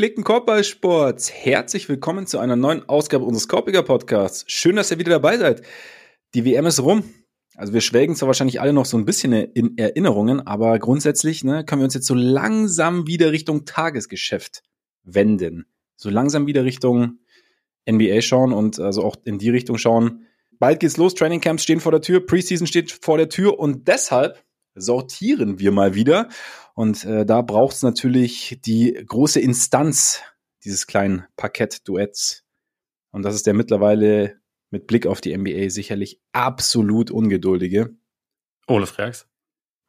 Gepflegten Korbballsports, herzlich willkommen zu einer neuen Ausgabe unseres Korbiger Podcasts. Schön, dass ihr wieder dabei seid. Die WM ist rum. Also wir schwelgen zwar wahrscheinlich alle noch so ein bisschen in Erinnerungen, aber grundsätzlich ne, können wir uns jetzt so langsam wieder Richtung Tagesgeschäft wenden. So langsam wieder Richtung NBA schauen und also auch in die Richtung schauen. Bald geht's los, Trainingcamps stehen vor der Tür, Preseason steht vor der Tür und deshalb sortieren wir mal wieder. Und äh, da braucht es natürlich die große Instanz dieses kleinen Parkett-Duetts. Und das ist der mittlerweile mit Blick auf die NBA sicherlich absolut ungeduldige. Ole Freaks.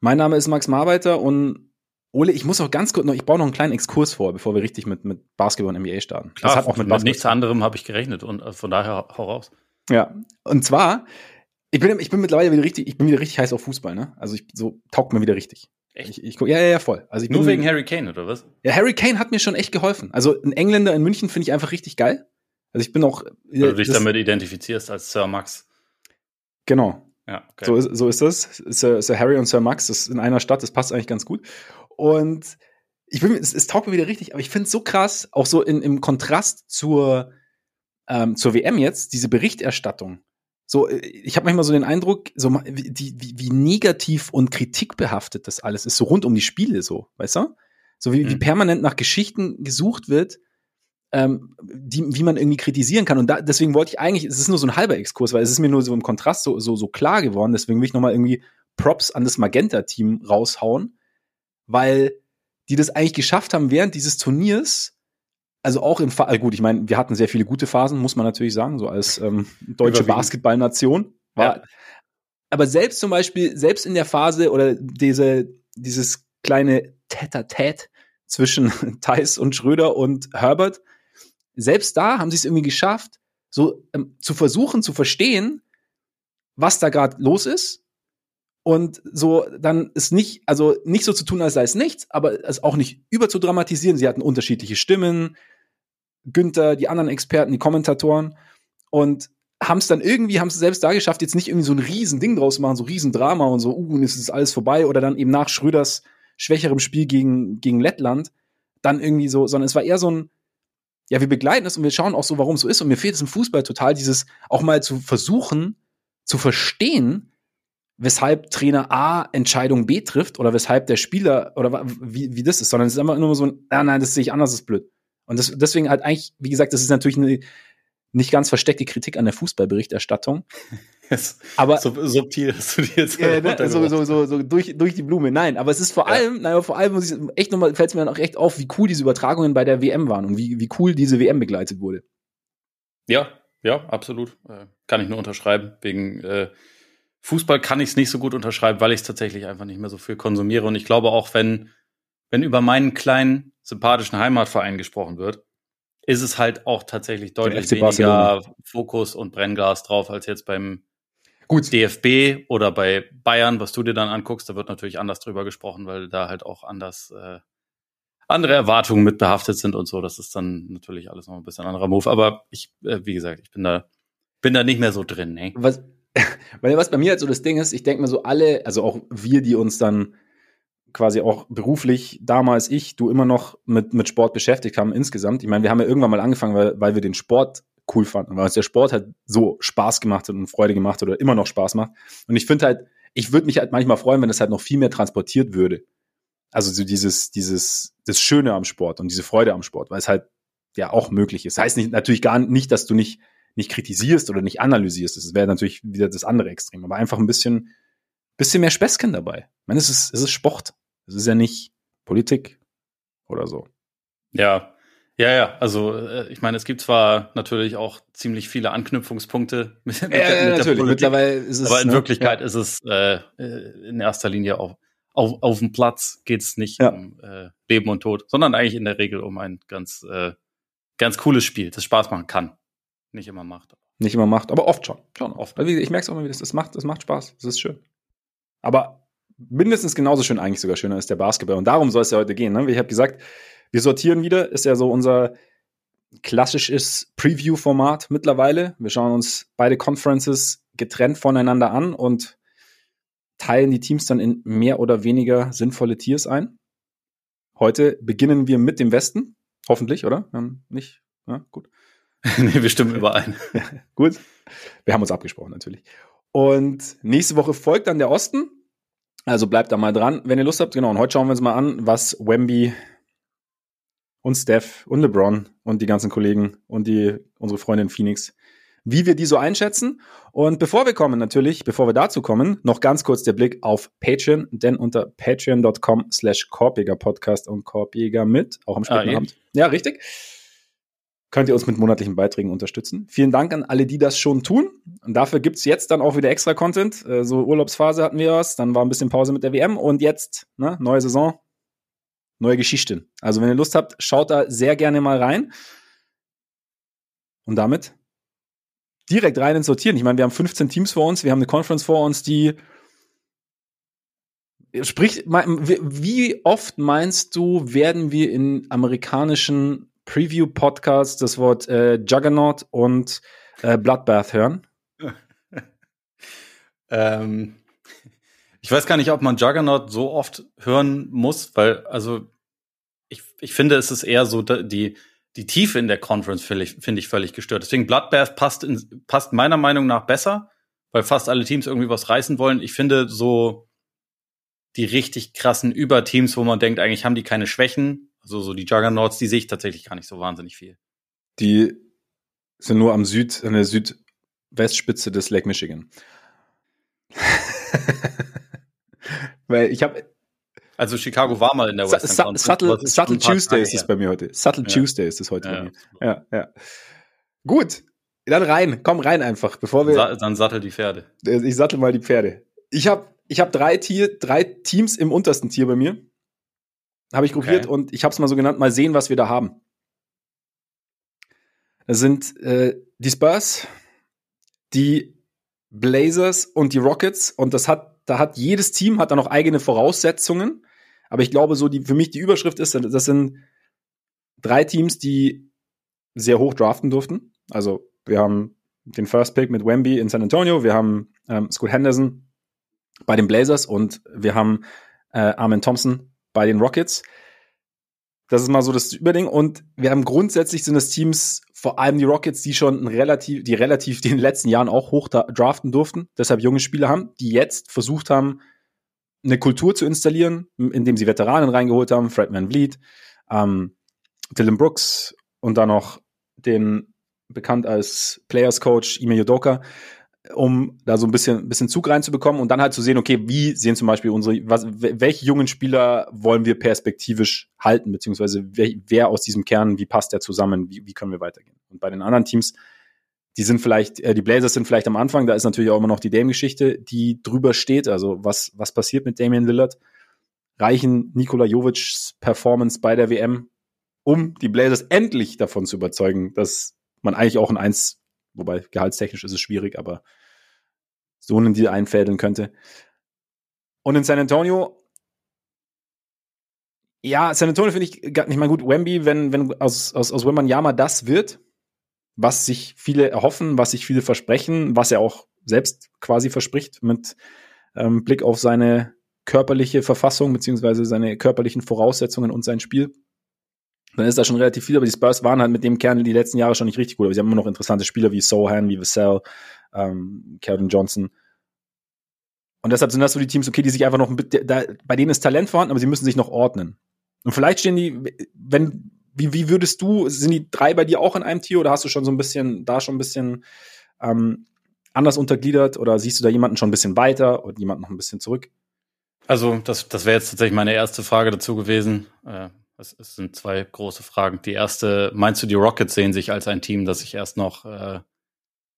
Mein Name ist Max Marbeiter und Ole, ich muss auch ganz kurz noch, ich baue noch einen kleinen Exkurs vor, bevor wir richtig mit, mit Basketball und NBA starten. Klar, das hat auch mit, mit nichts anderem habe ich gerechnet und äh, von daher hau raus. Ja, und zwar ich bin, ich bin mittlerweile wieder richtig, ich bin wieder richtig heiß auf Fußball, ne? Also ich so taugt mir wieder richtig. Echt? Ich, ich, ja, ja, ja, voll. Also ich Nur bin, wegen Harry Kane, oder was? Ja, Harry Kane hat mir schon echt geholfen. Also ein Engländer in München finde ich einfach richtig geil. Also ich bin auch. Weil du dich damit identifizierst als Sir Max. Genau. Ja, okay. so, ist, so ist das. Sir, Sir Harry und Sir Max, das ist in einer Stadt, das passt eigentlich ganz gut. Und ich bin, es, es taugt mir wieder richtig, aber ich finde es so krass, auch so in, im Kontrast zur, ähm, zur WM jetzt, diese Berichterstattung. So, äh, ich habe manchmal so den Eindruck, so wie, wie, wie negativ und kritikbehaftet das alles ist, so rund um die Spiele, so, weißt du? So wie, mhm. wie permanent nach Geschichten gesucht wird, ähm, die, wie man irgendwie kritisieren kann. Und da, deswegen wollte ich eigentlich, es ist nur so ein halber Exkurs, weil es ist mir nur so im Kontrast so, so, so klar geworden. Deswegen will ich nochmal irgendwie Props an das Magenta-Team raushauen, weil die das eigentlich geschafft haben, während dieses Turniers also auch im Fall, gut, ich meine, wir hatten sehr viele gute Phasen, muss man natürlich sagen, so als ähm, deutsche Basketballnation. War, ja. Aber selbst zum Beispiel, selbst in der Phase oder diese, dieses kleine Tête-à-Tête zwischen Thais und Schröder und Herbert, selbst da haben sie es irgendwie geschafft, so ähm, zu versuchen zu verstehen, was da gerade los ist und so dann ist nicht, also nicht so zu tun, als sei es nichts, aber es auch nicht überzudramatisieren. Sie hatten unterschiedliche Stimmen, Günther, die anderen Experten, die Kommentatoren und haben es dann irgendwie, haben es selbst da geschafft, jetzt nicht irgendwie so ein Riesending draus machen, so Riesendrama und so, uh, und es ist alles vorbei oder dann eben nach Schröders schwächerem Spiel gegen, gegen Lettland dann irgendwie so, sondern es war eher so ein, ja, wir begleiten es und wir schauen auch so, warum es so ist und mir fehlt es im Fußball total, dieses auch mal zu versuchen, zu verstehen, weshalb Trainer A Entscheidung B trifft oder weshalb der Spieler oder wie, wie das ist, sondern es ist immer nur so ein, ah, nein, das sehe ich anders, das ist blöd. Und das, deswegen halt eigentlich, wie gesagt, das ist natürlich eine nicht ganz versteckte Kritik an der Fußballberichterstattung. aber so subtil hast du die jetzt äh, ne, so, so, so, so durch, durch die Blume. Nein, aber es ist vor allem, ja. naja, vor allem muss ich echt nochmal, fällt es mir dann auch echt auf, wie cool diese Übertragungen bei der WM waren und wie, wie cool diese WM begleitet wurde. Ja, ja, absolut. Äh, kann ich nur unterschreiben. Wegen äh, Fußball kann ich es nicht so gut unterschreiben, weil ich es tatsächlich einfach nicht mehr so viel konsumiere. Und ich glaube auch, wenn, wenn über meinen kleinen sympathischen Heimatverein gesprochen wird, ist es halt auch tatsächlich deutlich weniger Barcelona. Fokus und Brennglas drauf als jetzt beim Gut. DFB oder bei Bayern, was du dir dann anguckst, da wird natürlich anders drüber gesprochen, weil da halt auch anders äh, andere Erwartungen mit behaftet sind und so. Das ist dann natürlich alles noch ein bisschen anderer Move. Aber ich, äh, wie gesagt, ich bin da, bin da nicht mehr so drin. Ne? Was, weil was bei mir halt so das Ding ist, ich denke mir so alle, also auch wir, die uns dann quasi auch beruflich damals ich, du immer noch mit, mit Sport beschäftigt haben insgesamt. Ich meine, wir haben ja irgendwann mal angefangen, weil, weil wir den Sport cool fanden, weil uns der Sport halt so Spaß gemacht hat und Freude gemacht hat oder immer noch Spaß macht. Und ich finde halt, ich würde mich halt manchmal freuen, wenn es halt noch viel mehr transportiert würde. Also so dieses, dieses, das Schöne am Sport und diese Freude am Sport, weil es halt ja auch möglich ist. Das heißt nicht, natürlich gar nicht, dass du nicht, nicht kritisierst oder nicht analysierst. Das wäre natürlich wieder das andere Extrem, aber einfach ein bisschen, bisschen mehr Späßchen dabei. Ich meine, es ist, es ist Sport. Es ist ja nicht Politik oder so. Ja, ja, ja. Also äh, ich meine, es gibt zwar natürlich auch ziemlich viele Anknüpfungspunkte mit, ja, mit, ja, mit natürlich. Politik, Mittlerweile ist es, aber in ne? Wirklichkeit ja. ist es äh, äh, in erster Linie auf, auf, auf dem Platz geht es nicht ja. um äh, Leben und Tod, sondern eigentlich in der Regel um ein ganz, äh, ganz cooles Spiel, das Spaß machen kann. Nicht immer macht. Nicht immer macht, aber oft schon. Schon oft. Also ich merke es auch immer wieder, das macht, das macht Spaß. Das ist schön. Aber mindestens genauso schön, eigentlich sogar schöner ist der Basketball. Und darum soll es ja heute gehen. Ne? Wie ich habe gesagt, wir sortieren wieder, ist ja so unser klassisches Preview-Format mittlerweile. Wir schauen uns beide Conferences getrennt voneinander an und teilen die Teams dann in mehr oder weniger sinnvolle Tiers ein. Heute beginnen wir mit dem Westen. Hoffentlich, oder? Ähm, nicht? Ja, gut. nee, wir stimmen überein. gut. Wir haben uns abgesprochen, natürlich. Und nächste Woche folgt dann der Osten. Also bleibt da mal dran, wenn ihr Lust habt. Genau, und heute schauen wir uns mal an, was Wemby und Steph und LeBron und die ganzen Kollegen und die, unsere Freundin Phoenix, wie wir die so einschätzen. Und bevor wir kommen, natürlich, bevor wir dazu kommen, noch ganz kurz der Blick auf Patreon, denn unter patreon.com slash Korbjäger Podcast und Korbjäger mit, auch am späten ah, Abend. Ja, richtig. Könnt ihr uns mit monatlichen Beiträgen unterstützen. Vielen Dank an alle, die das schon tun. Und dafür gibt's jetzt dann auch wieder extra Content. Äh, so Urlaubsphase hatten wir was, dann war ein bisschen Pause mit der WM und jetzt, ne, neue Saison, neue Geschichten. Also wenn ihr Lust habt, schaut da sehr gerne mal rein. Und damit direkt rein ins Sortieren. Ich meine, wir haben 15 Teams vor uns, wir haben eine Conference vor uns, die Sprich, wie oft meinst du, werden wir in amerikanischen Preview-Podcasts das Wort äh, Juggernaut und äh, Bloodbath hören? ähm, ich weiß gar nicht, ob man Juggernaut so oft hören muss, weil, also, ich, ich finde, es ist eher so die, die Tiefe in der Conference finde ich, find ich völlig gestört. Deswegen Bloodbath passt, in, passt meiner Meinung nach besser, weil fast alle Teams irgendwie was reißen wollen. Ich finde so die richtig krassen Überteams, wo man denkt, eigentlich haben die keine Schwächen. Also so die Juggernauts, die sehe ich tatsächlich gar nicht so wahnsinnig viel. Die sind nur am Süd, an der Südwestspitze des Lake Michigan. Weil ich habe also Chicago war mal in der Western Su Conference. Subtle, Subtle Tuesday ist es bei mir heute. Subtle ja. Tuesday ist es heute ja, bei mir. Ja, ja. Gut, dann rein. Komm rein einfach, bevor wir. Sa dann sattel die Pferde. Ich sattel mal die Pferde. Ich habe ich hab drei, Tier, drei Teams im untersten Tier bei mir. Habe ich gruppiert okay. und ich habe es mal so genannt, mal sehen, was wir da haben. Das sind äh, die Spurs, die Blazers und die Rockets und das hat da hat jedes Team hat da noch eigene Voraussetzungen. Aber ich glaube, so die, für mich die Überschrift ist, das sind drei Teams, die sehr hoch draften durften. Also wir haben den First Pick mit Wemby in San Antonio, wir haben ähm, Scott Henderson bei den Blazers und wir haben äh, Armin Thompson bei den Rockets. Das ist mal so das Überding. Und wir haben grundsätzlich sind es Teams, vor allem die Rockets, die schon relativ, die relativ in den letzten Jahren auch hoch draften durften, deshalb junge Spieler haben, die jetzt versucht haben, eine Kultur zu installieren, indem sie Veteranen reingeholt haben, Fred Van Vliet, ähm, Dylan Brooks und dann noch den bekannt als Players Coach Ime Yodoka um da so ein bisschen, bisschen Zug reinzubekommen und dann halt zu sehen, okay, wie sehen zum Beispiel unsere, was, welche jungen Spieler wollen wir perspektivisch halten, beziehungsweise wer, wer aus diesem Kern, wie passt der zusammen, wie, wie können wir weitergehen? Und bei den anderen Teams, die sind vielleicht, äh, die Blazers sind vielleicht am Anfang, da ist natürlich auch immer noch die Dame-Geschichte, die drüber steht, also was, was passiert mit Damian Lillard? Reichen Nikola Jovic's Performance bei der WM, um die Blazers endlich davon zu überzeugen, dass man eigentlich auch ein Eins wobei gehaltstechnisch ist es schwierig, aber so einen Deal einfädeln könnte. Und in San Antonio, ja, San Antonio finde ich gar nicht mal gut. Wemby, wenn, wenn aus, aus, aus Wembanyama das wird, was sich viele erhoffen, was sich viele versprechen, was er auch selbst quasi verspricht mit ähm, Blick auf seine körperliche Verfassung beziehungsweise seine körperlichen Voraussetzungen und sein Spiel, dann ist da schon relativ viel, aber die Spurs waren halt mit dem Kern die letzten Jahre schon nicht richtig gut. Aber sie haben immer noch interessante Spieler wie Sohan, wie Vassell, ähm, Calvin Johnson. Und deshalb sind das so die Teams, okay, die sich einfach noch, da, bei denen ist Talent vorhanden, aber sie müssen sich noch ordnen. Und vielleicht stehen die, wenn, wie, wie würdest du, sind die drei bei dir auch in einem Tier oder hast du schon so ein bisschen, da schon ein bisschen ähm, anders untergliedert oder siehst du da jemanden schon ein bisschen weiter und jemanden noch ein bisschen zurück? Also, das, das wäre jetzt tatsächlich meine erste Frage dazu gewesen. Äh, es, es sind zwei große Fragen. Die erste, meinst du, die Rockets sehen sich als ein Team, das sich erst noch äh,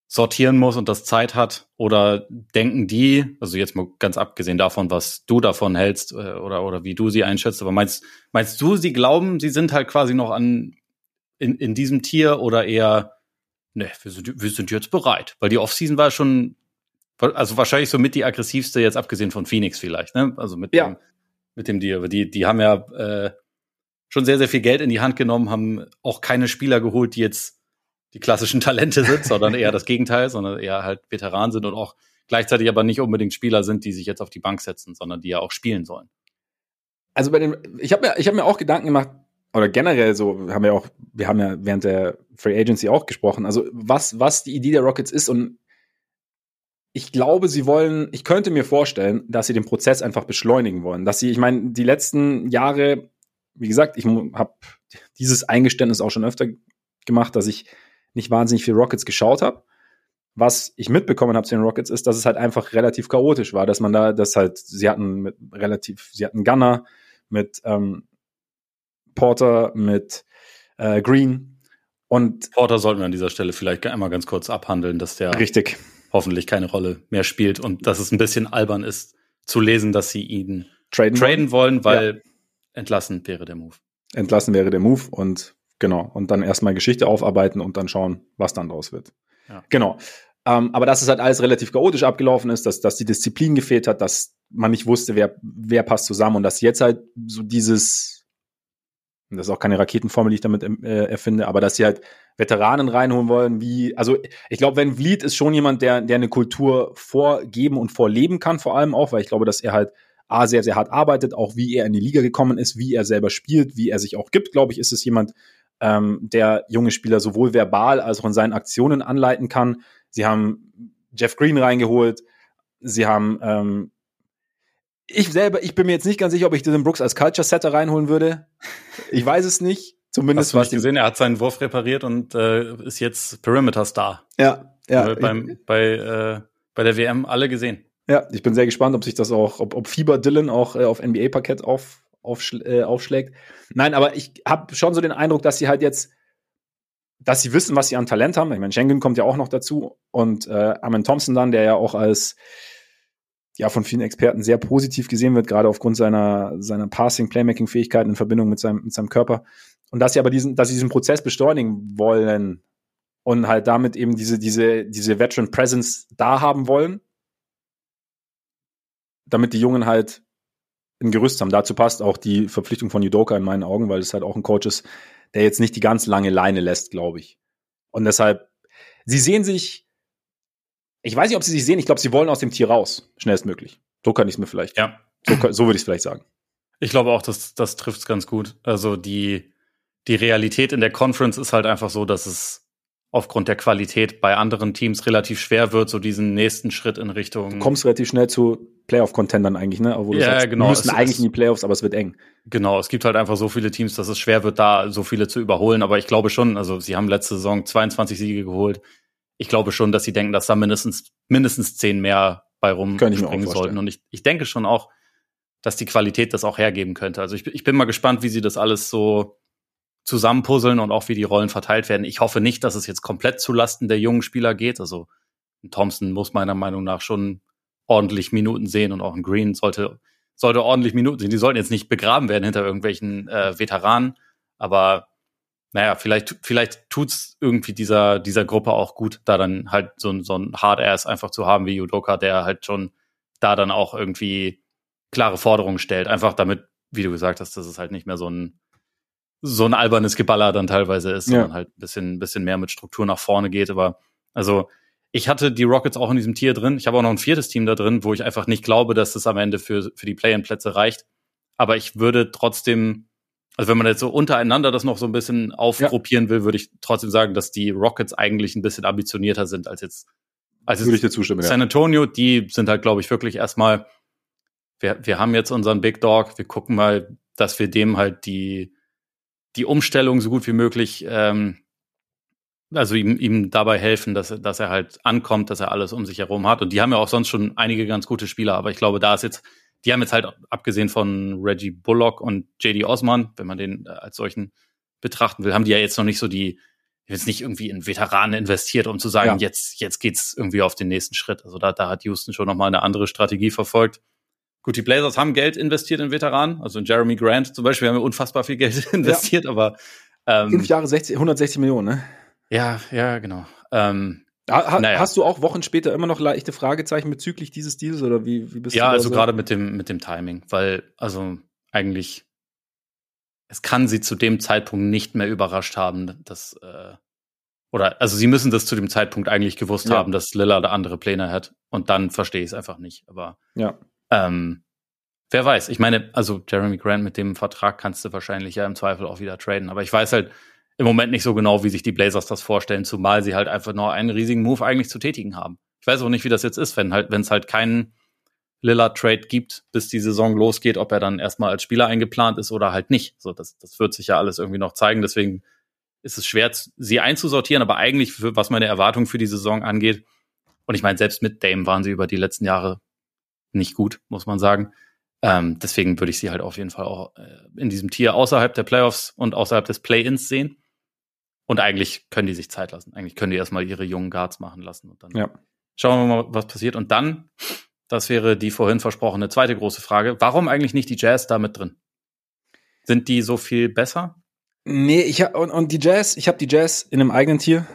sortieren muss und das Zeit hat? Oder denken die, also jetzt mal ganz abgesehen davon, was du davon hältst äh, oder, oder wie du sie einschätzt, aber meinst, meinst du, sie glauben, sie sind halt quasi noch an in, in diesem Tier oder eher, ne, wir sind, wir sind jetzt bereit? Weil die Offseason war schon, also wahrscheinlich so mit die aggressivste, jetzt abgesehen von Phoenix vielleicht, ne? Also mit ja. dem, mit dem Deal. Die, die haben ja äh, schon sehr, sehr viel Geld in die Hand genommen, haben auch keine Spieler geholt, die jetzt die klassischen Talente sind, sondern eher das Gegenteil, sondern eher halt Veteranen sind und auch gleichzeitig aber nicht unbedingt Spieler sind, die sich jetzt auf die Bank setzen, sondern die ja auch spielen sollen. Also bei den, ich habe mir, ich habe mir auch Gedanken gemacht, oder generell so, haben wir auch, wir haben ja während der Free Agency auch gesprochen, also was, was die Idee der Rockets ist und ich glaube, sie wollen, ich könnte mir vorstellen, dass sie den Prozess einfach beschleunigen wollen. Dass sie, ich meine, die letzten Jahre, wie gesagt, ich habe dieses Eingeständnis auch schon öfter gemacht, dass ich nicht wahnsinnig viel Rockets geschaut habe. Was ich mitbekommen habe zu den Rockets ist, dass es halt einfach relativ chaotisch war, dass man da, dass halt, sie hatten mit relativ, sie hatten Gunner mit ähm, Porter, mit äh, Green und Porter sollten wir an dieser Stelle vielleicht einmal ganz kurz abhandeln, dass der richtig hoffentlich keine Rolle mehr spielt und dass es ein bisschen albern ist zu lesen, dass sie ihn traden, traden wollen, weil ja. entlassen wäre der Move. Entlassen wäre der Move und genau und dann erstmal Geschichte aufarbeiten und dann schauen, was dann draus wird. Ja. Genau. Ähm, aber dass es halt alles relativ chaotisch abgelaufen ist, dass, dass die Disziplin gefehlt hat, dass man nicht wusste, wer, wer passt zusammen und dass jetzt halt so dieses das ist auch keine Raketenformel, die ich damit äh, erfinde, aber dass sie halt Veteranen reinholen wollen, wie, also ich glaube, wenn Vliet ist schon jemand, der, der eine Kultur vorgeben und vorleben kann, vor allem auch, weil ich glaube, dass er halt A, sehr, sehr hart arbeitet, auch wie er in die Liga gekommen ist, wie er selber spielt, wie er sich auch gibt, glaube ich, ist es jemand, ähm, der junge Spieler sowohl verbal als auch in seinen Aktionen anleiten kann. Sie haben Jeff Green reingeholt, sie haben ähm, ich selber, ich bin mir jetzt nicht ganz sicher, ob ich Dylan Brooks als Culture Setter reinholen würde. Ich weiß es nicht. Zumindest was ich gesehen. Er hat seinen Wurf repariert und äh, ist jetzt Perimeter Star. Ja, ja. Beim, bei äh, bei der WM alle gesehen. Ja, ich bin sehr gespannt, ob sich das auch, ob, ob Fieber Dylan auch äh, auf NBA-Parkett auf, auf, äh, aufschlägt. Nein, aber ich habe schon so den Eindruck, dass sie halt jetzt, dass sie wissen, was sie an Talent haben. Ich meine, Schengen kommt ja auch noch dazu und äh, Amen Thompson dann, der ja auch als ja von vielen Experten sehr positiv gesehen wird, gerade aufgrund seiner, seiner Passing-Playmaking-Fähigkeiten in Verbindung mit seinem, mit seinem Körper. Und dass sie aber diesen, dass sie diesen Prozess beschleunigen wollen und halt damit eben diese, diese, diese Veteran Presence da haben wollen, damit die Jungen halt ein Gerüst haben. Dazu passt auch die Verpflichtung von Judoka in meinen Augen, weil es halt auch ein Coach ist, der jetzt nicht die ganz lange Leine lässt, glaube ich. Und deshalb, sie sehen sich ich weiß nicht, ob sie sich sehen. Ich glaube, sie wollen aus dem Tier raus. Schnellstmöglich. So kann ich es mir vielleicht. Ja. So, so würde ich es vielleicht sagen. Ich glaube auch, dass das trifft es ganz gut. Also die, die Realität in der Conference ist halt einfach so, dass es aufgrund der Qualität bei anderen Teams relativ schwer wird, so diesen nächsten Schritt in Richtung. Du kommst relativ schnell zu Playoff-Contendern eigentlich, ne? Obwohl ja, sagst, genau. Die müssen es eigentlich in die Playoffs, aber es wird eng. Genau, es gibt halt einfach so viele Teams, dass es schwer wird, da so viele zu überholen. Aber ich glaube schon, also sie haben letzte Saison 22 Siege geholt ich glaube schon, dass sie denken, dass da mindestens, mindestens zehn mehr bei rumspringen sollten. Und ich, ich denke schon auch, dass die Qualität das auch hergeben könnte. Also ich, ich bin mal gespannt, wie sie das alles so zusammenpuzzeln und auch wie die Rollen verteilt werden. Ich hoffe nicht, dass es jetzt komplett zulasten der jungen Spieler geht. Also Thompson muss meiner Meinung nach schon ordentlich Minuten sehen und auch ein Green sollte, sollte ordentlich Minuten sehen. Die sollten jetzt nicht begraben werden hinter irgendwelchen äh, Veteranen, aber naja, vielleicht, vielleicht tut's irgendwie dieser, dieser Gruppe auch gut, da dann halt so, so ein Hard-Ass einfach zu haben wie Judoka, der halt schon da dann auch irgendwie klare Forderungen stellt. Einfach damit, wie du gesagt hast, dass es halt nicht mehr so ein, so ein albernes Geballer dann teilweise ist, ja. sondern halt ein bisschen, bisschen mehr mit Struktur nach vorne geht. Aber also ich hatte die Rockets auch in diesem Tier drin. Ich habe auch noch ein viertes Team da drin, wo ich einfach nicht glaube, dass es am Ende für, für die Play-in-Plätze reicht. Aber ich würde trotzdem also wenn man jetzt so untereinander das noch so ein bisschen aufgruppieren ja. will, würde ich trotzdem sagen, dass die Rockets eigentlich ein bisschen ambitionierter sind als jetzt als würde ich dir zustimmen, San Antonio. Die sind halt, glaube ich, wirklich erstmal, wir, wir haben jetzt unseren Big Dog, wir gucken mal, dass wir dem halt die, die Umstellung so gut wie möglich, ähm, also ihm, ihm dabei helfen, dass, dass er halt ankommt, dass er alles um sich herum hat. Und die haben ja auch sonst schon einige ganz gute Spieler, aber ich glaube, da ist jetzt die haben jetzt halt, abgesehen von Reggie Bullock und JD Osman, wenn man den äh, als solchen betrachten will, haben die ja jetzt noch nicht so die, jetzt nicht irgendwie in Veteranen investiert, um zu sagen, ja. jetzt, jetzt geht's irgendwie auf den nächsten Schritt. Also da, da hat Houston schon nochmal eine andere Strategie verfolgt. Gut, die Blazers haben Geld investiert in Veteranen, also in Jeremy Grant zum Beispiel haben wir unfassbar viel Geld investiert, ja. aber ähm, fünf Jahre 60, 160 Millionen, ne? Ja, ja, genau. Ähm, ha, naja. Hast du auch Wochen später immer noch leichte Fragezeichen bezüglich dieses Deals oder wie, wie bist ja, du? Ja, also so? gerade mit dem, mit dem Timing, weil, also eigentlich, es kann sie zu dem Zeitpunkt nicht mehr überrascht haben, dass, äh, oder, also sie müssen das zu dem Zeitpunkt eigentlich gewusst ja. haben, dass Lillard andere Pläne hat und dann verstehe ich es einfach nicht. Aber ja. ähm, wer weiß. Ich meine, also Jeremy Grant mit dem Vertrag kannst du wahrscheinlich ja im Zweifel auch wieder traden. Aber ich weiß halt im Moment nicht so genau, wie sich die Blazers das vorstellen, zumal sie halt einfach nur einen riesigen Move eigentlich zu tätigen haben. Ich weiß auch nicht, wie das jetzt ist, wenn halt, wenn es halt keinen Lillard-Trade gibt, bis die Saison losgeht, ob er dann erstmal als Spieler eingeplant ist oder halt nicht. So, das, das wird sich ja alles irgendwie noch zeigen. Deswegen ist es schwer, sie einzusortieren, aber eigentlich, für, was meine Erwartung für die Saison angeht, und ich meine, selbst mit Dame waren sie über die letzten Jahre nicht gut, muss man sagen. Ähm, deswegen würde ich sie halt auf jeden Fall auch äh, in diesem Tier außerhalb der Playoffs und außerhalb des Play-ins sehen. Und eigentlich können die sich Zeit lassen. Eigentlich können die erstmal ihre jungen Guards machen lassen und dann ja. schauen wir mal, was passiert. Und dann das wäre die vorhin versprochene zweite große Frage. Warum eigentlich nicht die Jazz da mit drin? Sind die so viel besser? Nee, ich hab, und, und die Jazz, ich habe die Jazz in einem eigenen Tier.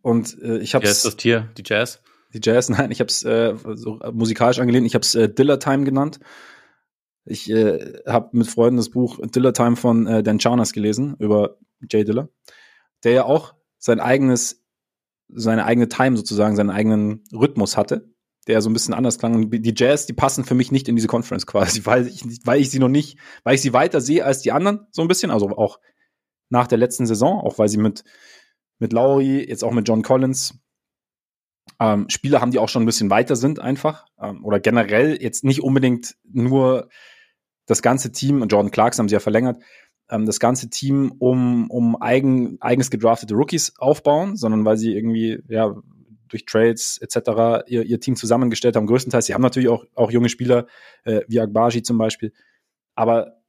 Und äh, ich habe Yes, das Tier, die Jazz. Die Jazz, nein, ich habe es äh, so musikalisch angelehnt. Ich habe es äh, Diller Time genannt. Ich äh, habe mit Freunden das Buch Diller Time von äh, Dan Charnas gelesen über Jay Diller, der ja auch sein eigenes, seine eigene Time sozusagen, seinen eigenen Rhythmus hatte der so ein bisschen anders klang. Und die Jazz, die passen für mich nicht in diese Conference quasi, weil ich, weil ich sie noch nicht, weil ich sie weiter sehe als die anderen, so ein bisschen. Also auch nach der letzten Saison, auch weil sie mit, mit Lowry, jetzt auch mit John Collins, ähm, Spieler haben, die auch schon ein bisschen weiter sind, einfach. Ähm, oder generell jetzt nicht unbedingt nur das ganze Team, und Jordan Clarks haben sie ja verlängert, ähm, das ganze Team um, um eigen, eigens gedraftete Rookies aufbauen, sondern weil sie irgendwie, ja, durch Trades etc. Ihr, ihr Team zusammengestellt haben, größtenteils. Sie haben natürlich auch, auch junge Spieler, äh, wie Agbaji zum Beispiel. Aber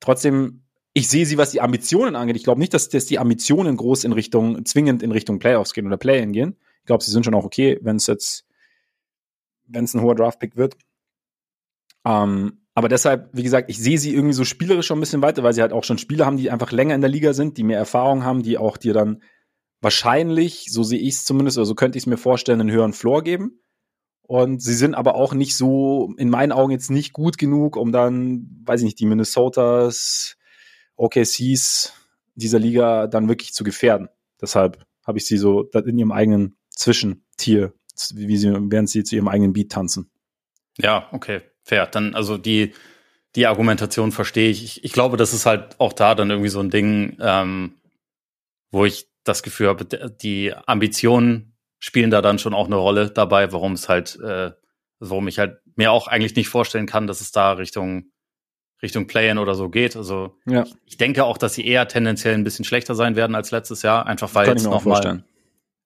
trotzdem, ich sehe sie, was die Ambitionen angeht. Ich glaube nicht, dass, dass die Ambitionen groß in Richtung, zwingend in Richtung Playoffs gehen oder Play-In gehen. Ich glaube, sie sind schon auch okay, wenn es jetzt, wenn es ein hoher Draft-Pick wird. Ähm, aber deshalb, wie gesagt, ich sehe sie irgendwie so spielerisch schon ein bisschen weiter, weil sie halt auch schon Spieler haben, die einfach länger in der Liga sind, die mehr Erfahrung haben, die auch dir dann wahrscheinlich, so sehe ich es zumindest, oder so könnte ich es mir vorstellen, einen höheren Floor geben. Und sie sind aber auch nicht so, in meinen Augen jetzt nicht gut genug, um dann, weiß ich nicht, die Minnesotas, OKCs dieser Liga dann wirklich zu gefährden. Deshalb habe ich sie so in ihrem eigenen Zwischentier, wie sie, während sie zu ihrem eigenen Beat tanzen. Ja, okay, fair. Dann, also die, die Argumentation verstehe ich. ich. Ich glaube, das ist halt auch da dann irgendwie so ein Ding, ähm, wo ich das Gefühl habe, die Ambitionen spielen da dann schon auch eine Rolle dabei, warum es halt, äh, warum ich halt mir auch eigentlich nicht vorstellen kann, dass es da Richtung Richtung Play-in oder so geht. Also ja. ich, ich, denke auch, dass sie eher tendenziell ein bisschen schlechter sein werden als letztes Jahr, einfach weil jetzt noch mal,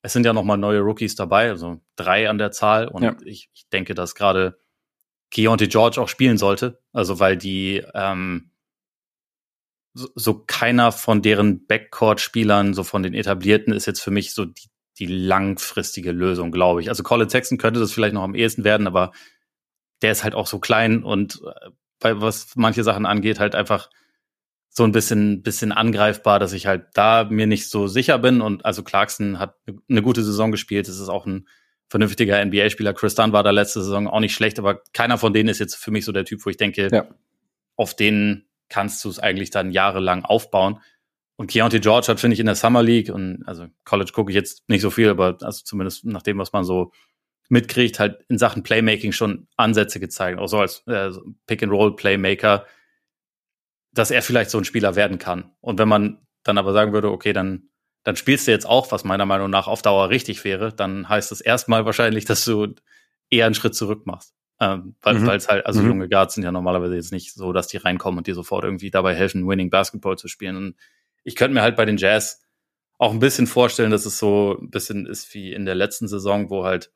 es sind ja noch mal neue Rookies dabei, also drei an der Zahl und ja. ich, ich denke, dass gerade Keontae George auch spielen sollte, also weil die ähm, so, so keiner von deren Backcourt-Spielern, so von den etablierten, ist jetzt für mich so die, die langfristige Lösung, glaube ich. Also Colin Sexton könnte das vielleicht noch am ehesten werden, aber der ist halt auch so klein und äh, bei was manche Sachen angeht, halt einfach so ein bisschen, bisschen angreifbar, dass ich halt da mir nicht so sicher bin. Und also Clarkson hat eine gute Saison gespielt. Es ist auch ein vernünftiger NBA-Spieler. Chris Dunn war da letzte Saison auch nicht schlecht, aber keiner von denen ist jetzt für mich so der Typ, wo ich denke, ja. auf den kannst du es eigentlich dann jahrelang aufbauen. Und Keontae George hat, finde ich, in der Summer League und also College gucke ich jetzt nicht so viel, aber also zumindest nach dem, was man so mitkriegt, halt in Sachen Playmaking schon Ansätze gezeigt, auch so als äh, Pick-and-Roll-Playmaker, dass er vielleicht so ein Spieler werden kann. Und wenn man dann aber sagen würde, okay, dann, dann spielst du jetzt auch, was meiner Meinung nach auf Dauer richtig wäre, dann heißt das erstmal wahrscheinlich, dass du eher einen Schritt zurück machst. Ähm, weil mhm. es halt, also mhm. junge Guards sind ja normalerweise jetzt nicht so, dass die reinkommen und dir sofort irgendwie dabei helfen, Winning Basketball zu spielen. Und ich könnte mir halt bei den Jazz auch ein bisschen vorstellen, dass es so ein bisschen ist wie in der letzten Saison, wo halt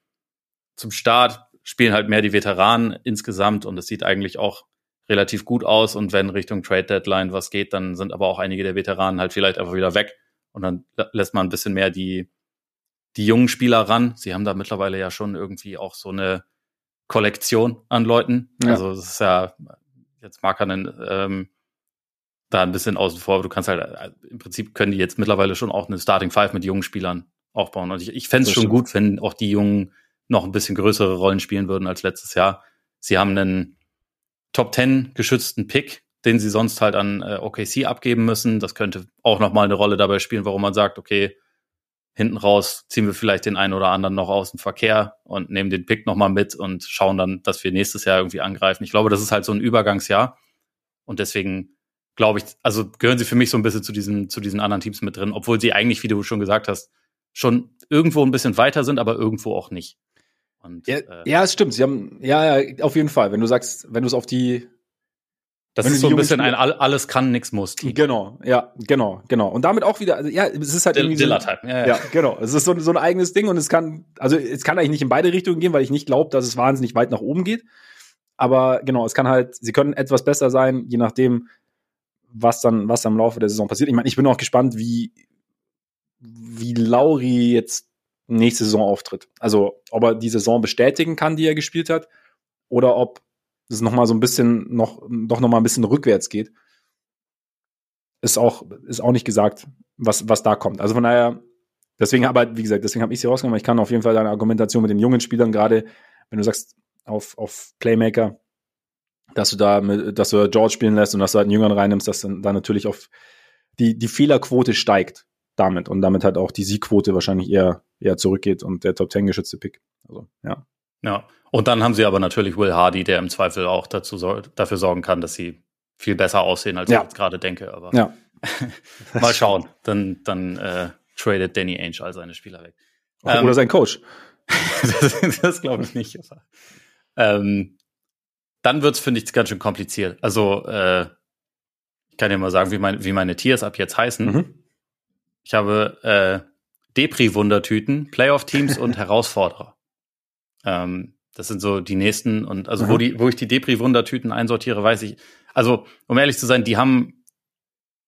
zum Start spielen halt mehr die Veteranen insgesamt und es sieht eigentlich auch relativ gut aus. Und wenn Richtung Trade Deadline was geht, dann sind aber auch einige der Veteranen halt vielleicht einfach wieder weg und dann lässt man ein bisschen mehr die, die jungen Spieler ran. Sie haben da mittlerweile ja schon irgendwie auch so eine Kollektion an Leuten. Ja. Also es ist ja, jetzt mag er ähm, da ein bisschen außen vor, aber du kannst halt, äh, im Prinzip können die jetzt mittlerweile schon auch eine Starting Five mit jungen Spielern aufbauen. Und ich, ich fände es schon gut, wenn auch die Jungen noch ein bisschen größere Rollen spielen würden als letztes Jahr. Sie haben einen Top Ten geschützten Pick, den sie sonst halt an äh, OKC abgeben müssen. Das könnte auch noch mal eine Rolle dabei spielen, warum man sagt, okay, hinten raus ziehen wir vielleicht den einen oder anderen noch aus dem Verkehr und nehmen den Pick nochmal mit und schauen dann, dass wir nächstes Jahr irgendwie angreifen. Ich glaube, das ist halt so ein Übergangsjahr. Und deswegen glaube ich, also gehören sie für mich so ein bisschen zu diesen, zu diesen anderen Teams mit drin, obwohl sie eigentlich, wie du schon gesagt hast, schon irgendwo ein bisschen weiter sind, aber irgendwo auch nicht. Und, ja, äh, ja, es stimmt. Sie haben, ja, ja, auf jeden Fall. Wenn du sagst, wenn du es auf die das Wenn ist so ein bisschen ein alles kann, nix muss. -Team. Genau, ja, genau, genau. Und damit auch wieder, also, ja, es ist halt irgendwie so, ja, ja. ja, genau. Es ist so, so ein eigenes Ding und es kann, also es kann eigentlich nicht in beide Richtungen gehen, weil ich nicht glaube, dass es wahnsinnig weit nach oben geht. Aber genau, es kann halt, sie können etwas besser sein, je nachdem, was dann, was am Laufe der Saison passiert. Ich meine, ich bin auch gespannt, wie, wie Lauri jetzt nächste Saison auftritt. Also, ob er die Saison bestätigen kann, die er gespielt hat, oder ob es noch mal so ein bisschen noch doch noch mal ein bisschen rückwärts geht, ist auch ist auch nicht gesagt, was was da kommt. Also von daher deswegen aber wie gesagt, deswegen habe ich sie rausgenommen. Ich kann auf jeden Fall deine Argumentation mit den jungen Spielern gerade, wenn du sagst auf auf Playmaker, dass du da mit, dass du George spielen lässt und dass du halt einen Jüngeren reinnimmst, dass dann da natürlich auf die die Fehlerquote steigt damit und damit halt auch die Siegquote wahrscheinlich eher eher zurückgeht und der Top 10 geschützte Pick. Also, ja. Ja, und dann haben sie aber natürlich Will Hardy, der im Zweifel auch dazu dafür sorgen kann, dass sie viel besser aussehen, als ja. ich jetzt gerade denke. Aber ja. mal schauen. Dann, dann äh, tradet Danny Ainge all seine Spieler weg. Oder ähm, sein Coach. das, das glaube ich nicht. Ähm, dann wird's finde ich, ganz schön kompliziert. Also, äh, ich kann dir mal sagen, wie, mein, wie meine Tiers ab jetzt heißen. Mhm. Ich habe äh, Depri-Wundertüten, Playoff-Teams und Herausforderer. Ähm, das sind so die nächsten und also mhm. wo die, wo ich die Depri-Wundertüten einsortiere, weiß ich. Also, um ehrlich zu sein, die haben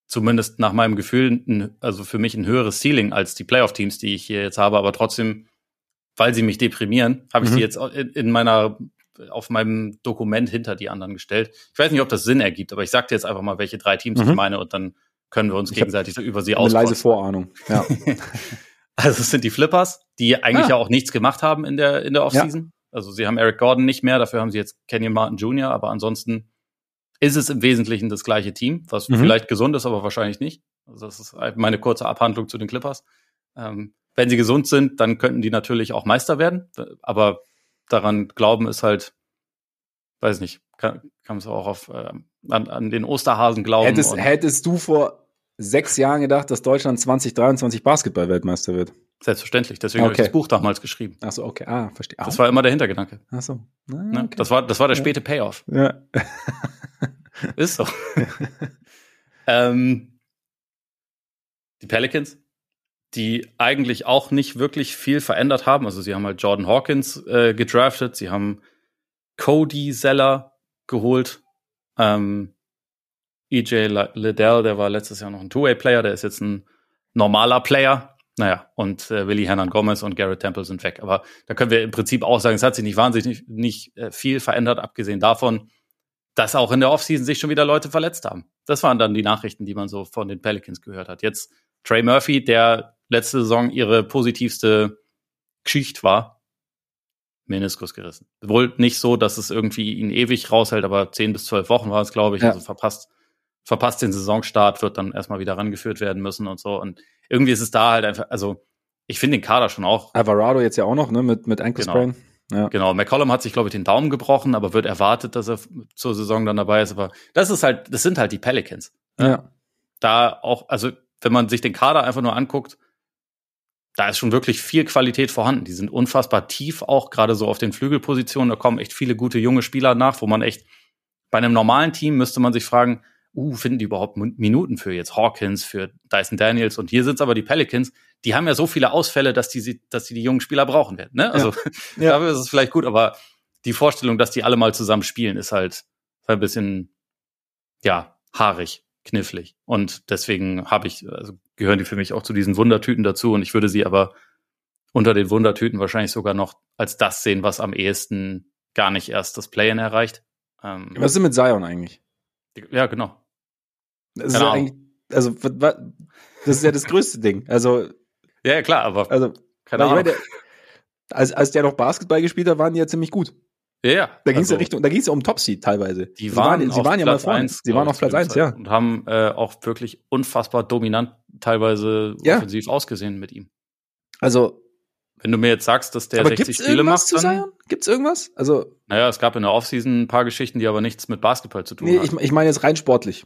zumindest nach meinem Gefühl, ein, also für mich ein höheres Ceiling als die Playoff-Teams, die ich hier jetzt habe, aber trotzdem, weil sie mich deprimieren, habe ich mhm. die jetzt in, in meiner auf meinem Dokument hinter die anderen gestellt. Ich weiß nicht, ob das Sinn ergibt, aber ich sag dir jetzt einfach mal, welche drei Teams mhm. ich meine und dann können wir uns ich gegenseitig über sie aus. Eine leise Vorahnung. Ja. Also es sind die Flippers, die eigentlich ah. ja auch nichts gemacht haben in der, in der Offseason. Ja. Also sie haben Eric Gordon nicht mehr, dafür haben sie jetzt Kenyon Martin Jr., aber ansonsten ist es im Wesentlichen das gleiche Team, was mhm. vielleicht gesund ist, aber wahrscheinlich nicht. Also das ist meine kurze Abhandlung zu den Clippers. Ähm, wenn sie gesund sind, dann könnten die natürlich auch Meister werden, aber daran glauben ist halt, weiß nicht, kann, kann man es auch auf, äh, an, an den Osterhasen glauben. Hättest, hättest du vor sechs Jahren gedacht, dass Deutschland 2023 Basketball-Weltmeister wird. Selbstverständlich, deswegen okay. habe ich das Buch damals geschrieben. Ach so, okay, ah, verstehe. Das war immer der Hintergedanke. Ach so. Na, ne? okay. Das war, das war der späte Payoff. Ja. Ist so. ähm, die Pelicans, die eigentlich auch nicht wirklich viel verändert haben. Also sie haben halt Jordan Hawkins äh, gedraftet, sie haben Cody Zeller geholt. Ähm, EJ Liddell, der war letztes Jahr noch ein Two-Way-Player, der ist jetzt ein normaler Player. Naja, und äh, Willi Hernan Gomez und Garrett Temple sind weg. Aber da können wir im Prinzip auch sagen, es hat sich nicht wahnsinnig nicht, äh, viel verändert, abgesehen davon, dass auch in der Offseason sich schon wieder Leute verletzt haben. Das waren dann die Nachrichten, die man so von den Pelicans gehört hat. Jetzt Trey Murphy, der letzte Saison ihre positivste Geschichte war, Meniskus gerissen. Wohl nicht so, dass es irgendwie ihn ewig raushält, aber zehn bis zwölf Wochen war es, glaube ich, ja. also verpasst verpasst den Saisonstart, wird dann erstmal wieder rangeführt werden müssen und so. Und irgendwie ist es da halt einfach, also ich finde den Kader schon auch. Alvarado jetzt ja auch noch, ne, mit, mit Ankle genau. Ja. Genau, McCollum hat sich, glaube ich, den Daumen gebrochen, aber wird erwartet, dass er zur Saison dann dabei ist. Aber das ist halt, das sind halt die Pelicans. Ne? Ja. Da auch, also wenn man sich den Kader einfach nur anguckt, da ist schon wirklich viel Qualität vorhanden. Die sind unfassbar tief, auch gerade so auf den Flügelpositionen. Da kommen echt viele gute junge Spieler nach, wo man echt bei einem normalen Team müsste man sich fragen, uh, finden die überhaupt Minuten für jetzt Hawkins, für Dyson Daniels und hier sind es aber die Pelicans, die haben ja so viele Ausfälle, dass die, dass die die jungen Spieler brauchen werden. Ne? Also ja. dafür ist es vielleicht gut, aber die Vorstellung, dass die alle mal zusammen spielen, ist halt ein bisschen, ja, haarig, knifflig. Und deswegen habe ich, also gehören die für mich auch zu diesen Wundertüten dazu und ich würde sie aber unter den Wundertüten wahrscheinlich sogar noch als das sehen, was am ehesten gar nicht erst das Play-In erreicht. Ähm, was ist denn mit Zion eigentlich? Ja, genau. Das ist ja eigentlich, also, das ist ja das größte Ding. Also. Ja, klar, aber. Also, keine Ahnung. Meine, als, als der noch Basketball gespielt hat, waren die ja ziemlich gut. Ja, ja. Da ging es also, ja Richtung, da ging es ja um Topseed teilweise. Die waren, sie waren, sie waren ja mal vorne. Eins, sie waren auf Platz 1, ja. Und haben äh, auch wirklich unfassbar dominant teilweise ja. offensiv ausgesehen mit ihm. Also, wenn du mir jetzt sagst, dass der 60 Spiele macht, dann Zion? Gibt's irgendwas? Also, naja, es gab in der Offseason ein paar Geschichten, die aber nichts mit Basketball zu tun nee, haben. Ich, ich meine jetzt rein sportlich.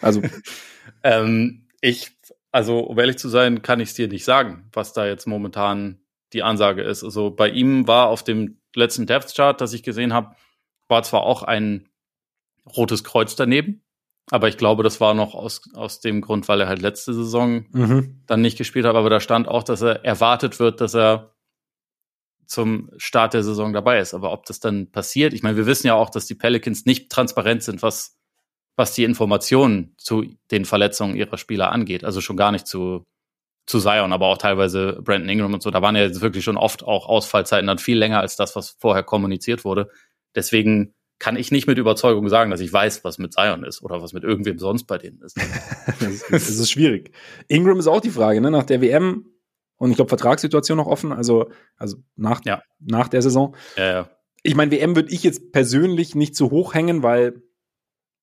Also, ähm, ich, also um ehrlich zu sein, kann ich es dir nicht sagen, was da jetzt momentan die Ansage ist. Also bei ihm war auf dem letzten Depth Chart, das ich gesehen habe, war zwar auch ein rotes Kreuz daneben, aber ich glaube, das war noch aus, aus dem Grund, weil er halt letzte Saison mhm. dann nicht gespielt hat. Aber da stand auch, dass er erwartet wird, dass er zum Start der Saison dabei ist. Aber ob das dann passiert, ich meine, wir wissen ja auch, dass die Pelicans nicht transparent sind, was, was die Informationen zu den Verletzungen ihrer Spieler angeht. Also schon gar nicht zu, zu Zion, aber auch teilweise Brandon Ingram und so. Da waren ja wirklich schon oft auch Ausfallzeiten dann viel länger als das, was vorher kommuniziert wurde. Deswegen kann ich nicht mit Überzeugung sagen, dass ich weiß, was mit Zion ist oder was mit irgendwem sonst bei denen ist. das, ist schwierig. Ingram ist auch die Frage, ne? Nach der WM und ich glaube Vertragssituation noch offen, also also nach ja. nach der Saison. Ja, ja. Ich meine, WM würde ich jetzt persönlich nicht zu hoch hängen, weil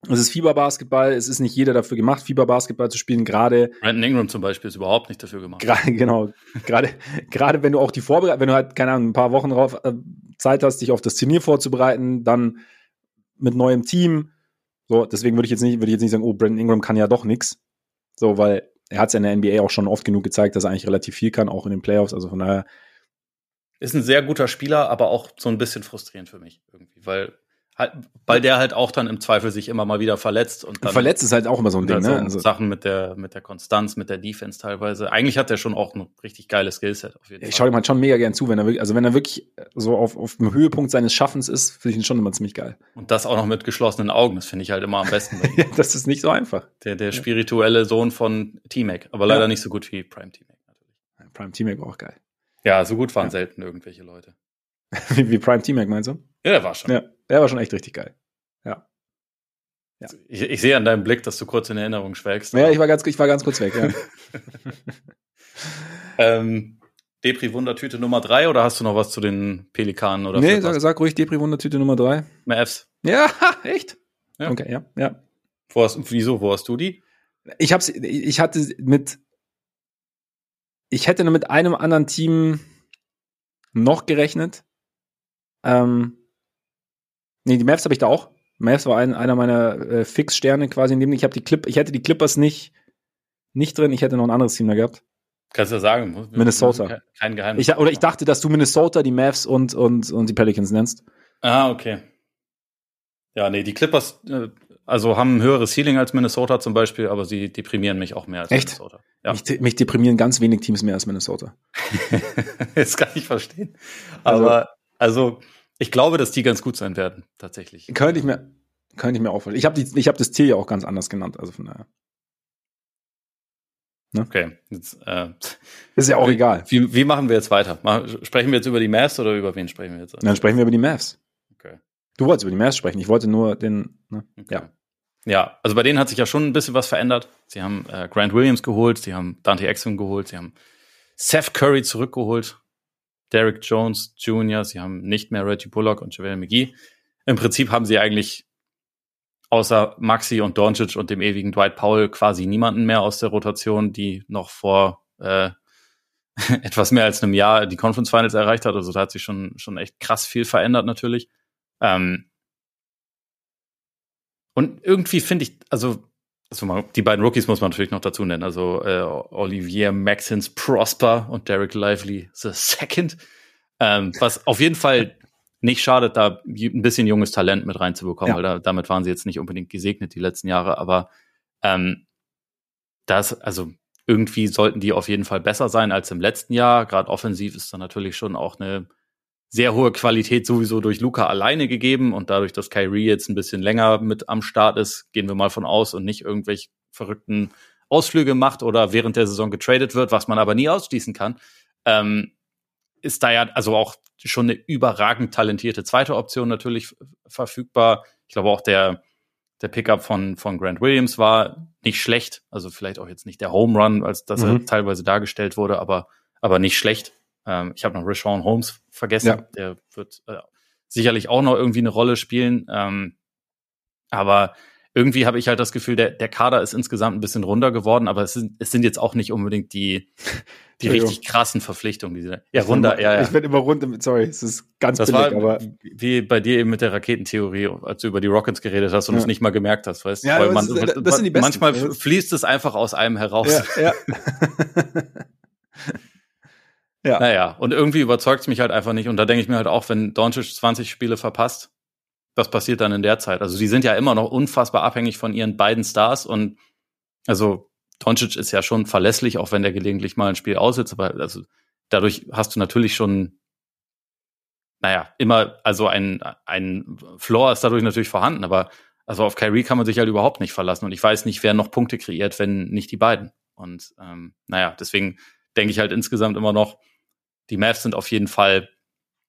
es ist Fieberbasketball, es ist nicht jeder dafür gemacht, Fieberbasketball zu spielen, gerade. Brandon Ingram zum Beispiel ist überhaupt nicht dafür gemacht. Gerade, genau. gerade, gerade wenn du auch die Vorbereitung, wenn du halt, keine Ahnung, ein paar Wochen drauf äh, Zeit hast, dich auf das Turnier vorzubereiten, dann mit neuem Team. So, deswegen würde ich jetzt nicht, würde ich jetzt nicht sagen, oh, Brandon Ingram kann ja doch nix. So, weil er hat es in der NBA auch schon oft genug gezeigt, dass er eigentlich relativ viel kann, auch in den Playoffs. Also von daher. Ist ein sehr guter Spieler, aber auch so ein bisschen frustrierend für mich irgendwie, weil weil der halt auch dann im Zweifel sich immer mal wieder verletzt und dann verletzt ist halt auch immer so ein Ding, ne? Also Sachen mit der mit der Konstanz, mit der Defense teilweise. Eigentlich hat er schon auch ein richtig geiles Skillset auf jeden Fall. Ich schaue ihm halt schon mega gern zu, wenn er wirklich, also wenn er wirklich so auf, auf dem Höhepunkt seines Schaffens ist, finde ich ihn schon immer ziemlich geil. Und das auch noch mit geschlossenen Augen, das finde ich halt immer am besten. ja, das ist nicht so einfach. Der der spirituelle Sohn von T-Mac, aber leider ja. nicht so gut wie Prime T-Mac natürlich. Prime T-Mac war auch geil. Ja, so gut waren ja. selten irgendwelche Leute. wie, wie Prime T-Mac meinst du? Ja, der war schon. Ja, der war schon echt richtig geil. Ja. ja. Ich, ich, sehe an deinem Blick, dass du kurz in Erinnerung schwelgst. Ja, ich war ganz, ich war ganz kurz weg, ja. ähm, Depri-Wundertüte Nummer drei oder hast du noch was zu den Pelikanen? Oder nee, sag, sag, ruhig Depri-Wundertüte Nummer drei. Mavs. Ja, echt? Ja. Okay, ja, ja. Wo hast, wieso, wo hast du die? Ich hab's, ich hatte mit, ich hätte nur mit einem anderen Team noch gerechnet. Ähm, Nee, die Mavs habe ich da auch. Mavs war ein, einer meiner äh, Fixsterne quasi in dem ich habe die Clip, ich hätte die Clippers nicht nicht drin, ich hätte noch ein anderes Team da gehabt. Kannst du ja sagen. Minnesota. Kein Geheimnis. Ich, oder ich dachte, dass du Minnesota, die Mavs und, und, und die Pelicans nennst. Ah, okay. Ja, nee, die Clippers, äh, also haben ein höheres Ceiling als Minnesota zum Beispiel, aber sie deprimieren mich auch mehr als Echt? Minnesota. Ja. Mich, mich deprimieren ganz wenig Teams mehr als Minnesota. das kann ich verstehen. Aber, also, also ich glaube, dass die ganz gut sein werden, tatsächlich. Könnte ich mir, könnte ich mir auch vorstellen. Ich habe ich hab das Tier ja auch ganz anders genannt, also von daher. Ne? Okay, jetzt, äh, ist ja auch wie, egal. Wie, wie machen wir jetzt weiter? Sprechen wir jetzt über die Mavs oder über wen sprechen wir jetzt? Dann sprechen wir über die Mavs. Okay. Du wolltest über die Mavs sprechen. Ich wollte nur den. Ne? Okay. Ja. Ja, also bei denen hat sich ja schon ein bisschen was verändert. Sie haben äh, Grant Williams geholt, sie haben Dante Exum geholt, sie haben Seth Curry zurückgeholt. Derek Jones Jr., sie haben nicht mehr Reggie Bullock und JaVale McGee. Im Prinzip haben sie eigentlich außer Maxi und Doncic und dem ewigen Dwight Powell quasi niemanden mehr aus der Rotation, die noch vor äh, etwas mehr als einem Jahr die Conference Finals erreicht hat. Also da hat sich schon, schon echt krass viel verändert natürlich. Ähm und irgendwie finde ich, also also die beiden Rookies muss man natürlich noch dazu nennen. Also äh, Olivier Maxins Prosper und Derek Lively the Second. Ähm, was auf jeden Fall nicht schadet, da ein bisschen junges Talent mit reinzubekommen, ja. weil da, damit waren sie jetzt nicht unbedingt gesegnet die letzten Jahre. Aber ähm, das, also irgendwie sollten die auf jeden Fall besser sein als im letzten Jahr. Gerade offensiv ist da natürlich schon auch eine sehr hohe Qualität sowieso durch Luca alleine gegeben und dadurch, dass Kyrie jetzt ein bisschen länger mit am Start ist, gehen wir mal von aus und nicht irgendwelche verrückten Ausflüge macht oder während der Saison getradet wird, was man aber nie ausschließen kann, ähm, ist da ja also auch schon eine überragend talentierte zweite Option natürlich verfügbar. Ich glaube auch der der Pickup von von Grant Williams war nicht schlecht, also vielleicht auch jetzt nicht der Home Run, als dass mhm. er teilweise dargestellt wurde, aber aber nicht schlecht. Ähm, ich habe noch Rashawn Holmes vergessen. Ja. Der wird äh, sicherlich auch noch irgendwie eine Rolle spielen. Ähm, aber irgendwie habe ich halt das Gefühl, der, der Kader ist insgesamt ein bisschen runder geworden, aber es sind, es sind jetzt auch nicht unbedingt die, die richtig krassen Verpflichtungen. Die sie, ja, runter, ja, ja. Ich bin immer rund, sorry, es ist ganz das billig, war, aber. Wie bei dir eben mit der Raketentheorie, als du über die Rockets geredet hast und ja. es nicht mal gemerkt hast, weißt du? Ja, man, das, das sind die besten. Manchmal fließt es einfach aus einem heraus. Ja, ja. ja. Naja, und irgendwie überzeugt es mich halt einfach nicht. Und da denke ich mir halt auch, wenn Doncic 20 Spiele verpasst, was passiert dann in der Zeit? Also die sind ja immer noch unfassbar abhängig von ihren beiden Stars und also Doncic ist ja schon verlässlich, auch wenn der gelegentlich mal ein Spiel aussitzt, aber also dadurch hast du natürlich schon naja, immer, also ein, ein Floor ist dadurch natürlich vorhanden, aber also auf Kyrie kann man sich halt überhaupt nicht verlassen und ich weiß nicht, wer noch Punkte kreiert, wenn nicht die beiden. Und ähm, naja, deswegen denke ich halt insgesamt immer noch, die Mavs sind auf jeden Fall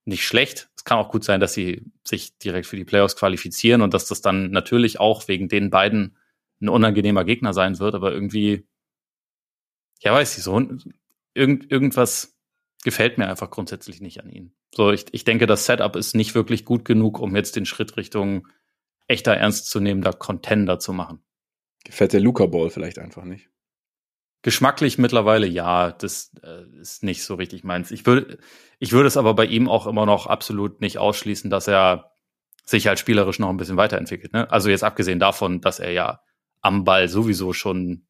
nicht schlecht. Es kann auch gut sein, dass sie sich direkt für die Playoffs qualifizieren und dass das dann natürlich auch wegen den beiden ein unangenehmer Gegner sein wird, aber irgendwie, ja, weiß ich so, irgend, irgendwas gefällt mir einfach grundsätzlich nicht an ihnen. So, ich, ich denke, das Setup ist nicht wirklich gut genug, um jetzt den Schritt Richtung echter ernstzunehmender Contender zu machen. Gefällt der Luca Ball vielleicht einfach nicht? Geschmacklich mittlerweile ja, das äh, ist nicht so richtig meins. Ich würde, ich würde es aber bei ihm auch immer noch absolut nicht ausschließen, dass er sich halt spielerisch noch ein bisschen weiterentwickelt. Ne? Also jetzt abgesehen davon, dass er ja am Ball sowieso schon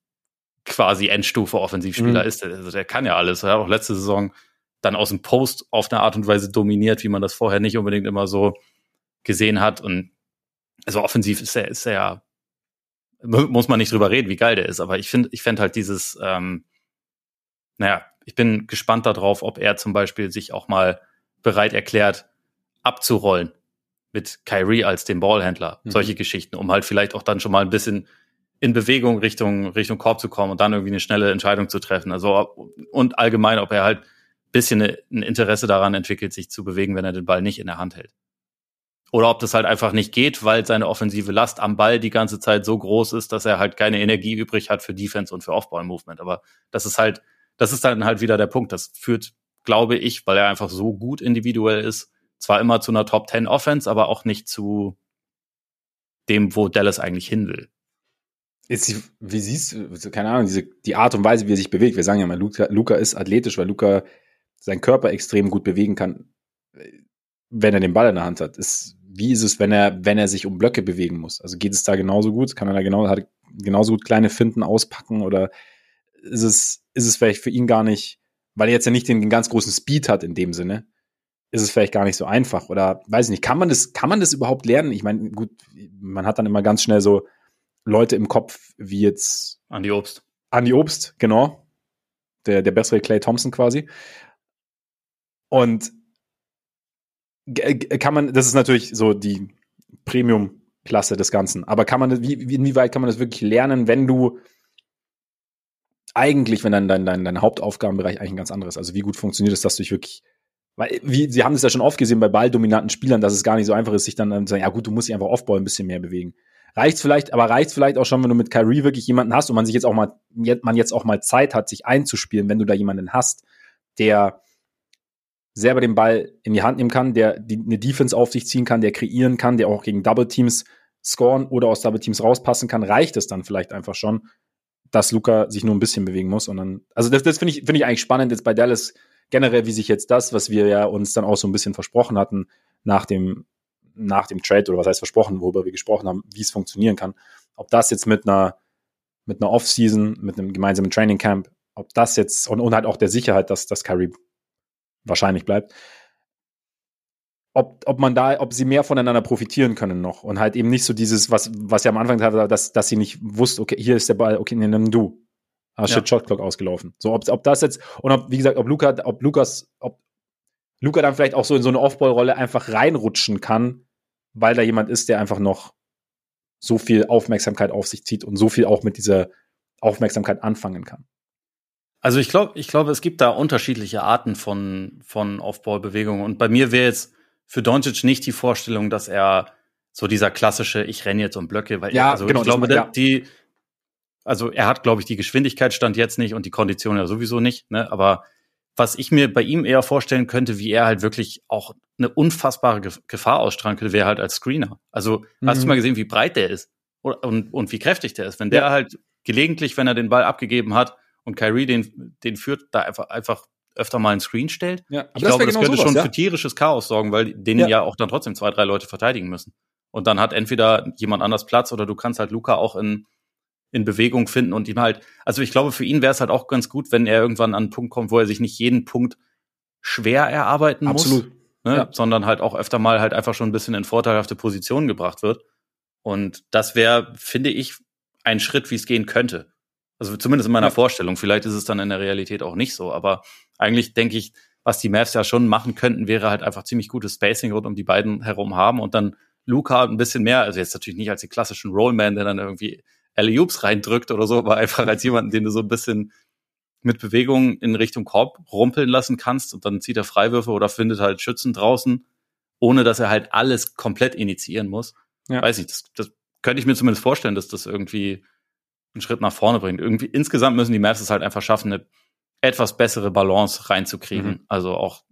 quasi Endstufe Offensivspieler mhm. ist. Also der kann ja alles. Er hat auch letzte Saison dann aus dem Post auf eine Art und Weise dominiert, wie man das vorher nicht unbedingt immer so gesehen hat. Und also offensiv ist er, ist er ja muss man nicht drüber reden, wie geil der ist, aber ich finde, ich fände halt dieses, ähm, naja, ich bin gespannt darauf, ob er zum Beispiel sich auch mal bereit erklärt, abzurollen mit Kyrie als dem Ballhändler. Mhm. Solche Geschichten, um halt vielleicht auch dann schon mal ein bisschen in Bewegung Richtung, Richtung Korb zu kommen und dann irgendwie eine schnelle Entscheidung zu treffen. Also, und allgemein, ob er halt ein bisschen ein Interesse daran entwickelt, sich zu bewegen, wenn er den Ball nicht in der Hand hält. Oder ob das halt einfach nicht geht, weil seine offensive Last am Ball die ganze Zeit so groß ist, dass er halt keine Energie übrig hat für Defense und für Off-Ball-Movement. Aber das ist halt, das ist dann halt wieder der Punkt. Das führt, glaube ich, weil er einfach so gut individuell ist, zwar immer zu einer Top 10 Offense, aber auch nicht zu dem, wo Dallas eigentlich hin will. Ist, wie siehst du, keine Ahnung, diese, die Art und Weise, wie er sich bewegt. Wir sagen ja mal, Luca, Luca ist athletisch, weil Luca seinen Körper extrem gut bewegen kann, wenn er den Ball in der Hand hat. Ist, wie ist es, wenn er, wenn er sich um Blöcke bewegen muss? Also geht es da genauso gut? Kann er da genau, hat genauso gut kleine Finden auspacken oder ist es, ist es vielleicht für ihn gar nicht, weil er jetzt ja nicht den, den ganz großen Speed hat in dem Sinne, ist es vielleicht gar nicht so einfach oder weiß ich nicht, kann man das, kann man das überhaupt lernen? Ich meine, gut, man hat dann immer ganz schnell so Leute im Kopf, wie jetzt Andy Obst. Andy Obst, genau. Der, der bessere Clay Thompson quasi. Und kann man, das ist natürlich so die Premium-Klasse des Ganzen, aber kann man, wie, inwieweit kann man das wirklich lernen, wenn du eigentlich, wenn dein, dein, dein, dein Hauptaufgabenbereich eigentlich ein ganz anderes, also wie gut funktioniert es, dass du dich wirklich, weil, wie, sie haben es ja schon oft gesehen bei balldominanten Spielern, dass es gar nicht so einfach ist, sich dann zu sagen, ja gut, du musst dich einfach Offball ein bisschen mehr bewegen. Reicht's vielleicht, aber reicht's vielleicht auch schon, wenn du mit Kyrie wirklich jemanden hast und man sich jetzt auch mal, man jetzt auch mal Zeit hat, sich einzuspielen, wenn du da jemanden hast, der selber den Ball in die Hand nehmen kann, der die, eine Defense auf sich ziehen kann, der kreieren kann, der auch gegen Double Teams scoren oder aus Double Teams rauspassen kann, reicht es dann vielleicht einfach schon, dass Luca sich nur ein bisschen bewegen muss. Und dann, also das, das finde ich, finde ich eigentlich spannend jetzt bei Dallas generell, wie sich jetzt das, was wir ja uns dann auch so ein bisschen versprochen hatten nach dem, nach dem Trade oder was heißt versprochen, worüber wir gesprochen haben, wie es funktionieren kann. Ob das jetzt mit einer, mit einer Off-Season, mit einem gemeinsamen Training Camp, ob das jetzt und, und halt auch der Sicherheit, dass, dass Kyrie wahrscheinlich bleibt, ob, ob man da, ob sie mehr voneinander profitieren können noch und halt eben nicht so dieses, was, was ja am Anfang hatte, dass, dass sie nicht wusste, okay, hier ist der Ball, okay, nimm du. Ah, shit, ja. Shot Clock ausgelaufen. So, ob, ob das jetzt, und ob, wie gesagt, ob Luca, ob Lukas, ob Luca dann vielleicht auch so in so eine Off-Ball-Rolle einfach reinrutschen kann, weil da jemand ist, der einfach noch so viel Aufmerksamkeit auf sich zieht und so viel auch mit dieser Aufmerksamkeit anfangen kann. Also ich glaube, ich glaube, es gibt da unterschiedliche Arten von, von Off-Ball-Bewegungen. Und bei mir wäre jetzt für Doncic nicht die Vorstellung, dass er so dieser klassische, ich renne jetzt um Blöcke, weil ja, also genau, ich glaube, ja. die, also er hat, glaube ich, die Geschwindigkeit stand jetzt nicht und die Kondition ja sowieso nicht, ne? Aber was ich mir bei ihm eher vorstellen könnte, wie er halt wirklich auch eine unfassbare Gefahr ausstrahlen könnte, wäre halt als Screener. Also, mhm. hast du mhm. mal gesehen, wie breit der ist? und, und wie kräftig der ist. Wenn der ja. halt gelegentlich, wenn er den Ball abgegeben hat und Kyrie den, den führt, da einfach, einfach öfter mal einen Screen stellt. Ja, ich glaube, das, genau könnte sowas, schon ja? für tierisches Chaos sorgen, weil den ja. ja auch dann trotzdem zwei, drei Leute verteidigen müssen. Und dann hat entweder jemand anders Platz oder du kannst halt Luca auch in, in Bewegung finden und ihm halt, also ich glaube, für ihn wäre es halt auch ganz gut, wenn er irgendwann an einen Punkt kommt, wo er sich nicht jeden Punkt schwer erarbeiten Absolut. muss, ne? ja. sondern halt auch öfter mal halt einfach schon ein bisschen in vorteilhafte Positionen gebracht wird. Und das wäre, finde ich, ein Schritt, wie es gehen könnte. Also zumindest in meiner ja. Vorstellung. Vielleicht ist es dann in der Realität auch nicht so. Aber eigentlich denke ich, was die Mavs ja schon machen könnten, wäre halt einfach ziemlich gutes Spacing rund um die beiden herum haben und dann Luca ein bisschen mehr, also jetzt natürlich nicht als den klassischen Rollman, der dann irgendwie alley reindrückt oder so, aber einfach als jemanden, den du so ein bisschen mit Bewegung in Richtung Korb rumpeln lassen kannst und dann zieht er Freiwürfe oder findet halt Schützen draußen, ohne dass er halt alles komplett initiieren muss. Ja. Weiß ich, das, das könnte ich mir zumindest vorstellen, dass das irgendwie einen Schritt nach vorne bringt. Irgendwie insgesamt müssen die Mavs es halt einfach schaffen, eine etwas bessere Balance reinzukriegen. Mhm. Also auch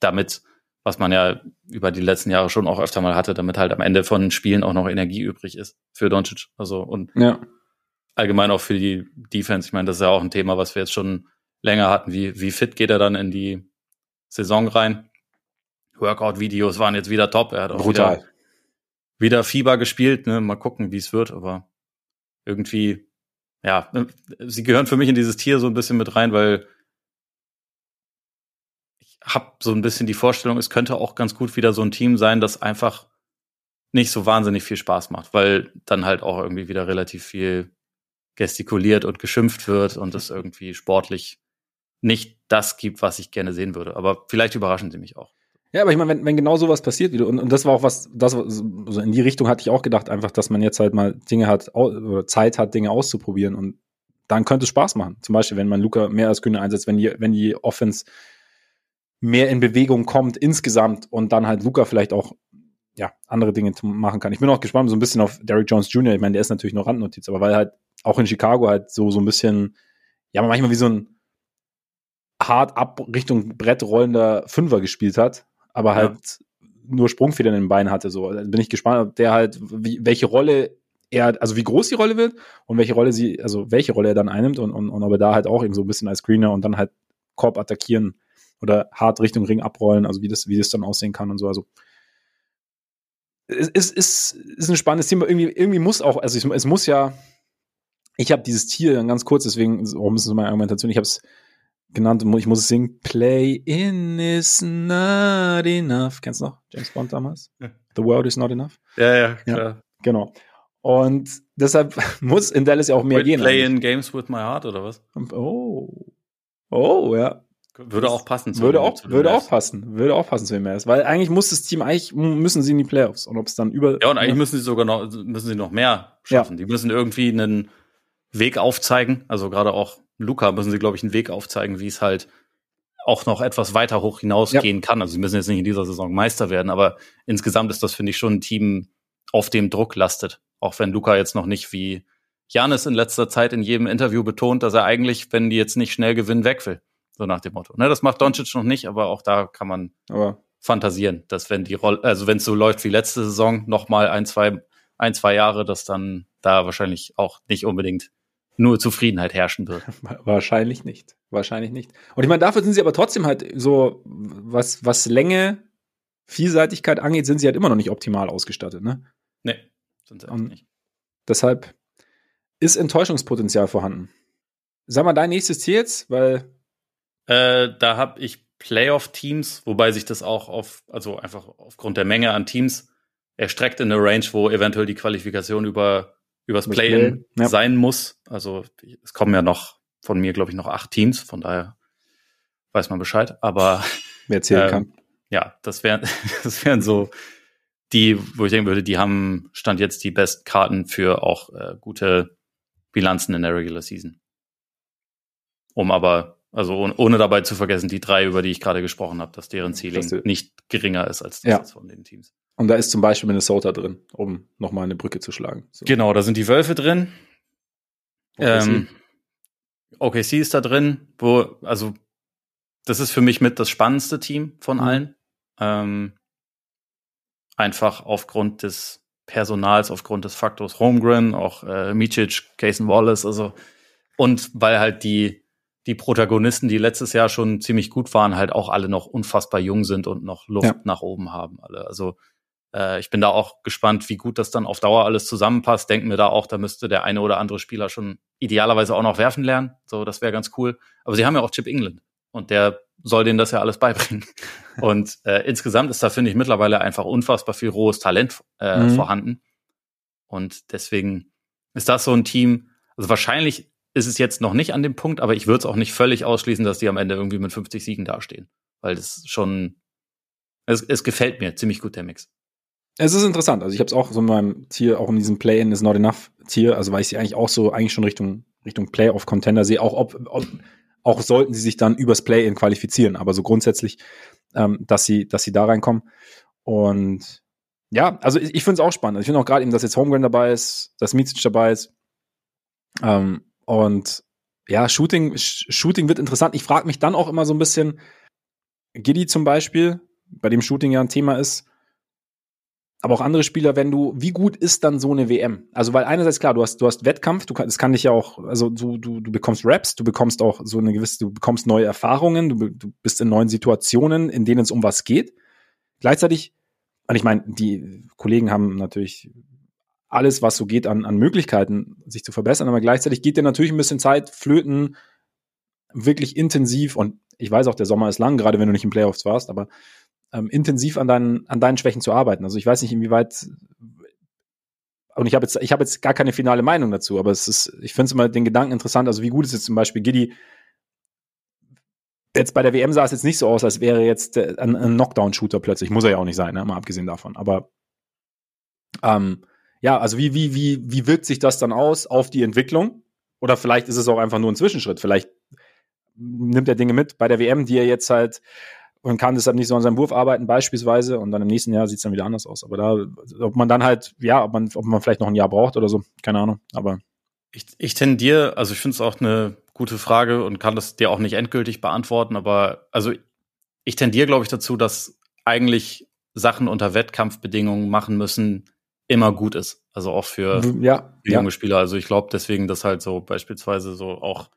damit, was man ja über die letzten Jahre schon auch öfter mal hatte, damit halt am Ende von Spielen auch noch Energie übrig ist für Doncic. Also und ja. allgemein auch für die Defense. Ich meine, das ist ja auch ein Thema, was wir jetzt schon länger hatten. Wie, wie fit geht er dann in die Saison rein? Workout-Videos waren jetzt wieder top. Er hat auch Brutal. wieder, wieder Fieber gespielt. Ne? Mal gucken, wie es wird. Aber irgendwie ja, ne, sie gehören für mich in dieses Tier so ein bisschen mit rein, weil ich habe so ein bisschen die Vorstellung, es könnte auch ganz gut wieder so ein Team sein, das einfach nicht so wahnsinnig viel Spaß macht, weil dann halt auch irgendwie wieder relativ viel gestikuliert und geschimpft wird und es irgendwie sportlich nicht das gibt, was ich gerne sehen würde. Aber vielleicht überraschen sie mich auch. Ja, aber ich meine, wenn, wenn genau sowas passiert, wie du, und, und das war auch was, das also in die Richtung hatte ich auch gedacht, einfach, dass man jetzt halt mal Dinge hat, oder Zeit hat, Dinge auszuprobieren und dann könnte es Spaß machen. Zum Beispiel, wenn man Luca mehr als Grüne einsetzt, wenn die, wenn die Offense mehr in Bewegung kommt insgesamt und dann halt Luca vielleicht auch ja, andere Dinge machen kann. Ich bin auch gespannt so ein bisschen auf Derrick Jones Jr. Ich meine, der ist natürlich noch Randnotiz, aber weil halt auch in Chicago halt so, so ein bisschen, ja, manchmal wie so ein hart ab Richtung Brett rollender Fünfer gespielt hat, aber halt ja. nur Sprungfedern in den Beinen hatte. So da bin ich gespannt, ob der halt, wie, welche Rolle er, also wie groß die Rolle wird und welche Rolle sie, also welche Rolle er dann einnimmt und, und, und ob er da halt auch eben so ein bisschen als Screener und dann halt Korb attackieren oder hart Richtung Ring abrollen, also wie das, wie das dann aussehen kann und so. Also es ist, ist, ist ein spannendes Thema. Irgendwie, irgendwie muss auch, also ich, es muss ja, ich habe dieses Tier ganz kurz, deswegen, warum ist es meine Argumentation? Ich habe es genannt, ich muss es singen, Play in is not enough. Kennst du noch? James Bond damals? Ja. The world is not enough. Ja, ja, klar. Ja, genau. Und deshalb muss in Dallas ja auch mehr With gehen. Play in games with my heart oder was? Oh. Oh, ja. Würde auch passen. Zu würde auch, würde auch passen. Würde auch passen zu den Mavs. Weil eigentlich muss das Team, eigentlich müssen sie in die Playoffs. Und ob es dann über. Ja, und eigentlich müssen sie sogar noch, müssen sie noch mehr schaffen. Ja. Die müssen irgendwie einen Weg aufzeigen. Also gerade auch Luca müssen sie, glaube ich, einen Weg aufzeigen, wie es halt auch noch etwas weiter hoch hinausgehen ja. kann. Also sie müssen jetzt nicht in dieser Saison Meister werden, aber insgesamt ist das, finde ich, schon ein Team, auf dem Druck lastet. Auch wenn Luca jetzt noch nicht wie Janis in letzter Zeit in jedem Interview betont, dass er eigentlich, wenn die jetzt nicht schnell gewinnen, weg will. So nach dem Motto. Ne, das macht Doncic noch nicht, aber auch da kann man aber fantasieren, dass wenn die Rolle, also wenn es so läuft wie letzte Saison, noch mal ein, zwei, ein, zwei Jahre, dass dann da wahrscheinlich auch nicht unbedingt nur Zufriedenheit herrschen wird. Wahrscheinlich nicht. Wahrscheinlich nicht. Und ich meine, dafür sind sie aber trotzdem halt so, was, was Länge, Vielseitigkeit angeht, sind sie halt immer noch nicht optimal ausgestattet, ne? Nee, sind sie Und nicht. Deshalb ist Enttäuschungspotenzial vorhanden. Sag mal dein nächstes Ziel jetzt, weil. Äh, da habe ich Playoff-Teams, wobei sich das auch auf, also einfach aufgrund der Menge an Teams erstreckt in eine Range, wo eventuell die Qualifikation über übers Play-In ja. sein muss. Also es kommen ja noch von mir, glaube ich, noch acht Teams, von daher weiß man Bescheid. Aber wer zählen ähm, kann. Ja, das wären das wären so die, wo ich denken würde, die haben stand jetzt die besten Karten für auch äh, gute Bilanzen in der Regular Season. Um aber also ohne, ohne dabei zu vergessen, die drei, über die ich gerade gesprochen habe, dass deren Ceiling das nicht geringer ist als das ja. von den Teams. Und da ist zum Beispiel Minnesota drin, um nochmal eine Brücke zu schlagen. So. Genau, da sind die Wölfe drin. OKC. Ähm, OKC ist da drin, wo, also, das ist für mich mit das spannendste Team von mhm. allen. Ähm, einfach aufgrund des Personals, aufgrund des Faktors Holmgren, auch äh, Micic, Cason Wallace, also und weil halt die die Protagonisten, die letztes Jahr schon ziemlich gut waren, halt auch alle noch unfassbar jung sind und noch Luft ja. nach oben haben. Alle. Also äh, ich bin da auch gespannt, wie gut das dann auf Dauer alles zusammenpasst. Denken mir da auch, da müsste der eine oder andere Spieler schon idealerweise auch noch werfen lernen. So, das wäre ganz cool. Aber sie haben ja auch Chip England und der soll denen das ja alles beibringen. Und äh, insgesamt ist da, finde ich, mittlerweile einfach unfassbar viel rohes Talent äh, mhm. vorhanden. Und deswegen ist das so ein Team, also wahrscheinlich ist es jetzt noch nicht an dem Punkt, aber ich würde es auch nicht völlig ausschließen, dass die am Ende irgendwie mit 50 Siegen dastehen. Weil das schon, es, es gefällt mir ziemlich gut, der Mix. Es ist interessant. Also ich habe es auch so in meinem Tier, auch in diesem Play-in is not enough Tier, also weil ich sie eigentlich auch so eigentlich schon Richtung Richtung Playoff-Contender sehe, auch ob, ob auch sollten sie sich dann übers Play-in qualifizieren, aber so grundsätzlich, ähm, dass sie dass sie da reinkommen. Und ja, also ich, ich finde es auch spannend. Ich finde auch gerade eben, dass jetzt Homegrown dabei ist, dass Micic dabei ist. Ähm, und ja, Shooting, Shooting wird interessant. Ich frage mich dann auch immer so ein bisschen, Giddy zum Beispiel, bei dem Shooting ja ein Thema ist, aber auch andere Spieler, wenn du, wie gut ist dann so eine WM? Also, weil einerseits klar, du hast, du hast Wettkampf, du das kann dich ja auch, also du, du, du bekommst Raps, du bekommst auch so eine gewisse, du bekommst neue Erfahrungen, du, du bist in neuen Situationen, in denen es um was geht. Gleichzeitig, und ich meine, die Kollegen haben natürlich alles, was so geht an, an Möglichkeiten, sich zu verbessern. Aber gleichzeitig geht dir natürlich ein bisschen Zeit flöten, wirklich intensiv und ich weiß auch, der Sommer ist lang, gerade wenn du nicht in Playoffs warst, aber ähm, intensiv an deinen, an deinen Schwächen zu arbeiten. Also ich weiß nicht, inwieweit und ich habe jetzt, ich habe jetzt gar keine finale Meinung dazu, aber es ist, ich finde es immer den Gedanken interessant, also wie gut ist jetzt zum Beispiel Giddy, jetzt bei der WM sah es jetzt nicht so aus, als wäre jetzt ein, ein Knockdown-Shooter plötzlich. Muss er ja auch nicht sein, ne? mal abgesehen davon. Aber ähm, ja, also wie, wie, wie, wie wirkt sich das dann aus auf die Entwicklung? Oder vielleicht ist es auch einfach nur ein Zwischenschritt. Vielleicht nimmt er Dinge mit bei der WM, die er jetzt halt und kann deshalb nicht so an seinem Wurf arbeiten, beispielsweise, und dann im nächsten Jahr sieht es dann wieder anders aus. Aber da, ob man dann halt, ja, ob man, ob man vielleicht noch ein Jahr braucht oder so, keine Ahnung. Aber ich, ich tendiere, also ich finde es auch eine gute Frage und kann das dir auch nicht endgültig beantworten, aber also ich tendiere, glaube ich, dazu, dass eigentlich Sachen unter Wettkampfbedingungen machen müssen, immer gut ist. Also auch für, ja, für junge ja. Spieler. Also ich glaube deswegen, dass halt so beispielsweise so auch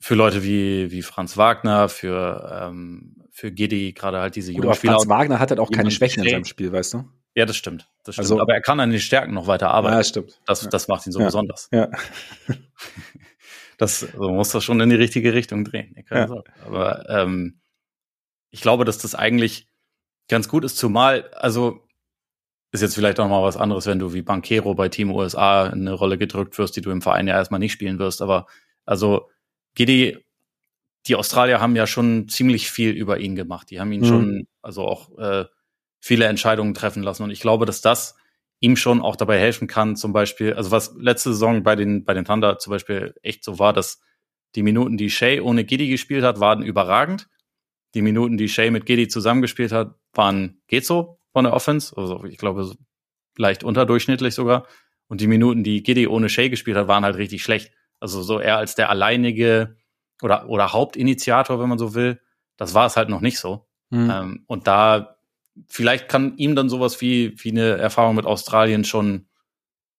für Leute wie, wie Franz Wagner, für, ähm, für Giddy, gerade halt diese jungen Spieler. Franz Wagner hat halt auch keine Schwächen in seinem Spiel, weißt du? Ja, das stimmt. Das stimmt. Also, aber er kann an den Stärken noch weiter arbeiten. Ja, stimmt. Das, das macht ihn so ja. besonders. Ja. Das so muss das schon in die richtige Richtung drehen. Ja. Aber ähm, ich glaube, dass das eigentlich ganz gut ist, zumal, also ist jetzt vielleicht auch mal was anderes, wenn du wie Banquero bei Team USA in eine Rolle gedrückt wirst, die du im Verein ja erstmal nicht spielen wirst. Aber also Giddy, die Australier haben ja schon ziemlich viel über ihn gemacht. Die haben ihn mhm. schon, also auch äh, viele Entscheidungen treffen lassen. Und ich glaube, dass das ihm schon auch dabei helfen kann, zum Beispiel, also was letzte Saison bei den, bei den Thunder zum Beispiel echt so war, dass die Minuten, die Shea ohne Giddy gespielt hat, waren überragend. Die Minuten, die Shea mit Giddy zusammengespielt hat, waren geht so von der Offense. Also ich glaube, leicht unterdurchschnittlich sogar. Und die Minuten, die Giddy ohne Shea gespielt hat, waren halt richtig schlecht. Also so er als der alleinige oder, oder Hauptinitiator, wenn man so will, das war es halt noch nicht so. Mhm. Ähm, und da, vielleicht kann ihm dann sowas wie, wie eine Erfahrung mit Australien schon,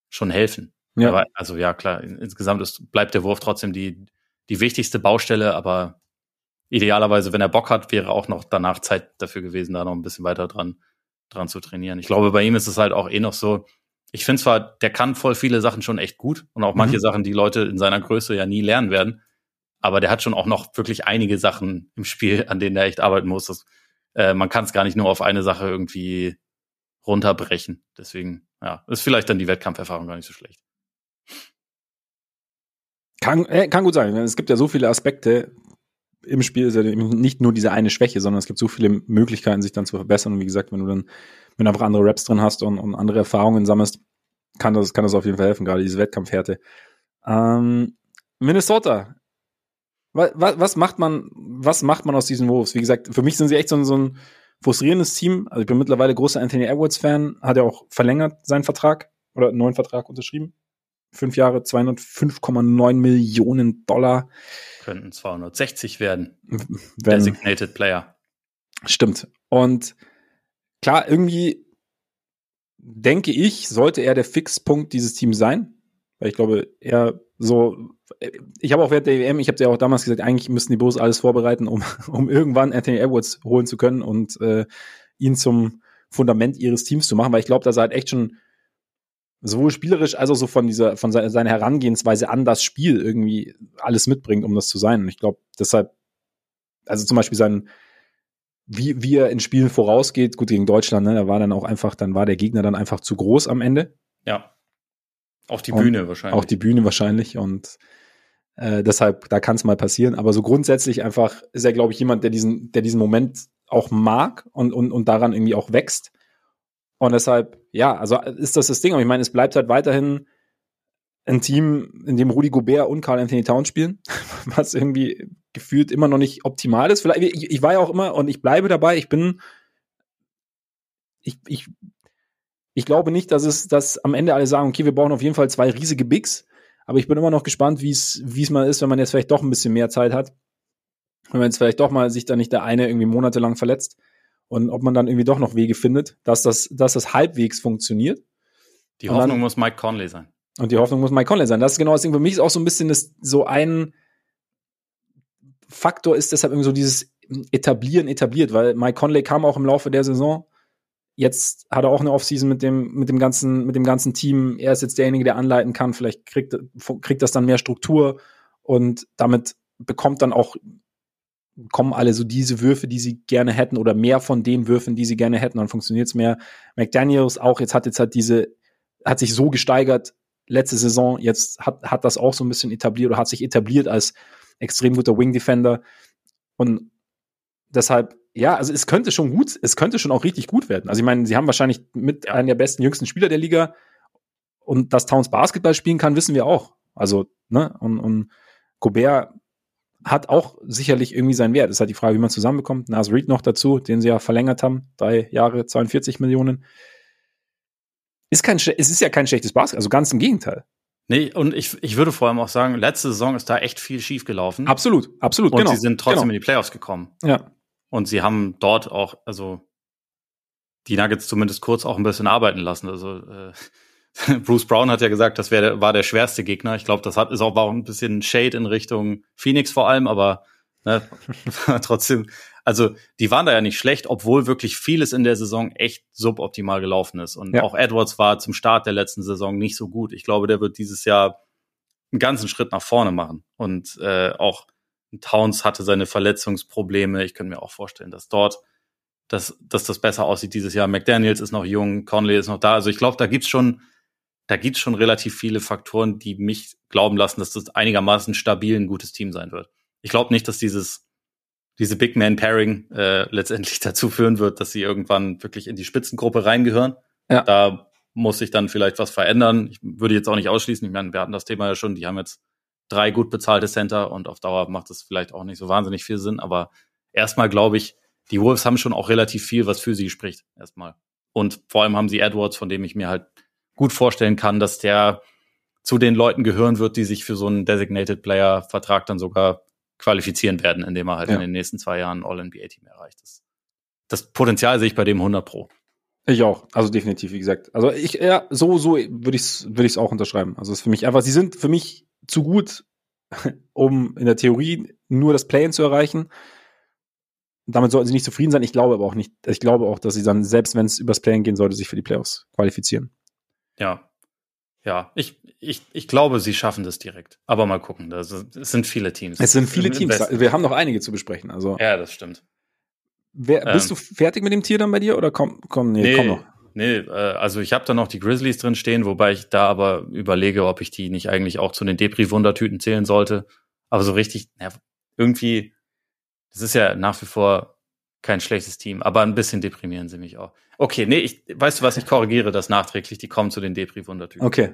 schon helfen. Ja. Aber, also ja, klar, insgesamt ist, bleibt der Wurf trotzdem die, die wichtigste Baustelle, aber idealerweise, wenn er Bock hat, wäre auch noch danach Zeit dafür gewesen, da noch ein bisschen weiter dran dran zu trainieren. Ich glaube, bei ihm ist es halt auch eh noch so, ich finde zwar, der kann voll viele Sachen schon echt gut und auch manche mhm. Sachen, die Leute in seiner Größe ja nie lernen werden, aber der hat schon auch noch wirklich einige Sachen im Spiel, an denen er echt arbeiten muss. Das, äh, man kann es gar nicht nur auf eine Sache irgendwie runterbrechen. Deswegen, ja, ist vielleicht dann die Wettkampferfahrung gar nicht so schlecht. Kann, äh, kann gut sein. Es gibt ja so viele Aspekte, im Spiel ist ja nicht nur diese eine Schwäche, sondern es gibt so viele Möglichkeiten, sich dann zu verbessern. Und wie gesagt, wenn du dann, wenn du einfach andere Raps drin hast und, und andere Erfahrungen sammelst, kann das, kann das auf jeden Fall helfen, gerade diese Wettkampfhärte. Ähm, Minnesota. Was, was, macht man, was macht man aus diesen Wolves? Wie gesagt, für mich sind sie echt so, ein, so ein frustrierendes Team. Also ich bin mittlerweile großer Anthony Edwards-Fan, hat ja auch verlängert seinen Vertrag oder einen neuen Vertrag unterschrieben. Fünf Jahre, 205,9 Millionen Dollar. Könnten 260 werden. Wenn, Designated Player. Stimmt. Und klar, irgendwie denke ich, sollte er der Fixpunkt dieses Teams sein. Weil ich glaube, er so, ich habe auch während der EM, ich habe ja auch damals gesagt, eigentlich müssten die Bulls alles vorbereiten, um, um irgendwann Anthony Edwards holen zu können und äh, ihn zum Fundament ihres Teams zu machen, weil ich glaube, dass er halt echt schon sowohl spielerisch als auch so von dieser, von seiner Herangehensweise an das Spiel irgendwie alles mitbringt, um das zu sein. Und ich glaube, deshalb, also zum Beispiel sein, wie, wie er in Spielen vorausgeht, gut gegen Deutschland, ne, da war dann auch einfach, dann war der Gegner dann einfach zu groß am Ende. Ja. Auf die Bühne und wahrscheinlich. Auf die Bühne wahrscheinlich und äh, deshalb, da kann es mal passieren. Aber so grundsätzlich einfach ist er, glaube ich, jemand, der diesen, der diesen Moment auch mag und, und, und daran irgendwie auch wächst. Und deshalb, ja, also ist das das Ding. Aber ich meine, es bleibt halt weiterhin ein Team, in dem Rudi Gobert und Carl Anthony Towns spielen, was irgendwie gefühlt immer noch nicht optimal ist. Vielleicht, ich, ich war ja auch immer und ich bleibe dabei, ich bin, ich, ich, ich glaube nicht, dass es, dass am Ende alle sagen, okay, wir brauchen auf jeden Fall zwei riesige Bigs, aber ich bin immer noch gespannt, wie es, wie es mal ist, wenn man jetzt vielleicht doch ein bisschen mehr Zeit hat. Wenn man jetzt vielleicht doch mal sich da nicht der eine irgendwie monatelang verletzt und ob man dann irgendwie doch noch Wege findet, dass das, dass das halbwegs funktioniert. Die Hoffnung dann, muss Mike Conley sein. Und die Hoffnung muss Mike Conley sein. Das ist genau das Ding. Für mich ist auch so ein bisschen das, so ein Faktor ist deshalb irgendwie so dieses Etablieren etabliert, weil Mike Conley kam auch im Laufe der Saison. Jetzt hat er auch eine Offseason mit dem, mit dem ganzen, mit dem ganzen Team. Er ist jetzt derjenige, der anleiten kann. Vielleicht kriegt, kriegt das dann mehr Struktur und damit bekommt dann auch kommen alle so diese Würfe, die sie gerne hätten oder mehr von den Würfen, die sie gerne hätten, dann funktioniert es mehr. McDaniels auch jetzt hat jetzt halt diese, hat sich so gesteigert letzte Saison, jetzt hat, hat das auch so ein bisschen etabliert oder hat sich etabliert als extrem guter Wing Defender und deshalb ja, also es könnte schon gut, es könnte schon auch richtig gut werden. Also ich meine, sie haben wahrscheinlich mit einem der besten jüngsten Spieler der Liga und dass Towns Basketball spielen kann, wissen wir auch. Also, ne, und, und Gobert hat auch sicherlich irgendwie seinen Wert. Es ist halt die Frage, wie man zusammenbekommt. Nas Reed noch dazu, den sie ja verlängert haben, drei Jahre, 42 Millionen. Ist kein, es ist ja kein schlechtes Basketball, also ganz im Gegenteil. Nee, und ich, ich würde vor allem auch sagen, letzte Saison ist da echt viel schief gelaufen. Absolut, absolut, und genau. Und sie sind trotzdem genau. in die Playoffs gekommen. Ja. Und sie haben dort auch, also die Nuggets zumindest kurz auch ein bisschen arbeiten lassen. Also äh, Bruce Brown hat ja gesagt, das wär, war der schwerste Gegner. Ich glaube, das hat ist auch, war auch ein bisschen Shade in Richtung Phoenix vor allem, aber ne, trotzdem, also die waren da ja nicht schlecht, obwohl wirklich vieles in der Saison echt suboptimal gelaufen ist. Und ja. auch Edwards war zum Start der letzten Saison nicht so gut. Ich glaube, der wird dieses Jahr einen ganzen Schritt nach vorne machen. Und äh, auch Towns hatte seine Verletzungsprobleme. Ich könnte mir auch vorstellen, dass dort dass, dass das besser aussieht dieses Jahr. McDaniels ist noch jung, Conley ist noch da. Also ich glaube, da gibt's schon da gibt es schon relativ viele Faktoren, die mich glauben lassen, dass das einigermaßen stabil ein gutes Team sein wird. Ich glaube nicht, dass dieses diese Big Man Pairing äh, letztendlich dazu führen wird, dass sie irgendwann wirklich in die Spitzengruppe reingehören. Ja. Da muss sich dann vielleicht was verändern. Ich würde jetzt auch nicht ausschließen. Ich meine, wir hatten das Thema ja schon. Die haben jetzt drei gut bezahlte Center und auf Dauer macht das vielleicht auch nicht so wahnsinnig viel Sinn. Aber erstmal glaube ich, die Wolves haben schon auch relativ viel, was für sie spricht. Erstmal. Und vor allem haben sie Edwards, von dem ich mir halt gut vorstellen kann, dass der zu den Leuten gehören wird, die sich für so einen Designated Player Vertrag dann sogar qualifizieren werden, indem er halt ja. in den nächsten zwei Jahren All-NBA-Team erreicht ist. Das Potenzial sehe ich bei dem 100 Pro. Ich auch, also definitiv, wie gesagt. Also ich, ja, so, so würde ich es würde ich's auch unterschreiben. Also es ist für mich einfach, sie sind für mich zu gut, um in der Theorie nur das Play-In zu erreichen. Damit sollten sie nicht zufrieden sein. Ich glaube aber auch nicht, ich glaube auch, dass sie dann, selbst wenn es übers Play-In gehen sollte, sich für die Playoffs qualifizieren. Ja. Ja, ich, ich, ich glaube, sie schaffen das direkt. Aber mal gucken. Das, es sind viele Teams. Es sind viele Teams. Wir haben noch einige zu besprechen. Also. Ja, das stimmt. Wer, bist ähm, du fertig mit dem Tier dann bei dir oder komm, komm, nee, nee komm noch. Nee, äh, also ich habe da noch die Grizzlies drin stehen, wobei ich da aber überlege, ob ich die nicht eigentlich auch zu den Depri-Wundertüten zählen sollte. Aber so richtig, ja, irgendwie, das ist ja nach wie vor kein schlechtes Team, aber ein bisschen deprimieren sie mich auch. Okay, nee, ich, weißt du was, ich korrigiere das nachträglich, die kommen zu den Depri-Wundertypen. Okay.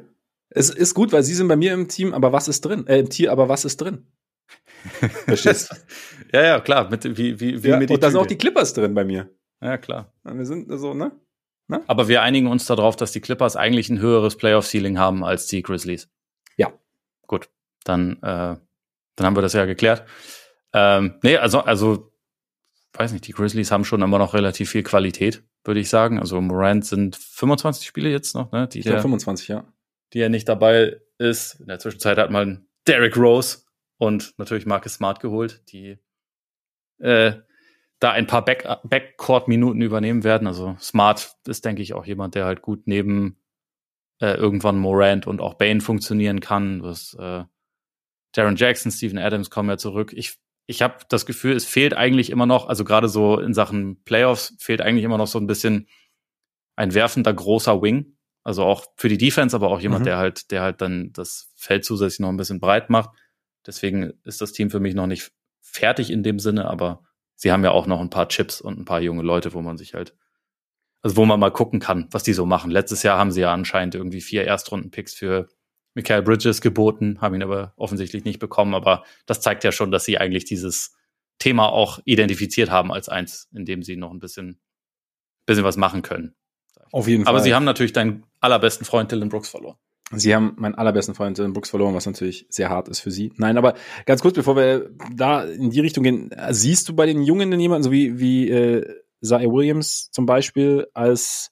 Es ist gut, weil sie sind bei mir im Team, aber was ist drin? Äh, im Tier, aber was ist drin? Verstehst Ja, ja, klar. Mit, wie, wie, wie ja, mit und da sind auch die Clippers drin bei mir. Ja, klar. Wir sind so, ne? ne? Aber wir einigen uns darauf, dass die Clippers eigentlich ein höheres Playoff-Ceiling haben als die Grizzlies. Ja. Gut. Dann, äh, dann haben wir das ja geklärt. Ähm, nee, also, also weiß nicht, die Grizzlies haben schon immer noch relativ viel Qualität. würde ich sagen. Also Morant sind 25 Spiele jetzt noch, ne? Die ich glaube 25, ja. Die er nicht dabei ist. In der Zwischenzeit hat man Derrick Rose und natürlich Marcus Smart geholt, die äh, da ein paar Back Backcourt-Minuten übernehmen werden. Also Smart ist, denke ich, auch jemand, der halt gut neben äh, irgendwann Morant und auch Bane funktionieren kann. Was äh, Darren Jackson, Steven Adams kommen ja zurück. Ich, ich habe das Gefühl, es fehlt eigentlich immer noch, also gerade so in Sachen Playoffs, fehlt eigentlich immer noch so ein bisschen ein werfender großer Wing. Also auch für die Defense, aber auch jemand, mhm. der halt, der halt dann das Feld zusätzlich noch ein bisschen breit macht. Deswegen ist das Team für mich noch nicht fertig in dem Sinne, aber sie haben ja auch noch ein paar Chips und ein paar junge Leute, wo man sich halt, also wo man mal gucken kann, was die so machen. Letztes Jahr haben sie ja anscheinend irgendwie vier Erstrunden-Picks für Michael Bridges geboten, haben ihn aber offensichtlich nicht bekommen. Aber das zeigt ja schon, dass sie eigentlich dieses Thema auch identifiziert haben als eins, in dem sie noch ein bisschen, bisschen was machen können. Auf jeden Fall. Aber sie haben natürlich deinen allerbesten Freund Dylan Brooks verloren. Sie haben meinen allerbesten Freund Dylan Brooks verloren, was natürlich sehr hart ist für sie. Nein, aber ganz kurz, bevor wir da in die Richtung gehen, siehst du bei den Jungen denn jemanden, so wie, wie äh, Zaire Williams zum Beispiel, als,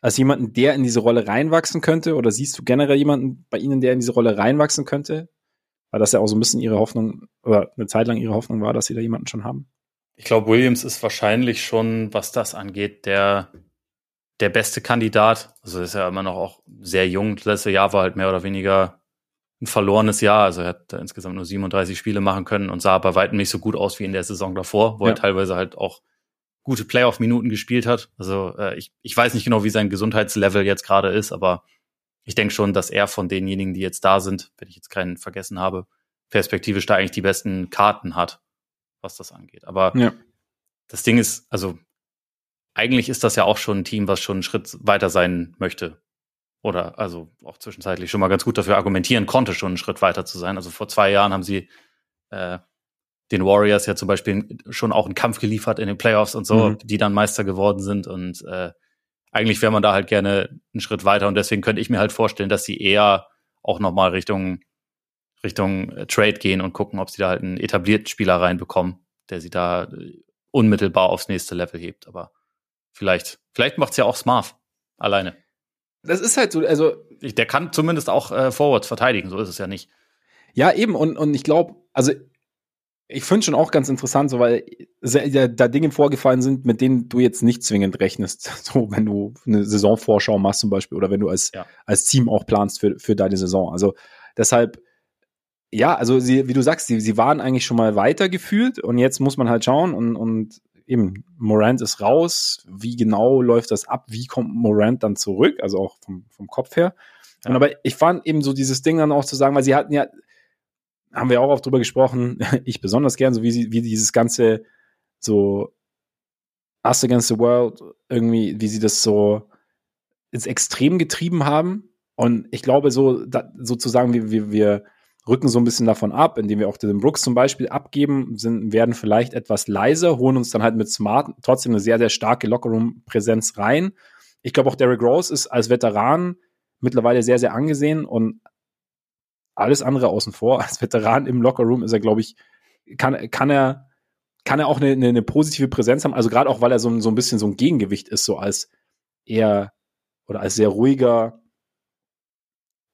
als jemanden, der in diese Rolle reinwachsen könnte? Oder siehst du generell jemanden bei ihnen, der in diese Rolle reinwachsen könnte? Weil das ja auch so ein bisschen ihre Hoffnung, oder eine Zeit lang ihre Hoffnung war, dass sie da jemanden schon haben. Ich glaube, Williams ist wahrscheinlich schon, was das angeht, der der beste Kandidat. Also ist ja immer noch auch sehr jung. Das letzte Jahr war halt mehr oder weniger ein verlorenes Jahr. Also er hat insgesamt nur 37 Spiele machen können und sah bei weitem nicht so gut aus wie in der Saison davor, wo ja. er teilweise halt auch gute Playoff-Minuten gespielt hat. Also äh, ich, ich weiß nicht genau, wie sein Gesundheitslevel jetzt gerade ist, aber ich denke schon, dass er von denjenigen, die jetzt da sind, wenn ich jetzt keinen vergessen habe, perspektivisch da eigentlich die besten Karten hat, was das angeht. Aber ja. das Ding ist, also eigentlich ist das ja auch schon ein Team, was schon einen Schritt weiter sein möchte. Oder also auch zwischenzeitlich schon mal ganz gut dafür argumentieren konnte, schon einen Schritt weiter zu sein. Also vor zwei Jahren haben sie äh, den Warriors ja zum Beispiel schon auch einen Kampf geliefert in den Playoffs und so, mhm. die dann Meister geworden sind. Und äh, eigentlich wäre man da halt gerne einen Schritt weiter. Und deswegen könnte ich mir halt vorstellen, dass sie eher auch nochmal Richtung, Richtung äh, Trade gehen und gucken, ob sie da halt einen etablierten Spieler reinbekommen, der sie da äh, unmittelbar aufs nächste Level hebt. Aber Vielleicht, vielleicht macht's ja auch Smart alleine. Das ist halt so, also. Der kann zumindest auch äh, Forwards verteidigen, so ist es ja nicht. Ja, eben, und, und ich glaube, also ich finde schon auch ganz interessant, so weil da, Dinge vorgefallen sind, mit denen du jetzt nicht zwingend rechnest. So, wenn du eine Saisonvorschau machst zum Beispiel oder wenn du als, ja. als Team auch planst für, für deine Saison. Also deshalb, ja, also sie, wie du sagst, sie, sie waren eigentlich schon mal weiter gefühlt und jetzt muss man halt schauen und, und eben, Morant ist raus. Wie genau läuft das ab? Wie kommt Morant dann zurück? Also auch vom, vom Kopf her. Ja. Und aber ich fand eben so dieses Ding dann auch zu sagen, weil sie hatten ja, haben wir auch oft drüber gesprochen, ich besonders gern, so wie wie dieses ganze so Us Against the World irgendwie, wie sie das so ins Extrem getrieben haben. Und ich glaube, so da, sozusagen, wie wir, wir rücken so ein bisschen davon ab, indem wir auch den Brooks zum Beispiel abgeben, sind, werden vielleicht etwas leiser, holen uns dann halt mit Smart trotzdem eine sehr, sehr starke Lockerroom-Präsenz rein. Ich glaube auch Derrick Rose ist als Veteran mittlerweile sehr, sehr angesehen und alles andere außen vor. Als Veteran im Lockerroom ist er, glaube ich, kann, kann er, kann er auch eine, eine, positive Präsenz haben. Also gerade auch, weil er so, so ein bisschen so ein Gegengewicht ist, so als eher oder als sehr ruhiger,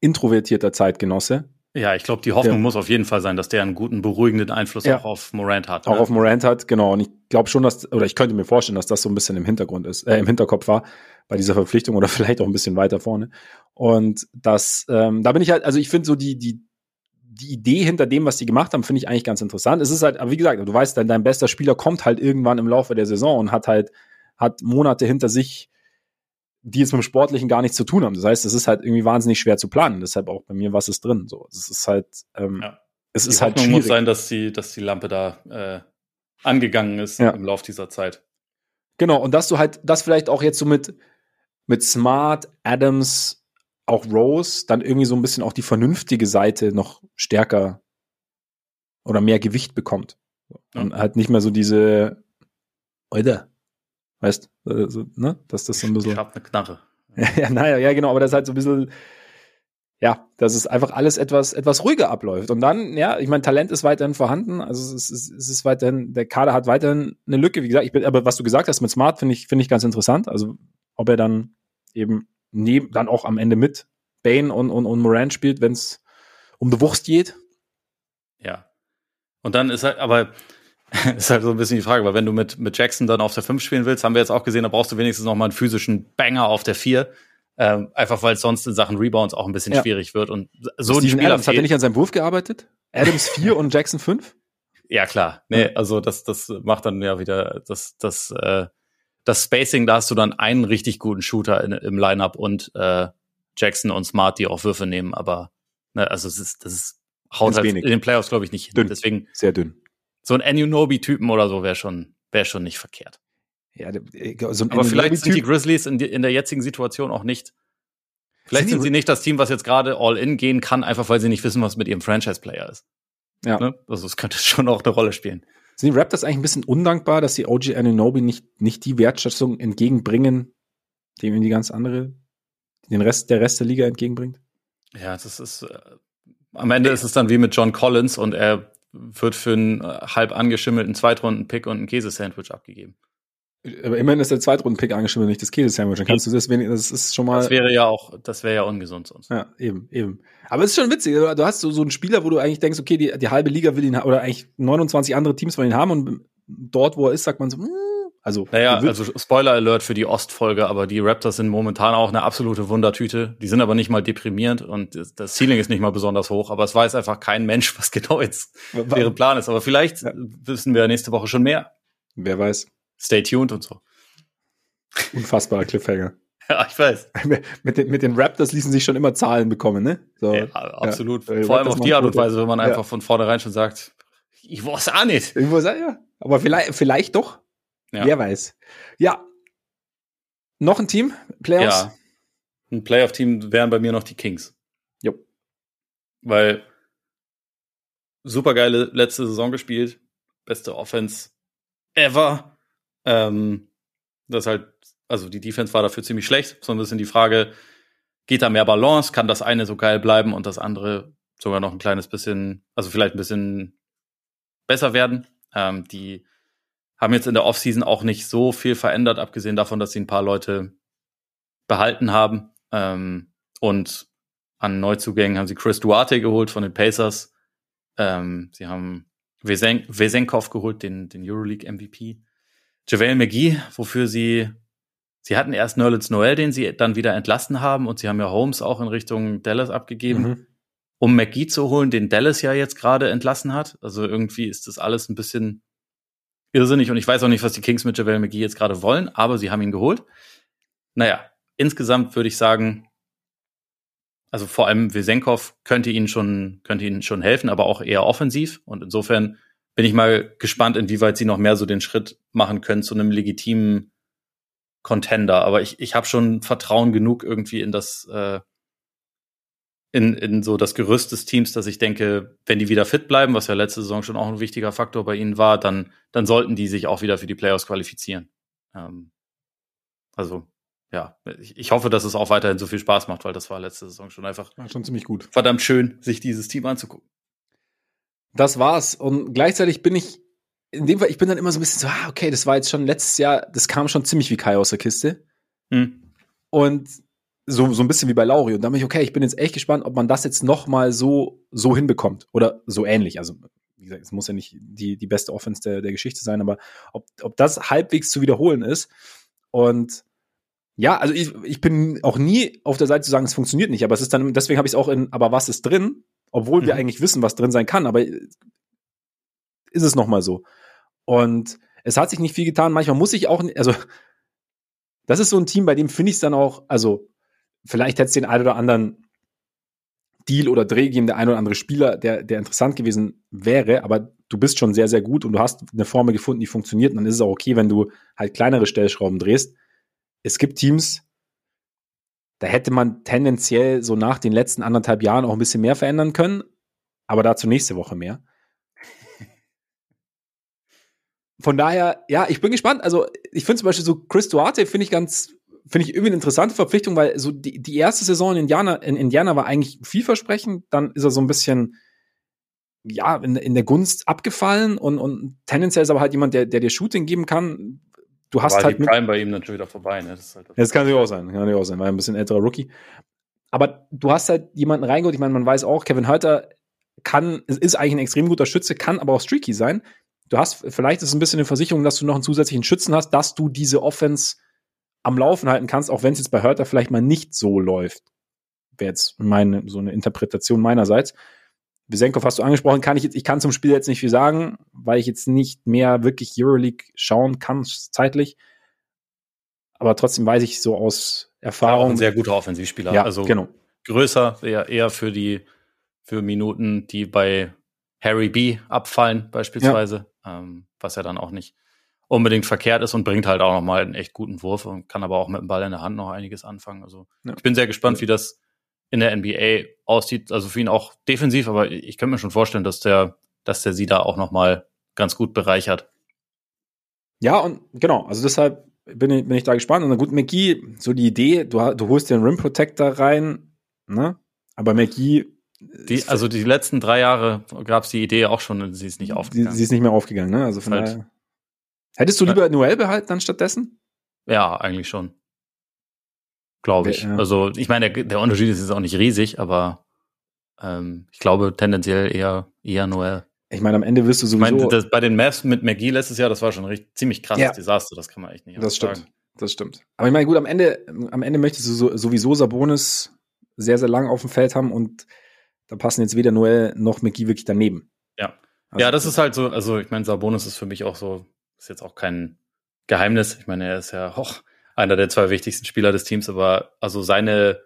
introvertierter Zeitgenosse ja, ich glaube, die Hoffnung ja. muss auf jeden Fall sein, dass der einen guten, beruhigenden Einfluss ja. auch auf Morant hat. Auch ne? auf Morant hat, genau. Und ich glaube schon, dass, oder ich könnte mir vorstellen, dass das so ein bisschen im Hintergrund ist, äh, im Hinterkopf war bei dieser Verpflichtung oder vielleicht auch ein bisschen weiter vorne. Und das, ähm, da bin ich halt, also ich finde so die, die, die Idee hinter dem, was die gemacht haben, finde ich eigentlich ganz interessant. Es ist halt, aber wie gesagt, du weißt, dein, dein bester Spieler kommt halt irgendwann im Laufe der Saison und hat halt, hat Monate hinter sich, die jetzt mit dem Sportlichen gar nichts zu tun haben. Das heißt, es ist halt irgendwie wahnsinnig schwer zu planen. Deshalb auch bei mir, was ist drin? So, es ist halt, ähm, ja. es die ist halt schwierig. muss sein, dass die, dass die Lampe da äh, angegangen ist ja. im Lauf dieser Zeit. Genau, und dass du halt, das vielleicht auch jetzt so mit, mit Smart, Adams, auch Rose, dann irgendwie so ein bisschen auch die vernünftige Seite noch stärker oder mehr Gewicht bekommt. Und ja. halt nicht mehr so diese, Alter, Weißt also, ne? Dass das so ein bisschen. Ich hab eine Knarre. ja, naja, ja, genau, aber das ist halt so ein bisschen. ja, dass es einfach alles etwas, etwas ruhiger abläuft. Und dann, ja, ich meine, Talent ist weiterhin vorhanden. Also es ist, es ist weiterhin, der Kader hat weiterhin eine Lücke. Wie gesagt, ich bin, aber was du gesagt hast mit Smart, finde ich, finde ich ganz interessant. Also, ob er dann eben neben, dann auch am Ende mit Bane und, und, und Moran spielt, wenn es um die Wurst geht. Ja. Und dann ist halt, aber ist halt so ein bisschen die Frage, weil wenn du mit, mit Jackson dann auf der 5 spielen willst, haben wir jetzt auch gesehen, da brauchst du wenigstens noch mal einen physischen Banger auf der 4. Ähm, einfach weil es sonst in Sachen Rebounds auch ein bisschen ja. schwierig wird. Und so ein Spieler Adams, hat er nicht an seinem Wurf gearbeitet? Adams 4 und Jackson 5? Ja, klar. Nee, also das, das macht dann ja wieder das, das, äh, das Spacing, da hast du dann einen richtig guten Shooter in, im Lineup und äh, Jackson und Smart, die auch Würfe nehmen, aber ne, also es ist, das ist haut halt in den Playoffs, glaube ich, nicht hin. Dünn. Deswegen sehr dünn. So ein Anunobi-Typen oder so wäre schon, wäre schon nicht verkehrt. Ja, äh, so ein Aber vielleicht sind die Grizzlies in, die, in der jetzigen Situation auch nicht. Vielleicht sind, sind sie nicht das Team, was jetzt gerade all in gehen kann, einfach weil sie nicht wissen, was mit ihrem Franchise-Player ist. Ja. Ne? Also es könnte schon auch eine Rolle spielen. Sind die Raptors eigentlich ein bisschen undankbar, dass die OG Anunobi nicht, nicht die Wertschätzung entgegenbringen, dem ihm die ganz andere, den Rest, der Rest der Liga entgegenbringt? Ja, das ist, äh, am Ende ist es dann wie mit John Collins und er wird für einen äh, halb angeschimmelten Zweitrunden-Pick und ein Käsesandwich abgegeben. Aber immerhin ist der Zweitrunden-Pick angeschimmelt, nicht das Käse-Sandwich. Dann kannst du das wenig, das ist schon mal. Das wäre ja auch, das wäre ja ungesund sonst. Ja, eben, eben. Aber es ist schon witzig. Du hast so, so einen Spieler, wo du eigentlich denkst, okay, die, die halbe Liga will ihn, oder eigentlich 29 andere Teams wollen ihn haben und dort, wo er ist, sagt man so, hm, also. Naja, also Spoiler Alert für die Ostfolge, aber die Raptors sind momentan auch eine absolute Wundertüte. Die sind aber nicht mal deprimierend und das Ceiling ist nicht mal besonders hoch, aber es weiß einfach kein Mensch, was genau jetzt deren Plan ist. Aber vielleicht ja. wissen wir nächste Woche schon mehr. Wer weiß. Stay tuned und so. Unfassbarer Cliffhanger. Ja, ich weiß. mit, den, mit den Raptors ließen sich schon immer Zahlen bekommen, ne? So, ja, absolut. Ja. Vor allem auf die Art und Weise, wenn man einfach von vornherein schon sagt, ich weiß auch nicht. Ich weiß auch, ja. Aber vielleicht, vielleicht doch. Ja. Wer weiß. Ja. Noch ein Team? Playoffs? Ja. Ein Playoff-Team wären bei mir noch die Kings. Jo. Weil supergeile letzte Saison gespielt. Beste Offense ever. Ähm, das halt also die Defense war dafür ziemlich schlecht, so ein bisschen die Frage, geht da mehr Balance, kann das eine so geil bleiben und das andere sogar noch ein kleines bisschen, also vielleicht ein bisschen besser werden. Ähm, die haben jetzt in der Offseason auch nicht so viel verändert, abgesehen davon, dass sie ein paar Leute behalten haben. Ähm, und an Neuzugängen haben sie Chris Duarte geholt von den Pacers. Ähm, sie haben Wesen Wesenkov geholt, den, den Euroleague MVP. JaVale McGee, wofür sie Sie hatten erst Nerlens Noel, den sie dann wieder entlassen haben, und sie haben ja Holmes auch in Richtung Dallas abgegeben, mhm. um McGee zu holen, den Dallas ja jetzt gerade entlassen hat. Also irgendwie ist das alles ein bisschen irrsinnig und ich weiß auch nicht, was die Kings mit JaVale McGee jetzt gerade wollen, aber sie haben ihn geholt. Naja, insgesamt würde ich sagen, also vor allem Wesenkov könnte ihnen schon, könnte ihnen schon helfen, aber auch eher offensiv. Und insofern bin ich mal gespannt, inwieweit sie noch mehr so den Schritt machen können zu einem legitimen Contender, aber ich, ich habe schon Vertrauen genug irgendwie in das, äh, in, in so das Gerüst des Teams, dass ich denke, wenn die wieder fit bleiben, was ja letzte Saison schon auch ein wichtiger Faktor bei ihnen war, dann, dann sollten die sich auch wieder für die Playoffs qualifizieren. Ähm, also, ja, ich, ich hoffe, dass es auch weiterhin so viel Spaß macht, weil das war letzte Saison schon einfach war schon ziemlich gut. Verdammt schön, sich dieses Team anzugucken. Das war's. Und gleichzeitig bin ich in dem Fall, ich bin dann immer so ein bisschen so, ah, okay, das war jetzt schon letztes Jahr, das kam schon ziemlich wie Kai aus der Kiste. Mhm. Und so, so ein bisschen wie bei Lauri. Und da bin ich, okay, ich bin jetzt echt gespannt, ob man das jetzt noch mal so, so hinbekommt. Oder so ähnlich. Also, wie gesagt, es muss ja nicht die, die beste Offense der, der Geschichte sein, aber ob, ob das halbwegs zu wiederholen ist. Und ja, also ich, ich bin auch nie auf der Seite zu sagen, es funktioniert nicht, aber es ist dann, deswegen habe ich es auch in, aber was ist drin? Obwohl mhm. wir eigentlich wissen, was drin sein kann, aber ist es noch mal so. Und es hat sich nicht viel getan. Manchmal muss ich auch, also das ist so ein Team, bei dem finde ich es dann auch, also vielleicht hätte es den einen oder anderen Deal oder Dreh gegeben, der ein oder andere Spieler, der, der interessant gewesen wäre, aber du bist schon sehr, sehr gut und du hast eine Formel gefunden, die funktioniert. Und dann ist es auch okay, wenn du halt kleinere Stellschrauben drehst. Es gibt Teams, da hätte man tendenziell so nach den letzten anderthalb Jahren auch ein bisschen mehr verändern können, aber dazu nächste Woche mehr von daher, ja, ich bin gespannt. Also, ich finde zum Beispiel so Chris Duarte finde ich ganz, finde ich irgendwie eine interessante Verpflichtung, weil so die, die erste Saison in Indiana, in Indiana war eigentlich vielversprechend. Dann ist er so ein bisschen, ja, in, in der Gunst abgefallen und, und tendenziell ist aber halt jemand, der, der dir Shooting geben kann. Du hast War halt die Prime bei ihm dann schon wieder vorbei. Ne? Das, ist halt das kann natürlich auch sein, kann natürlich auch sein, weil er ein bisschen älterer Rookie. Aber du hast halt jemanden reingeholt, ich meine, man weiß auch, Kevin Hurter kann, ist eigentlich ein extrem guter Schütze, kann aber auch streaky sein. Du hast, vielleicht ist es ein bisschen eine Versicherung, dass du noch einen zusätzlichen Schützen hast, dass du diese Offense am Laufen halten kannst, auch wenn es jetzt bei Hurter vielleicht mal nicht so läuft. Wäre jetzt meine, so eine Interpretation meinerseits. Besenkov hast du angesprochen, kann ich jetzt, ich kann zum Spiel jetzt nicht viel sagen, weil ich jetzt nicht mehr wirklich Euroleague schauen kann, zeitlich. Aber trotzdem weiß ich so aus Erfahrung. ein sehr guter Offensivspieler. ja, also genau. größer, eher, eher für die für Minuten, die bei Harry B abfallen, beispielsweise, ähm, was ja dann auch nicht unbedingt verkehrt ist und bringt halt auch nochmal einen echt guten Wurf und kann aber auch mit dem Ball in der Hand noch einiges anfangen. Also Ja. ich bin sehr gespannt, wie das in der NBA aussieht. Also für ihn auch defensiv, aber ich könnte mir schon vorstellen, dass der, dass der sie da auch nochmal ganz gut bereichert. Ja, und genau, also deshalb bin ich, bin ich da gespannt. Und dann gut, McGee, so die Idee, du, du holst dir einen Rim Protector rein, ne? Aber McGee, Die, ist- also die letzten drei Jahre gab es die Idee auch schon und sie ist nicht sie, aufgegangen. sie ist nicht mehr aufgegangen, ne? Also von Halt. daher. Hättest du lieber Noel behalten dann stattdessen? Ja, eigentlich schon. Glaube ich. Ja. Also, ich meine, der, der Unterschied ist jetzt auch nicht riesig, aber ähm, ich glaube tendenziell eher, eher Noel. Ich meine, am Ende wirst du Ich sowieso. meine, das, bei den Mavs mit McGee letztes Jahr, das war schon ein richtig, ziemlich krasses Ja. Desaster, das kann man echt nicht das anders stimmt. sagen. Das stimmt. Aber ich meine, gut, am Ende, am Ende möchtest du so, sowieso Sabonis sehr, sehr lang auf dem Feld haben und da passen jetzt weder Noel noch McGee wirklich daneben. Ja. Also, ja, das ist halt so, also ich meine, Sabonis ist für mich auch so, ist jetzt auch kein Geheimnis. Ich meine, er ist ja auch einer der zwei wichtigsten Spieler des Teams, aber also seine,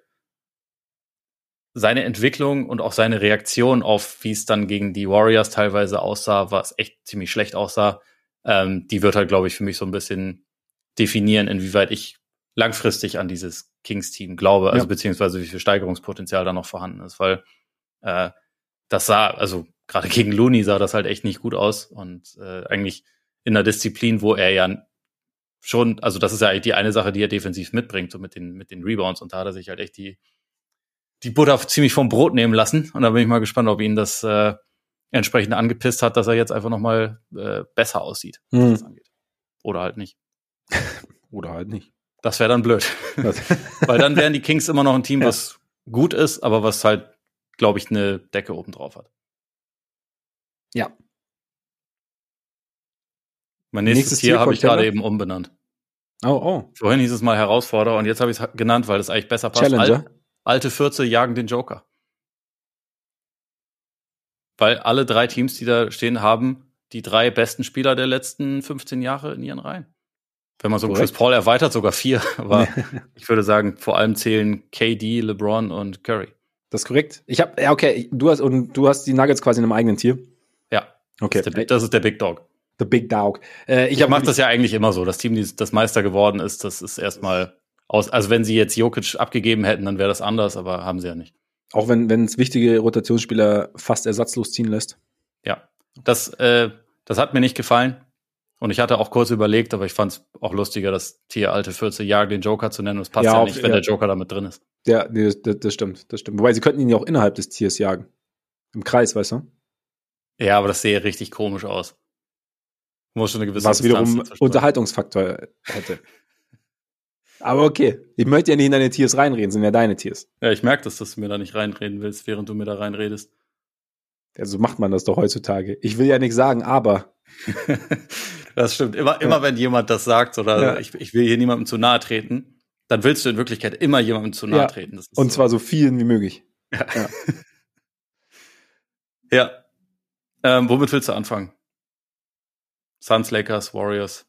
seine Entwicklung und auch seine Reaktion auf, wie es dann gegen die Warriors teilweise aussah, was echt ziemlich schlecht aussah, ähm, die wird halt, glaube ich, für mich so ein bisschen definieren, inwieweit ich langfristig an dieses Kings-Team glaube, also Ja. beziehungsweise wie viel Steigerungspotenzial da noch vorhanden ist, weil äh, das sah, also gerade gegen Looney sah das halt echt nicht gut aus und äh, eigentlich in einer Disziplin, wo er ja schon, also das ist ja eigentlich die eine Sache, die er defensiv mitbringt, so mit den, mit den Rebounds und da hat er sich halt echt die, die Butter ziemlich vom Brot nehmen lassen und da bin ich mal gespannt, ob ihn das äh, entsprechend angepisst hat, dass er jetzt einfach nochmal äh, besser aussieht, was Hm. das angeht. Oder halt nicht. Oder halt nicht. Das wäre dann blöd. Weil dann wären die Kings immer noch ein Team, Ja. was gut ist, aber was halt, glaube ich, eine Decke oben drauf hat. ja. Mein nächstes, Nächstes Tier Tier habe ich gerade eben umbenannt. Oh, oh. Vorhin hieß es mal Herausforderer und jetzt habe ich es genannt, weil es eigentlich besser passt. Challenger. Al alte Fürze jagen den Joker. Weil alle drei Teams, die da stehen, haben die drei besten Spieler der letzten 15 Jahre in ihren Reihen. Wenn man so. Chris Paul erweitert, sogar vier. Aber ich würde sagen, vor allem zählen KD, LeBron und Curry. Das ist korrekt. Ich habe, ja, okay, du hast, und du hast die Nuggets quasi in einem eigenen Tier. Ja, Okay. das, ist der, das ist der Big Dog. The Big Dog. Äh, ich mache das ja eigentlich immer so. Das Team, die das Meister geworden ist, das ist erstmal aus. Also wenn sie jetzt Jokic abgegeben hätten, dann wäre das anders, aber haben sie ja nicht. auch wenn wenn es wichtige Rotationsspieler fast ersatzlos ziehen lässt. Ja, das, äh, das hat mir nicht gefallen. Und ich hatte auch kurz überlegt, aber ich fand es auch lustiger, das Tier alte 14 Jahre den Joker zu nennen. Und es passt Ja, ja, auf- nicht, wenn ja. der Joker damit drin ist. Ja, nee, das, das, das stimmt, das stimmt. Wobei sie könnten ihn ja auch innerhalb des Tiers jagen. Im Kreis, weißt du? Ja, aber das sehe richtig komisch aus. Muss schon eine gewisse Was Distanz wiederum. Unterhaltungsfaktor hätte. Aber okay, ich möchte ja nicht in deine Tiers reinreden, sind ja deine Tiers. Ja, ich merke das, dass du mir da nicht reinreden willst, während du mir da reinredest. Also macht man das doch heutzutage. Ich will ja nichts sagen, aber das stimmt. Immer, immer wenn jemand das sagt oder Ja. ich, ich will hier niemandem zu nahe treten, dann willst du in Wirklichkeit immer jemandem zu nahe Ja. treten. Und so. zwar so vielen wie möglich. Ja. Ja. ja. Ähm, womit willst du anfangen? Suns, Lakers, Warriors.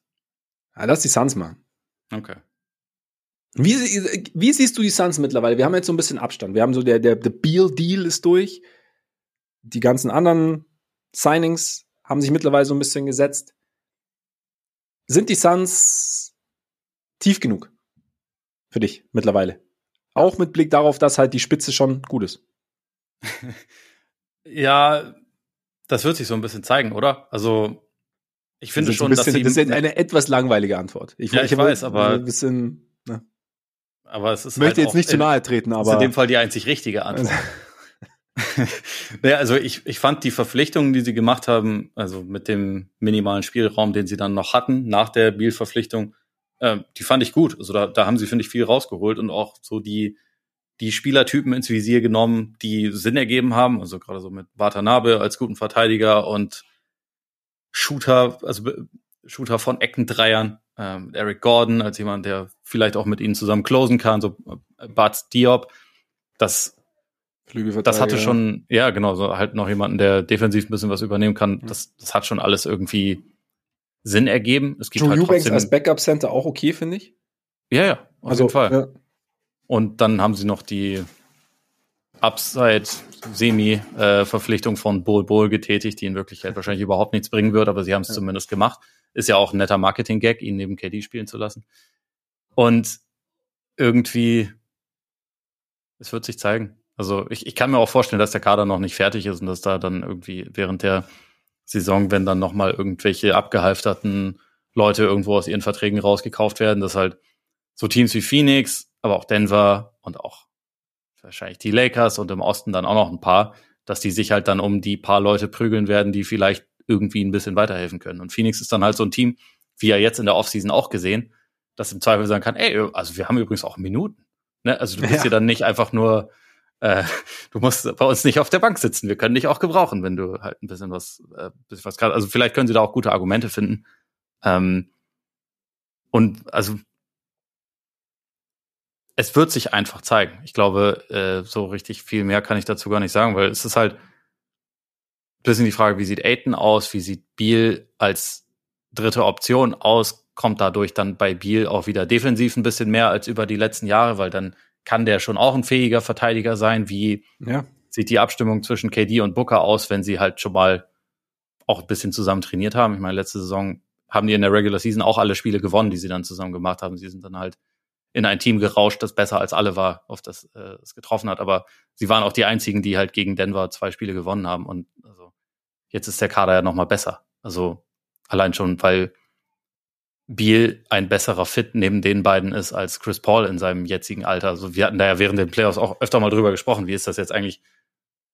Ja, lass die Suns machen. Okay. Wie, wie siehst du die Suns mittlerweile? Wir haben jetzt so ein bisschen Abstand. Wir haben so der, der, der Beal-Deal ist durch. Die ganzen anderen Signings haben sich mittlerweile so ein bisschen gesetzt. Sind die Suns tief genug für dich mittlerweile? Auch mit Blick darauf, dass halt die Spitze schon gut ist. Ja, das wird sich so ein bisschen zeigen, oder? Also, ich finde das ist schon, bisschen, dass sie. das ist eine etwas langweilige Antwort. Ja, ich hab weiß, aber- ein bisschen. Ne? Aber es ist Möchte halt jetzt nicht zu nahe treten, aber. Ist in dem Fall die einzig richtige Antwort. naja, also ich, ich fand die Verpflichtungen, die sie gemacht haben, also mit dem minimalen Spielraum, den sie dann noch hatten nach der Biel-Verpflichtung, äh, die fand ich gut. Also da, da haben sie, finde ich, viel rausgeholt und auch so die, die Spielertypen ins Visier genommen, die Sinn ergeben haben. Also gerade so mit Watanabe als guten Verteidiger und Shooter, also Shooter von Eckendreiern, ähm, Eric Gordon als jemand, der vielleicht auch mit ihnen zusammen closen kann, so äh, Bart Diop. Das, das hatte schon, ja, genau, so halt noch jemanden, der defensiv ein bisschen was übernehmen kann. Das, das hat schon alles irgendwie Sinn ergeben. Es gibt Drew halt Eubanks als Backup Center auch okay, finde ich. Ja, ja, auf also, jeden Fall. Ja. Und dann haben sie noch die Upside-Semi-Verpflichtung von Bull Bull getätigt, die in Wirklichkeit wahrscheinlich überhaupt nichts bringen wird, aber sie haben es ja. zumindest gemacht. Ist ja auch ein netter Marketing-Gag, ihn neben KD spielen zu lassen. Und irgendwie, es wird sich zeigen. Also ich, ich kann mir auch vorstellen, dass der Kader noch nicht fertig ist und dass da dann irgendwie während der Saison, wenn dann nochmal irgendwelche abgehalfterten Leute irgendwo aus ihren Verträgen rausgekauft werden, dass halt so Teams wie Phoenix, aber auch Denver und auch wahrscheinlich die Lakers und im Osten dann auch noch ein paar, dass die sich halt dann um die paar Leute prügeln werden, die vielleicht irgendwie ein bisschen weiterhelfen können. Und Phoenix ist dann halt so ein Team, wie ja jetzt in der Offseason auch gesehen, das im Zweifel sagen kann, ey, also wir haben übrigens auch Minuten. Ne? Also du bist ja. hier dann nicht einfach nur, äh, du musst bei uns nicht auf der Bank sitzen. Wir können dich auch gebrauchen, wenn du halt ein bisschen was, äh, bisschen was gerade. Also vielleicht können sie da auch gute Argumente finden. Ähm, und also es wird sich einfach zeigen. Ich glaube, äh, so richtig viel mehr kann ich dazu gar nicht sagen, weil es ist halt ein bisschen die Frage, wie sieht Aiton aus, wie sieht Beal als dritte Option aus, kommt dadurch dann bei Beal auch wieder defensiv ein bisschen mehr als über die letzten Jahre, weil dann kann der schon auch ein fähiger Verteidiger sein. Wie ja. sieht die Abstimmung zwischen KD und Booker aus, wenn sie halt schon mal auch ein bisschen zusammen trainiert haben? Ich meine, letzte Saison haben die in der Regular Season auch alle Spiele gewonnen, die sie dann zusammen gemacht haben. Sie sind dann halt in ein Team gerauscht, das besser als alle war, auf das äh, es getroffen hat. Aber sie waren auch die einzigen, die halt gegen Denver zwei Spiele gewonnen haben. Und also jetzt ist der Kader ja noch mal besser. Also allein schon, weil Beal ein besserer Fit neben den beiden ist als Chris Paul in seinem jetzigen Alter. Also wir hatten da ja während den Playoffs auch öfter mal drüber gesprochen. Wie ist das jetzt eigentlich?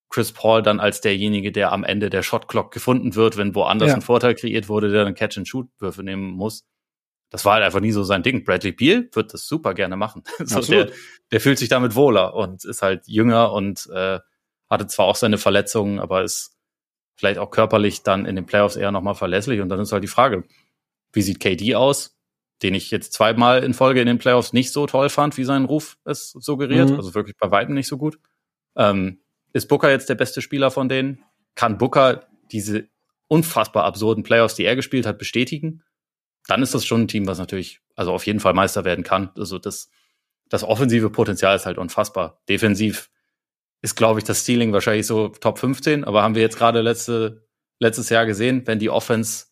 Chris Paul dann als derjenige, der am Ende der Shotclock gefunden wird, wenn woanders ja. ein Vorteil kreiert wurde, der dann Catch-and-Shoot-Würfe nehmen muss das war halt einfach nie so sein Ding. Bradley Beal wird das super gerne machen. so der, der fühlt sich damit wohler und ist halt jünger und äh, hatte zwar auch seine Verletzungen, aber ist vielleicht auch körperlich dann in den Playoffs eher nochmal verlässlich. Und dann ist halt die Frage, wie sieht KD aus? Den ich jetzt zweimal in Folge in den Playoffs nicht so toll fand, wie sein Ruf es suggeriert. Mhm. Also wirklich bei weitem nicht so gut. Ähm, ist Booker jetzt der beste Spieler von denen? Kann Booker diese unfassbar absurden Playoffs, die er gespielt hat, bestätigen? Dann ist das schon ein Team, was natürlich, also auf jeden Fall Meister werden kann. Also das, das offensive Potenzial ist halt unfassbar. Defensiv ist, glaube ich, das Stealing wahrscheinlich so Top 15, aber haben wir jetzt gerade letzte, letztes Jahr gesehen, wenn die Offense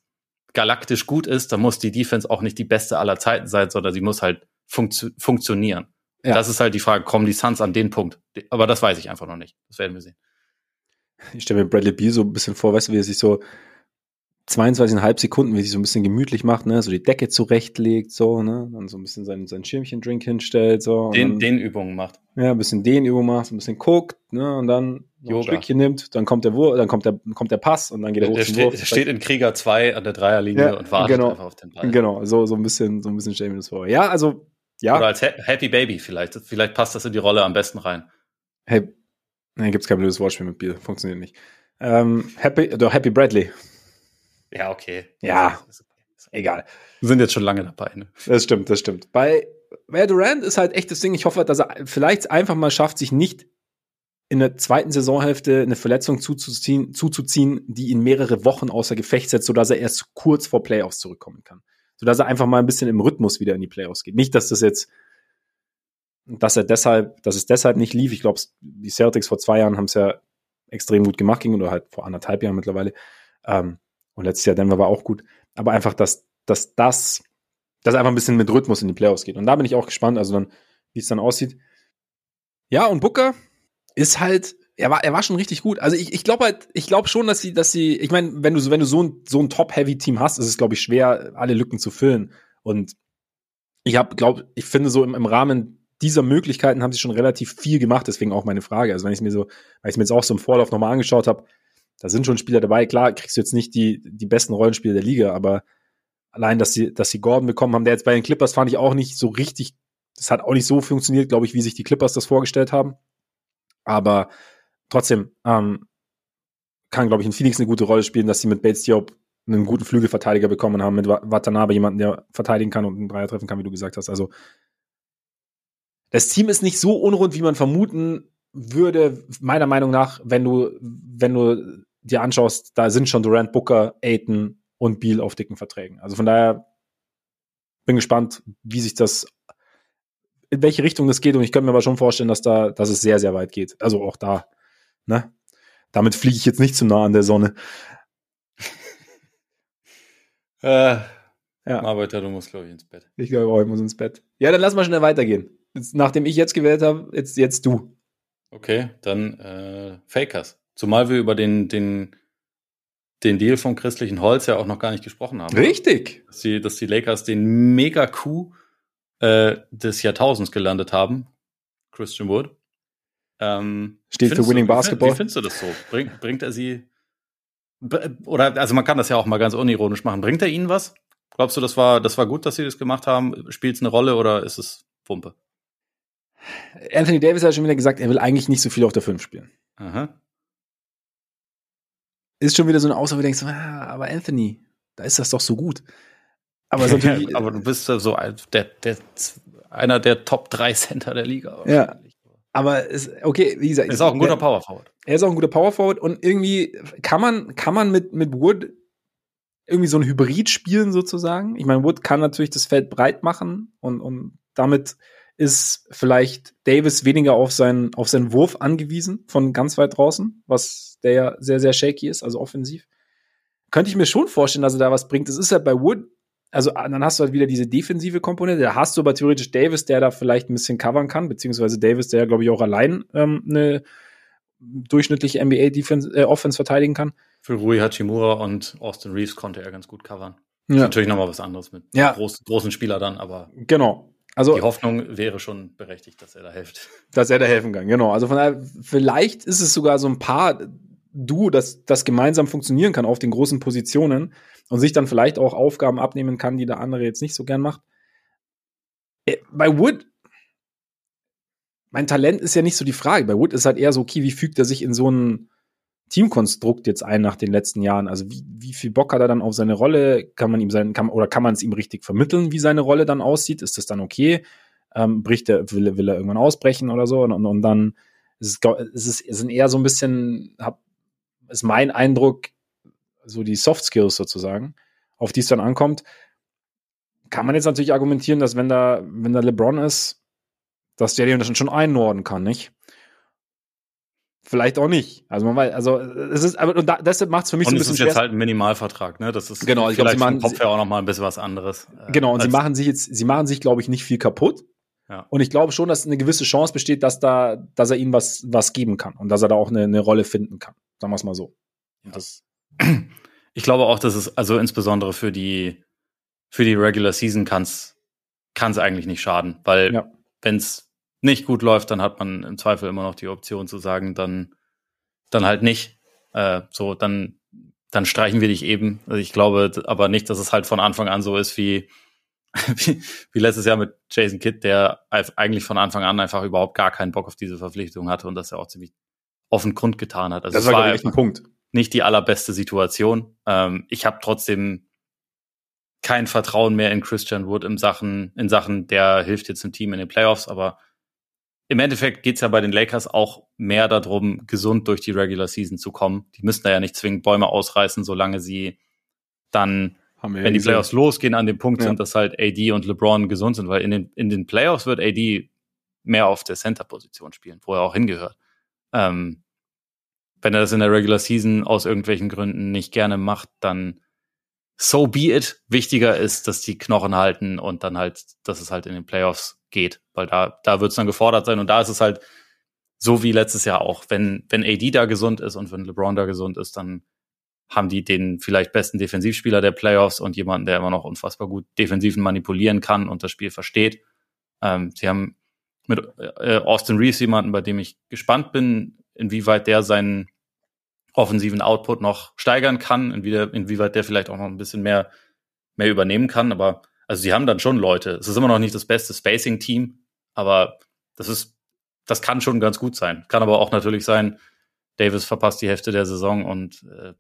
galaktisch gut ist, dann muss die Defense auch nicht die beste aller Zeiten sein, sondern sie muss halt funktio funktionieren. Ja. Das ist halt die Frage, kommen die Suns an den Punkt? Aber das weiß ich einfach noch nicht. Das werden wir sehen. Ich stelle mir Bradley Beal so ein bisschen vor, weißt du, wie er sich so 22,5 Sekunden, wie sich so ein bisschen gemütlich macht, ne, so die Decke zurechtlegt, so, ne, dann so ein bisschen sein, sein Schirmchen-Drink hinstellt, so. Den, dann, den Übungen macht. Ja, ein bisschen den Übungen macht, ein bisschen guckt, ne, und dann ein Stückchen nimmt, dann kommt der Wurf, dann kommt der, kommt der Pass und dann geht er hoch der zum steht, Wurf. Der steht in Krieger 2 an der Dreierlinie ja, und wartet genau, einfach auf den Ball. Genau, so, so ein bisschen, so ein bisschen stellen wir das vor. Ja, also, ja. Oder als Happy Baby vielleicht. Vielleicht passt das in die Rolle am besten rein. Hey, nee, gibt's kein blödes Wortspiel mit Bier. Funktioniert nicht. Ähm, Happy, doch Happy Bradley. Ja, okay. Ja, egal. Wir sind jetzt schon lange dabei. Ne? Das stimmt, das stimmt. Bei Wer Durant ist halt echt das Ding. Ich hoffe, dass er vielleicht einfach mal schafft, sich nicht in der zweiten Saisonhälfte eine Verletzung zuzuziehen, zuzuziehen, die ihn mehrere Wochen außer Gefecht setzt, sodass er erst kurz vor Playoffs zurückkommen kann. Sodass er einfach mal ein bisschen im Rhythmus wieder in die Playoffs geht. Nicht, dass das jetzt, dass er deshalb, dass es deshalb nicht lief. Ich glaube, die Celtics vor zwei Jahren haben es ja extrem gut gemacht ging oder halt vor anderthalb Jahren mittlerweile. Ähm, und letztes Jahr Denver war auch gut. Aber einfach, dass, dass das, dass einfach ein bisschen mit Rhythmus in die Playoffs geht. Und da bin ich auch gespannt, also dann, wie es dann aussieht. Ja, und Booker ist halt, er war, er war schon richtig gut. Also ich, ich glaube halt, ich glaube schon, dass sie, dass sie, ich meine, wenn du, wenn du so ein, so ein Top-Heavy-Team hast, ist es, glaube ich, schwer, alle Lücken zu füllen. Und ich habe, glaube, ich finde so im, im Rahmen dieser Möglichkeiten haben sie schon relativ viel gemacht, deswegen auch meine Frage. Also wenn ich mir so, weil ich mir jetzt auch so im Vorlauf nochmal angeschaut habe, da sind schon Spieler dabei. Klar, kriegst du jetzt nicht die, die besten Rollenspiele der Liga, aber allein, dass sie, dass sie Gordon bekommen haben, der jetzt bei den Clippers fand ich auch nicht so richtig, das hat auch nicht so funktioniert, glaube ich, wie sich die Clippers das vorgestellt haben. Aber trotzdem, ähm, kann, glaube ich, in Phoenix eine gute Rolle spielen, dass sie mit Bates Diop einen guten Flügelverteidiger bekommen haben, mit Watanabe jemanden, der verteidigen kann und einen Dreier treffen kann, wie du gesagt hast. Also das Team ist nicht so unrund, wie man vermuten würde, meiner Meinung nach, wenn du, wenn du dir anschaust, da sind schon Durant, Booker, Aiton und Beal auf dicken Verträgen. Also von daher bin gespannt, wie sich das, in welche Richtung das geht. Und ich könnte mir aber schon vorstellen, dass da, dass es sehr, sehr weit geht. Also auch da, ne? Damit fliege ich jetzt nicht zu nah an der Sonne. äh, ja. Arbeiter, du musst, glaube ich, ins Bett. Ich glaube auch, ich muss ins Bett. Ja, dann lass mal schnell weitergehen. Jetzt, nachdem ich jetzt gewählt habe, jetzt, jetzt du. Okay, dann äh, Fakers. Zumal wir über den, den, den Deal vom christlichen Holz ja auch noch gar nicht gesprochen haben. Richtig. Dass die, dass die Lakers den Mega-Coup äh, des Jahrtausends gelandet haben. Christian Wood. Ähm, Steht für Winning du, Basketball. Wie findest du das so? Bring, bringt er sie oder also man kann das ja auch mal ganz unironisch machen. Bringt er ihnen was? Glaubst du, das war das war gut, dass sie das gemacht haben? Spielt es eine Rolle oder ist es Pumpe? Anthony Davis hat schon wieder gesagt, er will eigentlich nicht so viel auf der 5 spielen. Aha. Ist schon wieder so eine Aussage, wo du denkst, ah, aber Anthony, da ist das doch so gut. Aber, ja, aber du bist ja so der, der, einer der Top 3 Center der Liga. Ja. Aber ist, okay, wie gesagt. Er ist auch ein guter Power Forward. Er ist auch ein guter Power Forward und irgendwie kann man, kann man mit, mit Wood irgendwie so ein Hybrid spielen sozusagen. Ich meine, Wood kann natürlich das Feld breit machen und, und damit ist vielleicht Davis weniger auf seinen, auf seinen Wurf angewiesen von ganz weit draußen, was der ja sehr, sehr shaky ist, also offensiv. Könnte ich mir schon vorstellen, dass er da was bringt. Es ist halt bei Wood, also dann hast du halt wieder diese defensive Komponente. Da hast du aber theoretisch Davis, der da vielleicht ein bisschen covern kann, beziehungsweise Davis, der ja, glaube ich, auch allein ähm, eine durchschnittliche NBA-Offense äh, Offense verteidigen kann. Für Rui Hachimura und Austin Reeves konnte er ganz gut covern. Ja. Ist natürlich nochmal was anderes mit ja. groß, großen Spieler dann, aber. Genau. Also, die Hoffnung wäre schon berechtigt, dass er da hilft. Dass er da helfen kann, genau. Also von daher, vielleicht ist es sogar so ein paar Du, das, das gemeinsam funktionieren kann auf den großen Positionen und sich dann vielleicht auch Aufgaben abnehmen kann, die der andere jetzt nicht so gern macht. Äh, bei Wood, mein Talent ist ja nicht so die Frage. Bei Wood ist halt eher so, okay, wie fügt er sich in so ein Teamkonstrukt jetzt ein nach den letzten Jahren? Also wie, wie viel Bock hat er dann auf seine Rolle? Kann man ihm sein, kann, oder kann man es ihm richtig vermitteln, wie seine Rolle dann aussieht? Ist das dann okay? Ähm, bricht er, will, will er irgendwann ausbrechen oder so? Und, und, und dann ist es, ist es sind eher so ein bisschen, hab, ist mein Eindruck, so die Soft Skills sozusagen, auf die es dann ankommt. Kann man jetzt natürlich argumentieren, dass wenn da, wenn da LeBron ist, dass der den schon einordnen kann, nicht? Vielleicht auch nicht. Also man weiß, also es ist, aber und da, deshalb macht es für mich und so ein bisschen schwer. Das ist jetzt halt ein Minimalvertrag, ne? Das ist genau, ich glaube, sie machen Kopf ja auch noch mal ein bisschen was anderes. Äh, genau, und sie machen sich jetzt, sie machen sich, glaube ich, nicht viel kaputt. Ja. Und ich glaube schon, dass eine gewisse Chance besteht, dass da, dass er ihnen was, was geben kann und dass er da auch eine, eine Rolle finden kann. Sagen wir es mal so. Das, ich glaube auch, dass es, also insbesondere für die, für die Regular Season kann es eigentlich nicht schaden, weil ja. wenn es nicht gut läuft, dann hat man im Zweifel immer noch die Option zu sagen, dann, dann halt nicht. Äh, so, dann, dann streichen wir dich eben. Also ich glaube aber nicht, dass es halt von Anfang an so ist wie, wie, wie letztes Jahr mit Jason Kidd, der eigentlich von Anfang an einfach überhaupt gar keinen Bock auf diese Verpflichtung hatte und das ja auch ziemlich offen Grund getan hat. Also das war, war echt ein Punkt. Nicht die allerbeste Situation. Ähm, ich habe trotzdem kein Vertrauen mehr in Christian Wood in Sachen, in Sachen, der hilft jetzt dem Team in den Playoffs, aber im Endeffekt geht's ja bei den Lakers auch mehr darum, gesund durch die Regular Season zu kommen. Die müssen da ja nicht zwingend Bäume ausreißen, solange sie dann, wenn ja die Playoffs losgehen, an dem Punkt ja. sind, dass halt AD und LeBron gesund sind, weil in den, in den Playoffs wird AD mehr auf der Center-Position spielen, wo er auch hingehört. Ähm, wenn er das in der Regular Season aus irgendwelchen Gründen nicht gerne macht, dann so be it. Wichtiger ist, dass die Knochen halten und dann halt, dass es halt in den Playoffs geht, weil da, da wird es dann gefordert sein und da ist es halt so wie letztes Jahr auch. Wenn, wenn AD da gesund ist und wenn LeBron da gesund ist, dann haben die den vielleicht besten Defensivspieler der Playoffs und jemanden, der immer noch unfassbar gut Defensiven manipulieren kann und das Spiel versteht. Ähm, sie haben mit äh, Austin Reeves jemanden, bei dem ich gespannt bin, inwieweit der seinen offensiven Output noch steigern kann, inwieweit der vielleicht auch noch ein bisschen mehr, mehr übernehmen kann. Aber also sie haben dann schon Leute. Es ist immer noch nicht das beste Spacing-Team, aber das ist, das kann schon ganz gut sein. Kann aber auch natürlich sein, Davis verpasst die Hälfte der Saison und äh,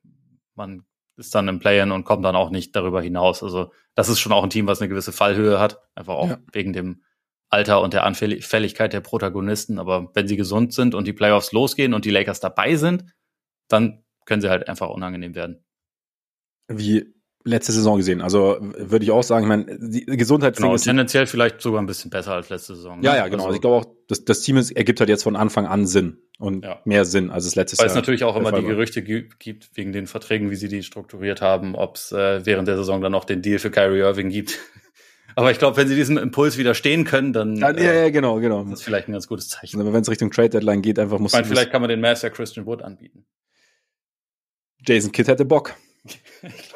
man ist dann im Play-In und kommt dann auch nicht darüber hinaus. Also das ist schon auch ein Team, was eine gewisse Fallhöhe hat, einfach auch ja. wegen dem Alter und der Anfälligkeit der Protagonisten. Aber wenn sie gesund sind und die Playoffs losgehen und die Lakers dabei sind, dann können sie halt einfach unangenehm werden. Wie letzte Saison gesehen. Also würde ich auch sagen, ich meine, die Gesundheitsding genau, ist tendenziell vielleicht sogar ein bisschen besser als letzte Saison. Ne? Ja, ja, genau. Also, also ich glaube auch, das, das Team ist, ergibt halt jetzt von Anfang an Sinn und ja. mehr Sinn als es letztes Weil Jahr. Weil es natürlich auch immer die Gerüchte gibt wegen den Verträgen, wie sie die strukturiert haben, ob es äh, während der Saison dann noch den Deal für Kyrie Irving gibt. Aber ich glaube, wenn sie diesem Impuls widerstehen können, dann ja, äh, ja, genau, genau. Das ist vielleicht ein ganz gutes Zeichen. Aber wenn es Richtung Trade Deadline geht, einfach muss. Ich meine, vielleicht kann man den Master Christian Wood anbieten. Jason Kidd hätte Bock.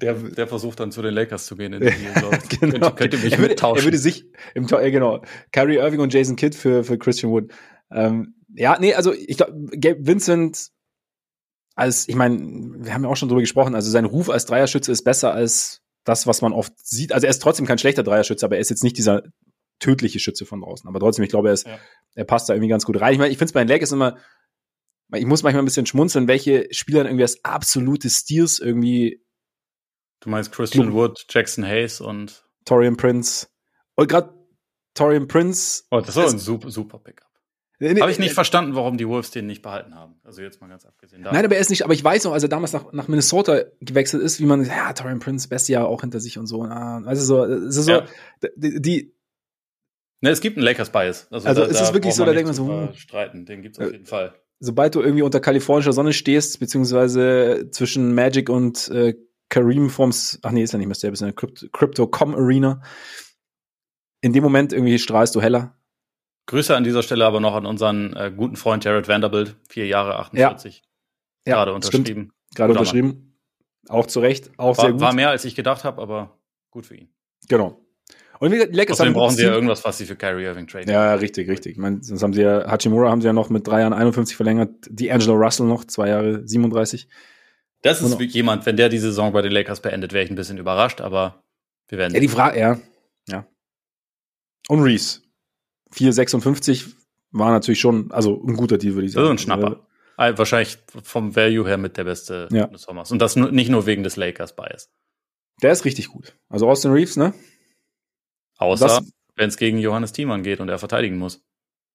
der, der versucht dann zu den Lakers zu gehen. In den genau. könnte, könnte mich er würde, er würde sich im äh, genau Kyrie Irving und Jason Kidd für für Christian Wood. Ähm, ja, nee, also ich glaube, Vincent als ich meine, wir haben ja auch schon drüber gesprochen. Also sein Ruf als Dreierschütze ist besser als das, was man oft sieht. Also er ist trotzdem kein schlechter Dreierschütze, aber er ist jetzt nicht dieser tödliche Schütze von draußen. Aber trotzdem, ich glaube, er ist, ja. er passt da irgendwie ganz gut rein. Ich meine, ich finde es bei den Lakers immer ich muss manchmal ein bisschen schmunzeln, welche Spieler irgendwie als absolute Steals irgendwie. Du meinst Christian Wood, Jackson Hayes und Torian Prince. Und gerade Torian Prince. Oh, das war ein super, super Pickup. Nee, nee, Habe ich nicht äh, verstanden, warum die Wolves den nicht behalten haben. Also jetzt mal ganz abgesehen. Davon. Nein, aber er ist nicht, aber ich weiß noch, als er damals nach, nach Minnesota gewechselt ist, wie man, ja, Torian Prince, beste Jahr auch hinter sich und so. Also so, es ist so, ja. die, die Ne, es gibt einen Lakers-Bias. Also, also da, es ist wirklich so, da denkt man so, hm. streiten, den gibt es auf jeden Fall sobald du irgendwie unter kalifornischer Sonne stehst, beziehungsweise zwischen Magic und äh, Kareem Forms, ach nee, ist ja nicht mehr selber, ist eine Crypto.com Arena. In dem Moment irgendwie strahlst du heller. Grüße an dieser Stelle aber noch an unseren äh, guten Freund Jared Vanderbilt, vier Jahre 48. Ja. Gerade unterschrieben. Gerade unterschrieben. Auch zu Recht, auch war, sehr gut. War mehr als ich gedacht habe, aber gut für ihn. Genau. Und wie gesagt, Lakers Außerdem brauchen sie ja irgendwas, was sie für Kyrie Irving traden. Ja, richtig, richtig. Ich meine, sonst haben sie ja, Hachimura haben sie ja noch mit drei Jahren 51 verlängert, die Angelo Russell noch, zwei Jahre 37. Das ist Und, jemand, wenn der die Saison bei den Lakers beendet, wäre ich ein bisschen überrascht, aber wir werden. Ja, die Frage, ja. Ja. Und Reese. 4,56 war natürlich schon, also ein guter Deal, würde ich sagen. Also ein Schnapper. Also, Wahrscheinlich vom Value her mit der beste ja. des Sommers. Und das nicht nur wegen des Lakers-Bias. Der ist richtig gut. Also Austin Reeves, ne? Außer wenn es gegen Johannes Thiemann geht und er verteidigen muss.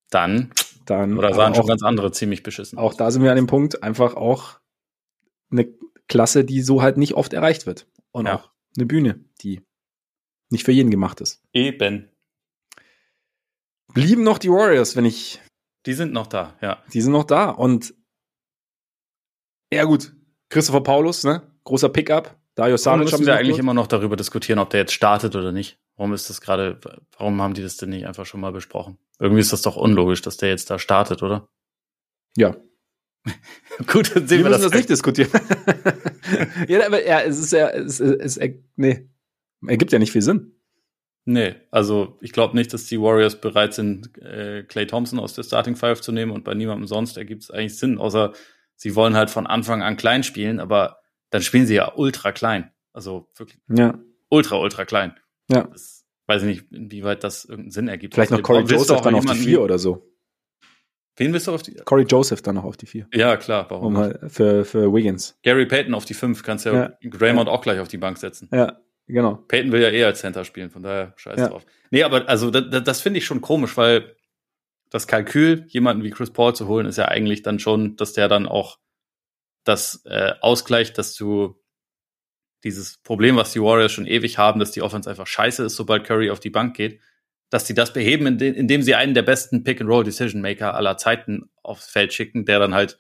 Dann, dann oder sahen schon ganz andere ziemlich beschissen. Auch da sind wir an dem Punkt, einfach auch eine Klasse, die so halt nicht oft erreicht wird. Und ja. auch eine Bühne, die nicht für jeden gemacht ist. Eben. Blieben noch die Warriors, wenn ich. Die sind noch da, ja. Die sind noch da. Und ja, gut. Christopher Paulus, ne? Großer Pickup. Dario Saric müssen wir eigentlich immer noch darüber diskutieren, ob der jetzt startet oder nicht. Warum ist das gerade, warum haben die das denn nicht einfach schon mal besprochen? Irgendwie ist das doch unlogisch, dass der jetzt da startet, oder? Ja. Gut, dann sehen wir, wir müssen das, das nicht diskutieren. ja, aber ja, es ist ja, es, es, es nee, ergibt ja nicht viel Sinn. Nee, also ich glaube nicht, dass die Warriors bereit sind, äh, Clay Thompson aus der Starting Five zu nehmen und bei niemandem sonst ergibt es eigentlich Sinn, außer sie wollen halt von Anfang an klein spielen, aber dann spielen sie ja ultra klein. Also wirklich ja. ultra, ultra klein. Ja. Das weiß ich nicht, inwieweit das irgendeinen Sinn ergibt. Vielleicht noch Corey Joseph dann auf die vier oder so. Wen willst du auf die? Corey Joseph dann noch auf die vier. Ja, klar, warum? Um halt für, für Wiggins. Gary Payton auf die fünf, kannst ja, ja. Draymond ja. auch gleich auf die Bank setzen. Ja, genau. Payton will ja eh als Center spielen, von daher scheiß ja. drauf. Nee, aber also das, das finde ich schon komisch, weil das Kalkül, jemanden wie Chris Paul zu holen, ist ja eigentlich dann schon, dass der dann auch das äh, ausgleicht, dass du dieses Problem, was die Warriors schon ewig haben, dass die Offense einfach scheiße ist, sobald Curry auf die Bank geht, dass sie das beheben, indem sie einen der besten Pick-and-Roll-Decision-Maker aller Zeiten aufs Feld schicken, der dann halt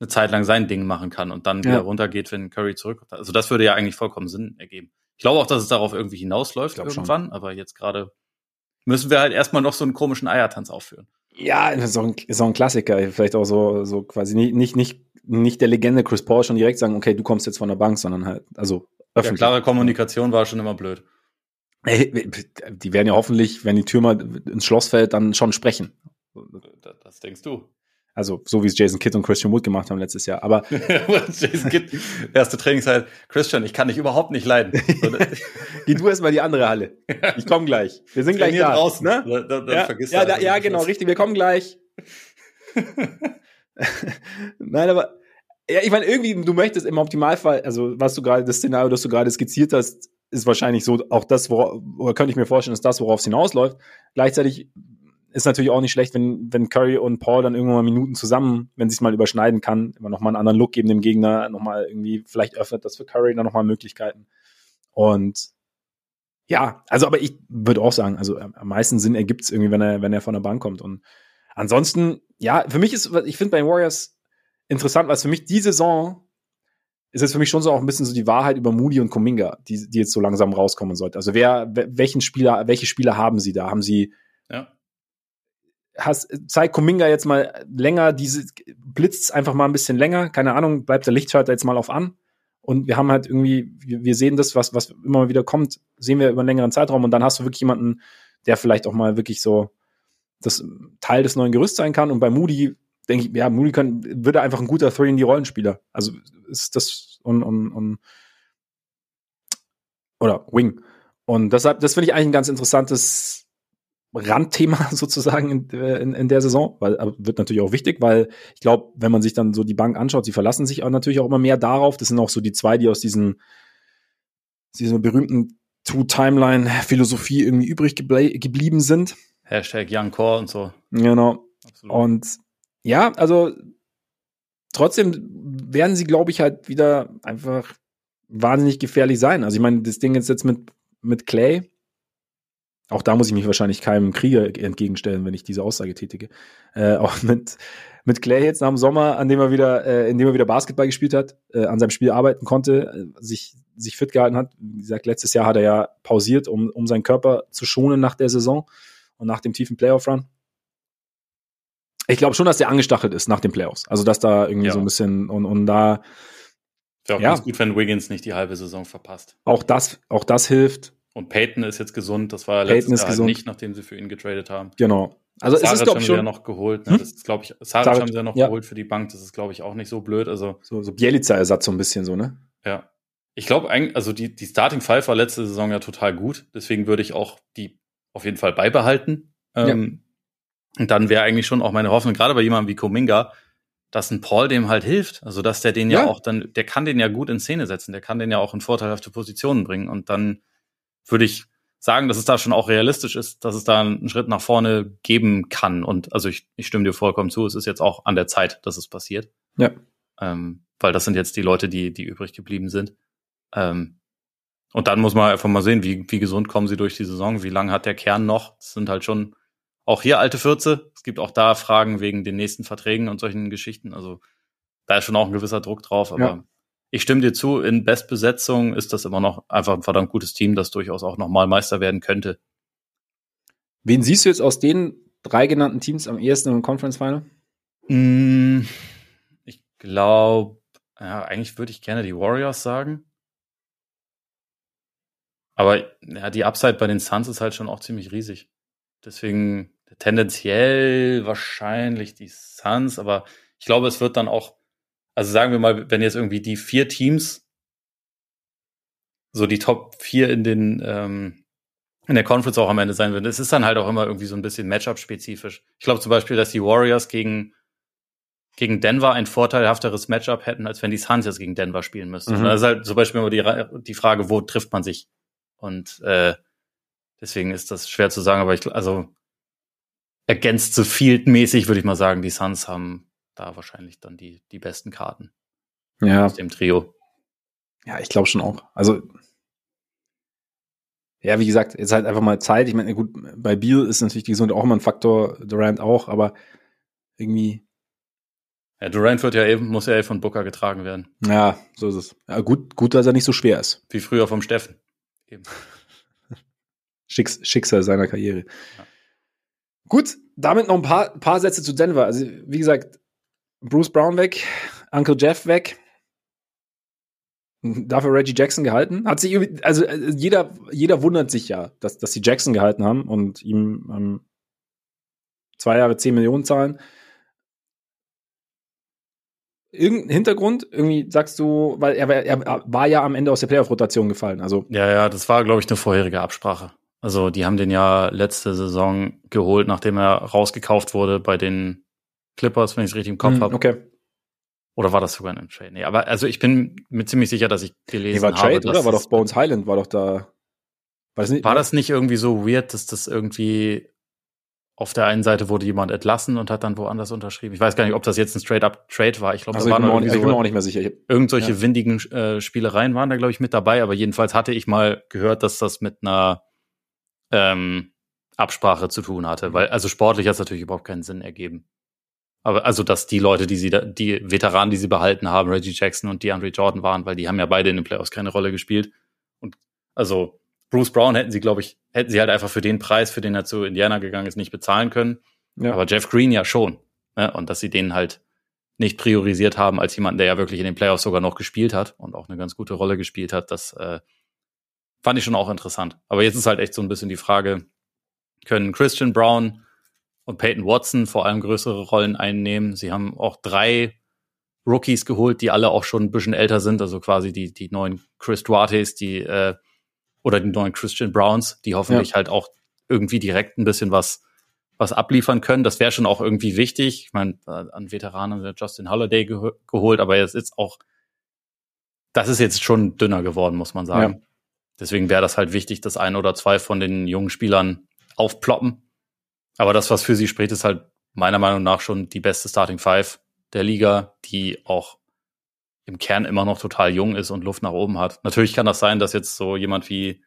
eine Zeit lang sein Ding machen kann und dann ja. wieder runtergeht, wenn Curry zurückkommt. Also das würde ja eigentlich vollkommen Sinn ergeben. Ich glaube auch, dass es darauf irgendwie hinausläuft irgendwann, schon. aber jetzt gerade müssen wir halt erstmal noch so einen komischen Eiertanz aufführen. Ja, ist auch ein, ist auch ein Klassiker. Vielleicht auch so, so quasi nicht, nicht, nicht nicht der Legende Chris Paul schon direkt sagen, okay, du kommst jetzt von der Bank, sondern halt, also öffentlich. Ja, klare Kommunikation war schon immer blöd. Die werden ja hoffentlich, wenn die Tür mal ins Schloss fällt, dann schon sprechen. Das denkst du. Also so wie es Jason Kidd und Christian Wood gemacht haben letztes Jahr. Aber Jason Kidd, erste Trainingszeit, Christian, ich kann dich überhaupt nicht leiden. Geh du erstmal die andere Halle. Ich komme gleich. Wir sind gleich da. draußen. Ne? Da, da, da ja, vergisst ja, da, ja genau, richtig. Wir kommen gleich. Nein, aber ja, ich meine, irgendwie, du möchtest im Optimalfall, also was du gerade, das Szenario, das du gerade skizziert hast, ist wahrscheinlich so auch das, worauf, könnte ich mir vorstellen, ist das, worauf es hinausläuft. Gleichzeitig ist natürlich auch nicht schlecht, wenn, wenn Curry und Paul dann irgendwann mal Minuten zusammen, wenn sie es mal überschneiden kann, immer nochmal einen anderen Look geben dem Gegner, nochmal irgendwie, vielleicht öffnet das für Curry dann nochmal Möglichkeiten. Und ja, also aber ich würde auch sagen, also am meisten Sinn ergibt es irgendwie, wenn er, wenn er von der Bank kommt. Und ansonsten, ja, für mich ist, ich finde bei den Warriors interessant, weil es für mich die Saison ist jetzt für mich schon so auch ein bisschen so die Wahrheit über Moody und Kuminga, die, die jetzt so langsam rauskommen sollte. Also wer, welchen Spieler, welche Spieler haben sie da? Haben sie, Ja. hast, zeig Kuminga jetzt mal länger, diese, blitzt einfach mal ein bisschen länger, keine Ahnung, bleibt der Lichtschalter jetzt mal auf an. Und wir haben halt irgendwie, wir, wir sehen das, was, was immer wieder kommt, sehen wir über einen längeren Zeitraum und dann hast du wirklich jemanden, der vielleicht auch mal wirklich so das Teil des neuen Gerüsts sein kann. Und bei Moody denke ich, ja, kann, würde einfach ein guter Three in die Rollenspieler. Also ist das und, und, und oder Wing. Und deshalb, das finde ich eigentlich ein ganz interessantes Randthema sozusagen in, in, in der Saison, weil wird natürlich auch wichtig, weil ich glaube, wenn man sich dann so die Bank anschaut, sie verlassen sich auch natürlich auch immer mehr darauf. Das sind auch so die zwei, die aus diesen, dieser berühmten Two-Timeline-Philosophie irgendwie übrig geblieben sind. Hashtag Young Core und so. Genau. Absolut. Und ja, also trotzdem werden sie, glaube ich, halt wieder einfach wahnsinnig gefährlich sein. Also ich meine, das Ding ist jetzt mit, mit Clay, auch da muss ich mich wahrscheinlich keinem Krieger entgegenstellen, wenn ich diese Aussage tätige. Äh, auch mit, mit Clay jetzt nach dem Sommer, an dem er wieder, äh, in dem er wieder Basketball gespielt hat, äh, an seinem Spiel arbeiten konnte, äh, sich, sich fit gehalten hat. Wie gesagt, letztes Jahr hat er ja pausiert, um, um seinen Körper zu schonen nach der Saison und nach dem tiefen Playoff-Run. Ich glaube schon, dass der angestachelt ist nach den Playoffs. Also, dass da irgendwie Ja. so ein bisschen und, und da Wäre auch Ja. ganz gut, wenn Wiggins nicht die halbe Saison verpasst. auch das, auch das hilft. Und Peyton ist jetzt gesund. Das war Peyton letztes Jahr halt nicht, nachdem sie für ihn getradet haben. Genau. Also, es Saric ist, glaube ich, sie ja schon noch geholt. Ne? Hm? Das ist, glaube ich, Saric Saric, haben sie ja noch ja. geholt für die Bank. Das ist, glaube ich, auch nicht so blöd. Also, so, so Bielica-Ersatz so ein bisschen so, ne? ja. Ich glaube eigentlich, also die, die Starting Five war letzte Saison ja total gut. Deswegen würde ich auch die auf jeden Fall beibehalten. Ähm, Und dann wäre eigentlich schon auch meine Hoffnung, gerade bei jemandem wie Kuminga, dass ein Paul dem halt hilft. Also, dass der den ja, Ja. auch dann, der kann den ja gut in Szene setzen. Der kann den ja auch in vorteilhafte Positionen bringen. Und dann würde ich sagen, dass es da schon auch realistisch ist, dass es da einen Schritt nach vorne geben kann. Und also ich, ich stimme dir vollkommen zu, es ist jetzt auch an der Zeit, dass es passiert. Ja. Ähm, weil das sind jetzt die Leute, die, die übrig geblieben sind. Ähm, und dann muss man einfach mal sehen, wie, wie gesund kommen sie durch die Saison, wie lange hat der Kern noch. Das sind halt schon auch hier alte Fürze. Es gibt auch da Fragen wegen den nächsten Verträgen und solchen Geschichten. Also da ist schon auch ein gewisser Druck drauf, aber Ja. ich stimme dir zu, in Bestbesetzung ist das immer noch einfach ein verdammt gutes Team, das durchaus auch nochmal Meister werden könnte. Wen siehst du jetzt aus den drei genannten Teams am ehesten im Conference Final? Mm, Ich glaube, ja, eigentlich würde ich gerne die Warriors sagen. Aber ja, die Upside bei den Suns ist halt schon auch ziemlich riesig. Deswegen tendenziell wahrscheinlich die Suns, aber ich glaube, es wird dann auch, also sagen wir mal, wenn jetzt irgendwie die vier Teams, so die Top vier in den, ähm, in der Conference auch am Ende sein würden, es ist dann halt auch immer irgendwie so ein bisschen Matchup-spezifisch. Ich glaube zum Beispiel, dass die Warriors gegen, gegen Denver ein vorteilhafteres Matchup hätten, als wenn die Suns jetzt gegen Denver spielen müssten. Mhm. Das ist halt zum Beispiel immer die, die Frage, wo trifft man sich? Und äh, deswegen ist das schwer zu sagen, aber ich, also against the field mäßig würde ich mal sagen, die Suns haben da wahrscheinlich dann die, die besten Karten Ja, aus dem Trio. ja, ich glaube schon auch. Also ja, wie gesagt, jetzt halt einfach mal Zeit. Ich meine, gut, bei Beal ist natürlich die Gesundheit auch immer ein Faktor, Durant auch, aber irgendwie, Ja, Durant wird ja eben, muss ja eben von Booker getragen werden. ja, so ist es. Ja, gut, gut, dass er nicht so schwer ist. Wie früher vom Steffen. Eben. Schicks Schicksal seiner Karriere. Ja. Gut, damit noch ein paar, paar Sätze zu Denver. Also, wie gesagt, Bruce Brown weg, Uncle Jeff weg. Dafür Reggie Jackson gehalten? Hat sich also äh, jeder, jeder wundert sich ja, dass, dass sie Jackson gehalten haben und ihm ähm, zwei Jahre 10 Millionen zahlen. Irgendein Hintergrund? Irgendwie sagst du, weil er, er war ja am Ende aus der Playoff-Rotation gefallen. Also ja, ja, das war, glaube ich, eine vorherige Absprache. Also die haben den ja letzte Saison geholt, nachdem er rausgekauft wurde bei den Clippers, wenn ich es richtig im Kopf hm, habe. Okay. Oder war das sogar ein Trade? Nee, aber also ich bin mir ziemlich sicher, dass ich gelesen nee, war habe. Trade, oder? War doch Bones Highland, war doch da. War das, nicht, war das nicht irgendwie so weird, dass das irgendwie auf der einen Seite wurde jemand entlassen und hat dann woanders unterschrieben. Ich weiß gar nicht, ob das jetzt ein Straight-up-Trade war. Ich glaube, also da waren ich, so, ich bin mir auch nicht mehr sicher. Irgendwelche ja. windigen äh, Spielereien waren da, glaube ich, mit dabei. Aber jedenfalls hatte ich mal gehört, dass das mit einer ähm, Absprache zu tun hatte. Weil, also sportlich hat es natürlich überhaupt keinen Sinn ergeben. Aber also, dass die Leute, die sie da, die Veteranen, die sie behalten haben, Reggie Jackson und DeAndre Jordan waren, weil die haben ja beide in den Playoffs keine Rolle gespielt. Und also Bruce Brown hätten sie, glaube ich, hätten sie halt einfach für den Preis, für den er zu Indiana gegangen ist, nicht bezahlen können. Ja. Aber Jeff Green ja schon. Ne? Und dass sie den halt nicht priorisiert haben als jemand, der ja wirklich in den Playoffs sogar noch gespielt hat und auch eine ganz gute Rolle gespielt hat, das äh, fand ich schon auch interessant. Aber jetzt ist halt echt so ein bisschen die Frage, können Christian Brown und Peyton Watson vor allem größere Rollen einnehmen. Sie haben auch drei Rookies geholt, die alle auch schon ein bisschen älter sind, also quasi die, die neuen Chris Duartes, die äh, oder die neuen Christian Browns, die hoffentlich ja. halt auch irgendwie direkt ein bisschen was was abliefern können. Das wäre schon auch irgendwie wichtig. Ich meine, äh, an Veteranen haben wir Justin Holiday ge geholt, aber jetzt ist auch, das ist jetzt schon dünner geworden, muss man sagen. Ja. Deswegen wäre das halt wichtig, dass ein oder zwei von den jungen Spielern aufploppen aber das, was für sie spricht, ist halt meiner Meinung nach schon die beste Starting Five der Liga, die auch im Kern immer noch total jung ist und Luft nach oben hat. Natürlich kann das sein, dass jetzt so jemand wie,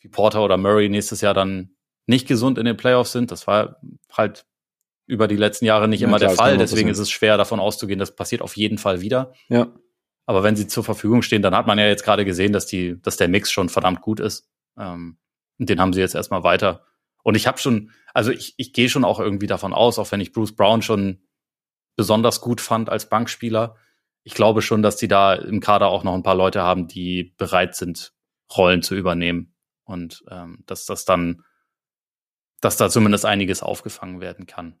wie Porter oder Murray nächstes Jahr dann nicht gesund in den Playoffs sind. Das war halt über die letzten Jahre nicht ja, immer klar, der Fall. Deswegen ist es schwer davon auszugehen, das passiert auf jeden Fall wieder. Ja. Aber wenn sie zur Verfügung stehen, dann hat man ja jetzt gerade gesehen, dass die, dass der Mix schon verdammt gut ist. Ähm, und den haben sie jetzt erstmal weiter. Und ich habe schon, also ich, ich gehe schon auch irgendwie davon aus, auch wenn ich Bruce Brown schon besonders gut fand als Bankspieler, ich glaube schon, dass die da im Kader auch noch ein paar Leute haben, die bereit sind, Rollen zu übernehmen. Und ähm, dass das dann, dass da zumindest einiges aufgefangen werden kann.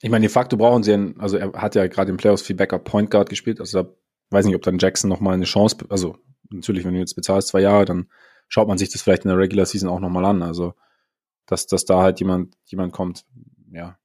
Ich meine, de facto brauchen sie einen, also er hat ja gerade im Playoffs viel Backup Point Guard gespielt, also da weiß nicht, ob dann Jackson noch mal eine Chance, also natürlich, wenn du jetzt bezahlst zwei Jahre, dann schaut man sich das vielleicht in der Regular Season auch noch mal an. Also dass, dass da halt jemand, jemand kommt. Ja.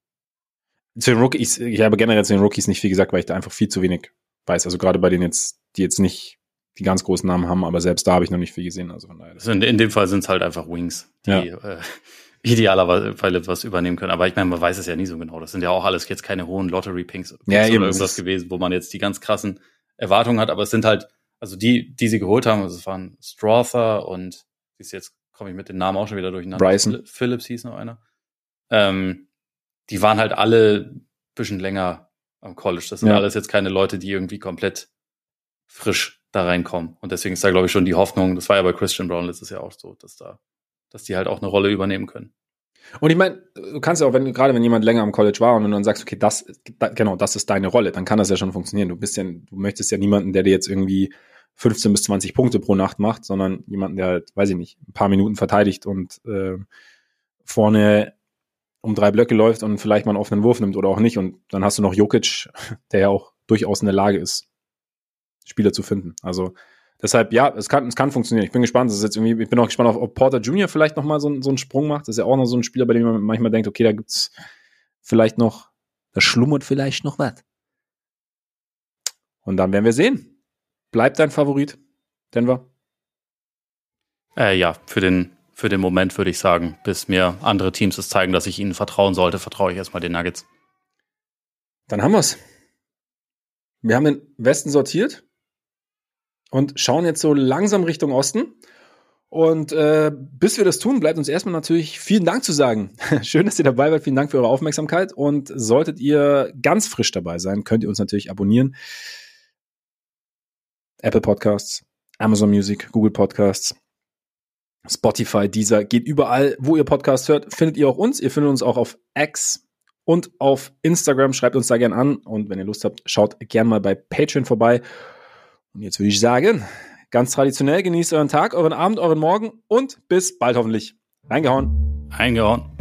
Zu den Rookies, ich habe generell zu den Rookies nicht viel gesagt, weil ich da einfach viel zu wenig weiß. Also gerade bei denen jetzt, die jetzt nicht die ganz großen Namen haben, aber selbst da habe ich noch nicht viel gesehen. Also von daher. Also in, in dem Fall sind es halt einfach Wings, die ja. äh, idealerweise was übernehmen können. Aber ich meine, man weiß es ja nie so genau. Das sind ja auch alles jetzt keine hohen Lottery-Pinks ja, oder irgendwas gewesen, wo man jetzt die ganz krassen Erwartungen hat. Aber es sind halt, also die, die sie geholt haben, also es waren Strother und die ist jetzt komme ich mit den Namen auch schon wieder durcheinander. Bryson. Phillips hieß noch einer. Ähm, die waren halt alle bisschen länger am College. Das sind ja. alles jetzt keine Leute, die irgendwie komplett frisch da reinkommen. Und deswegen ist da, glaube ich, schon die Hoffnung, das war ja bei Christian Brown letztes Jahr auch so, dass da, dass die halt auch eine Rolle übernehmen können. Und ich meine, du kannst ja auch, wenn, gerade wenn jemand länger am College war und du dann sagst, okay, das, genau, das ist deine Rolle, dann kann das ja schon funktionieren. Du bist ja, du möchtest ja niemanden, der dir jetzt irgendwie 15 bis 20 Punkte pro Nacht macht, sondern jemanden, der halt, weiß ich nicht, ein paar Minuten verteidigt und äh, vorne um drei Blöcke läuft und vielleicht mal einen offenen Wurf nimmt oder auch nicht. Und dann hast du noch Jokic, der ja auch durchaus in der Lage ist, Spieler zu finden. Also deshalb, ja, es kann, es kann funktionieren. Ich bin gespannt. Das ist jetzt irgendwie, ich bin auch gespannt, ob Porter Jr. vielleicht nochmal so, so einen Sprung macht. Das ist ja auch noch so ein Spieler, bei dem man manchmal denkt, okay, da gibt's vielleicht noch, da schlummert vielleicht noch was. Und dann werden wir sehen. Bleibt dein Favorit, Denver? Äh, ja, für den, für den Moment würde ich sagen, bis mir andere Teams es zeigen, dass ich ihnen vertrauen sollte, vertraue ich erstmal den Nuggets. Dann haben wir's. Wir haben den Westen sortiert und schauen jetzt so langsam Richtung Osten. Und äh, bis wir das tun, bleibt uns erstmal natürlich vielen Dank zu sagen. Schön, dass ihr dabei wart. Vielen Dank für eure Aufmerksamkeit. Und solltet ihr ganz frisch dabei sein, könnt ihr uns natürlich abonnieren. Apple Podcasts, Amazon Music, Google Podcasts, Spotify, Deezer, geht überall, wo ihr Podcasts hört, findet ihr auch uns. Ihr findet uns auch auf X und auf Instagram. Schreibt uns da gern an und wenn ihr Lust habt, schaut gern mal bei Patreon vorbei. Und jetzt würde ich sagen, Ganz traditionell genießt euren Tag, euren Abend, euren Morgen und bis bald hoffentlich. Reingehauen. Eingehauen.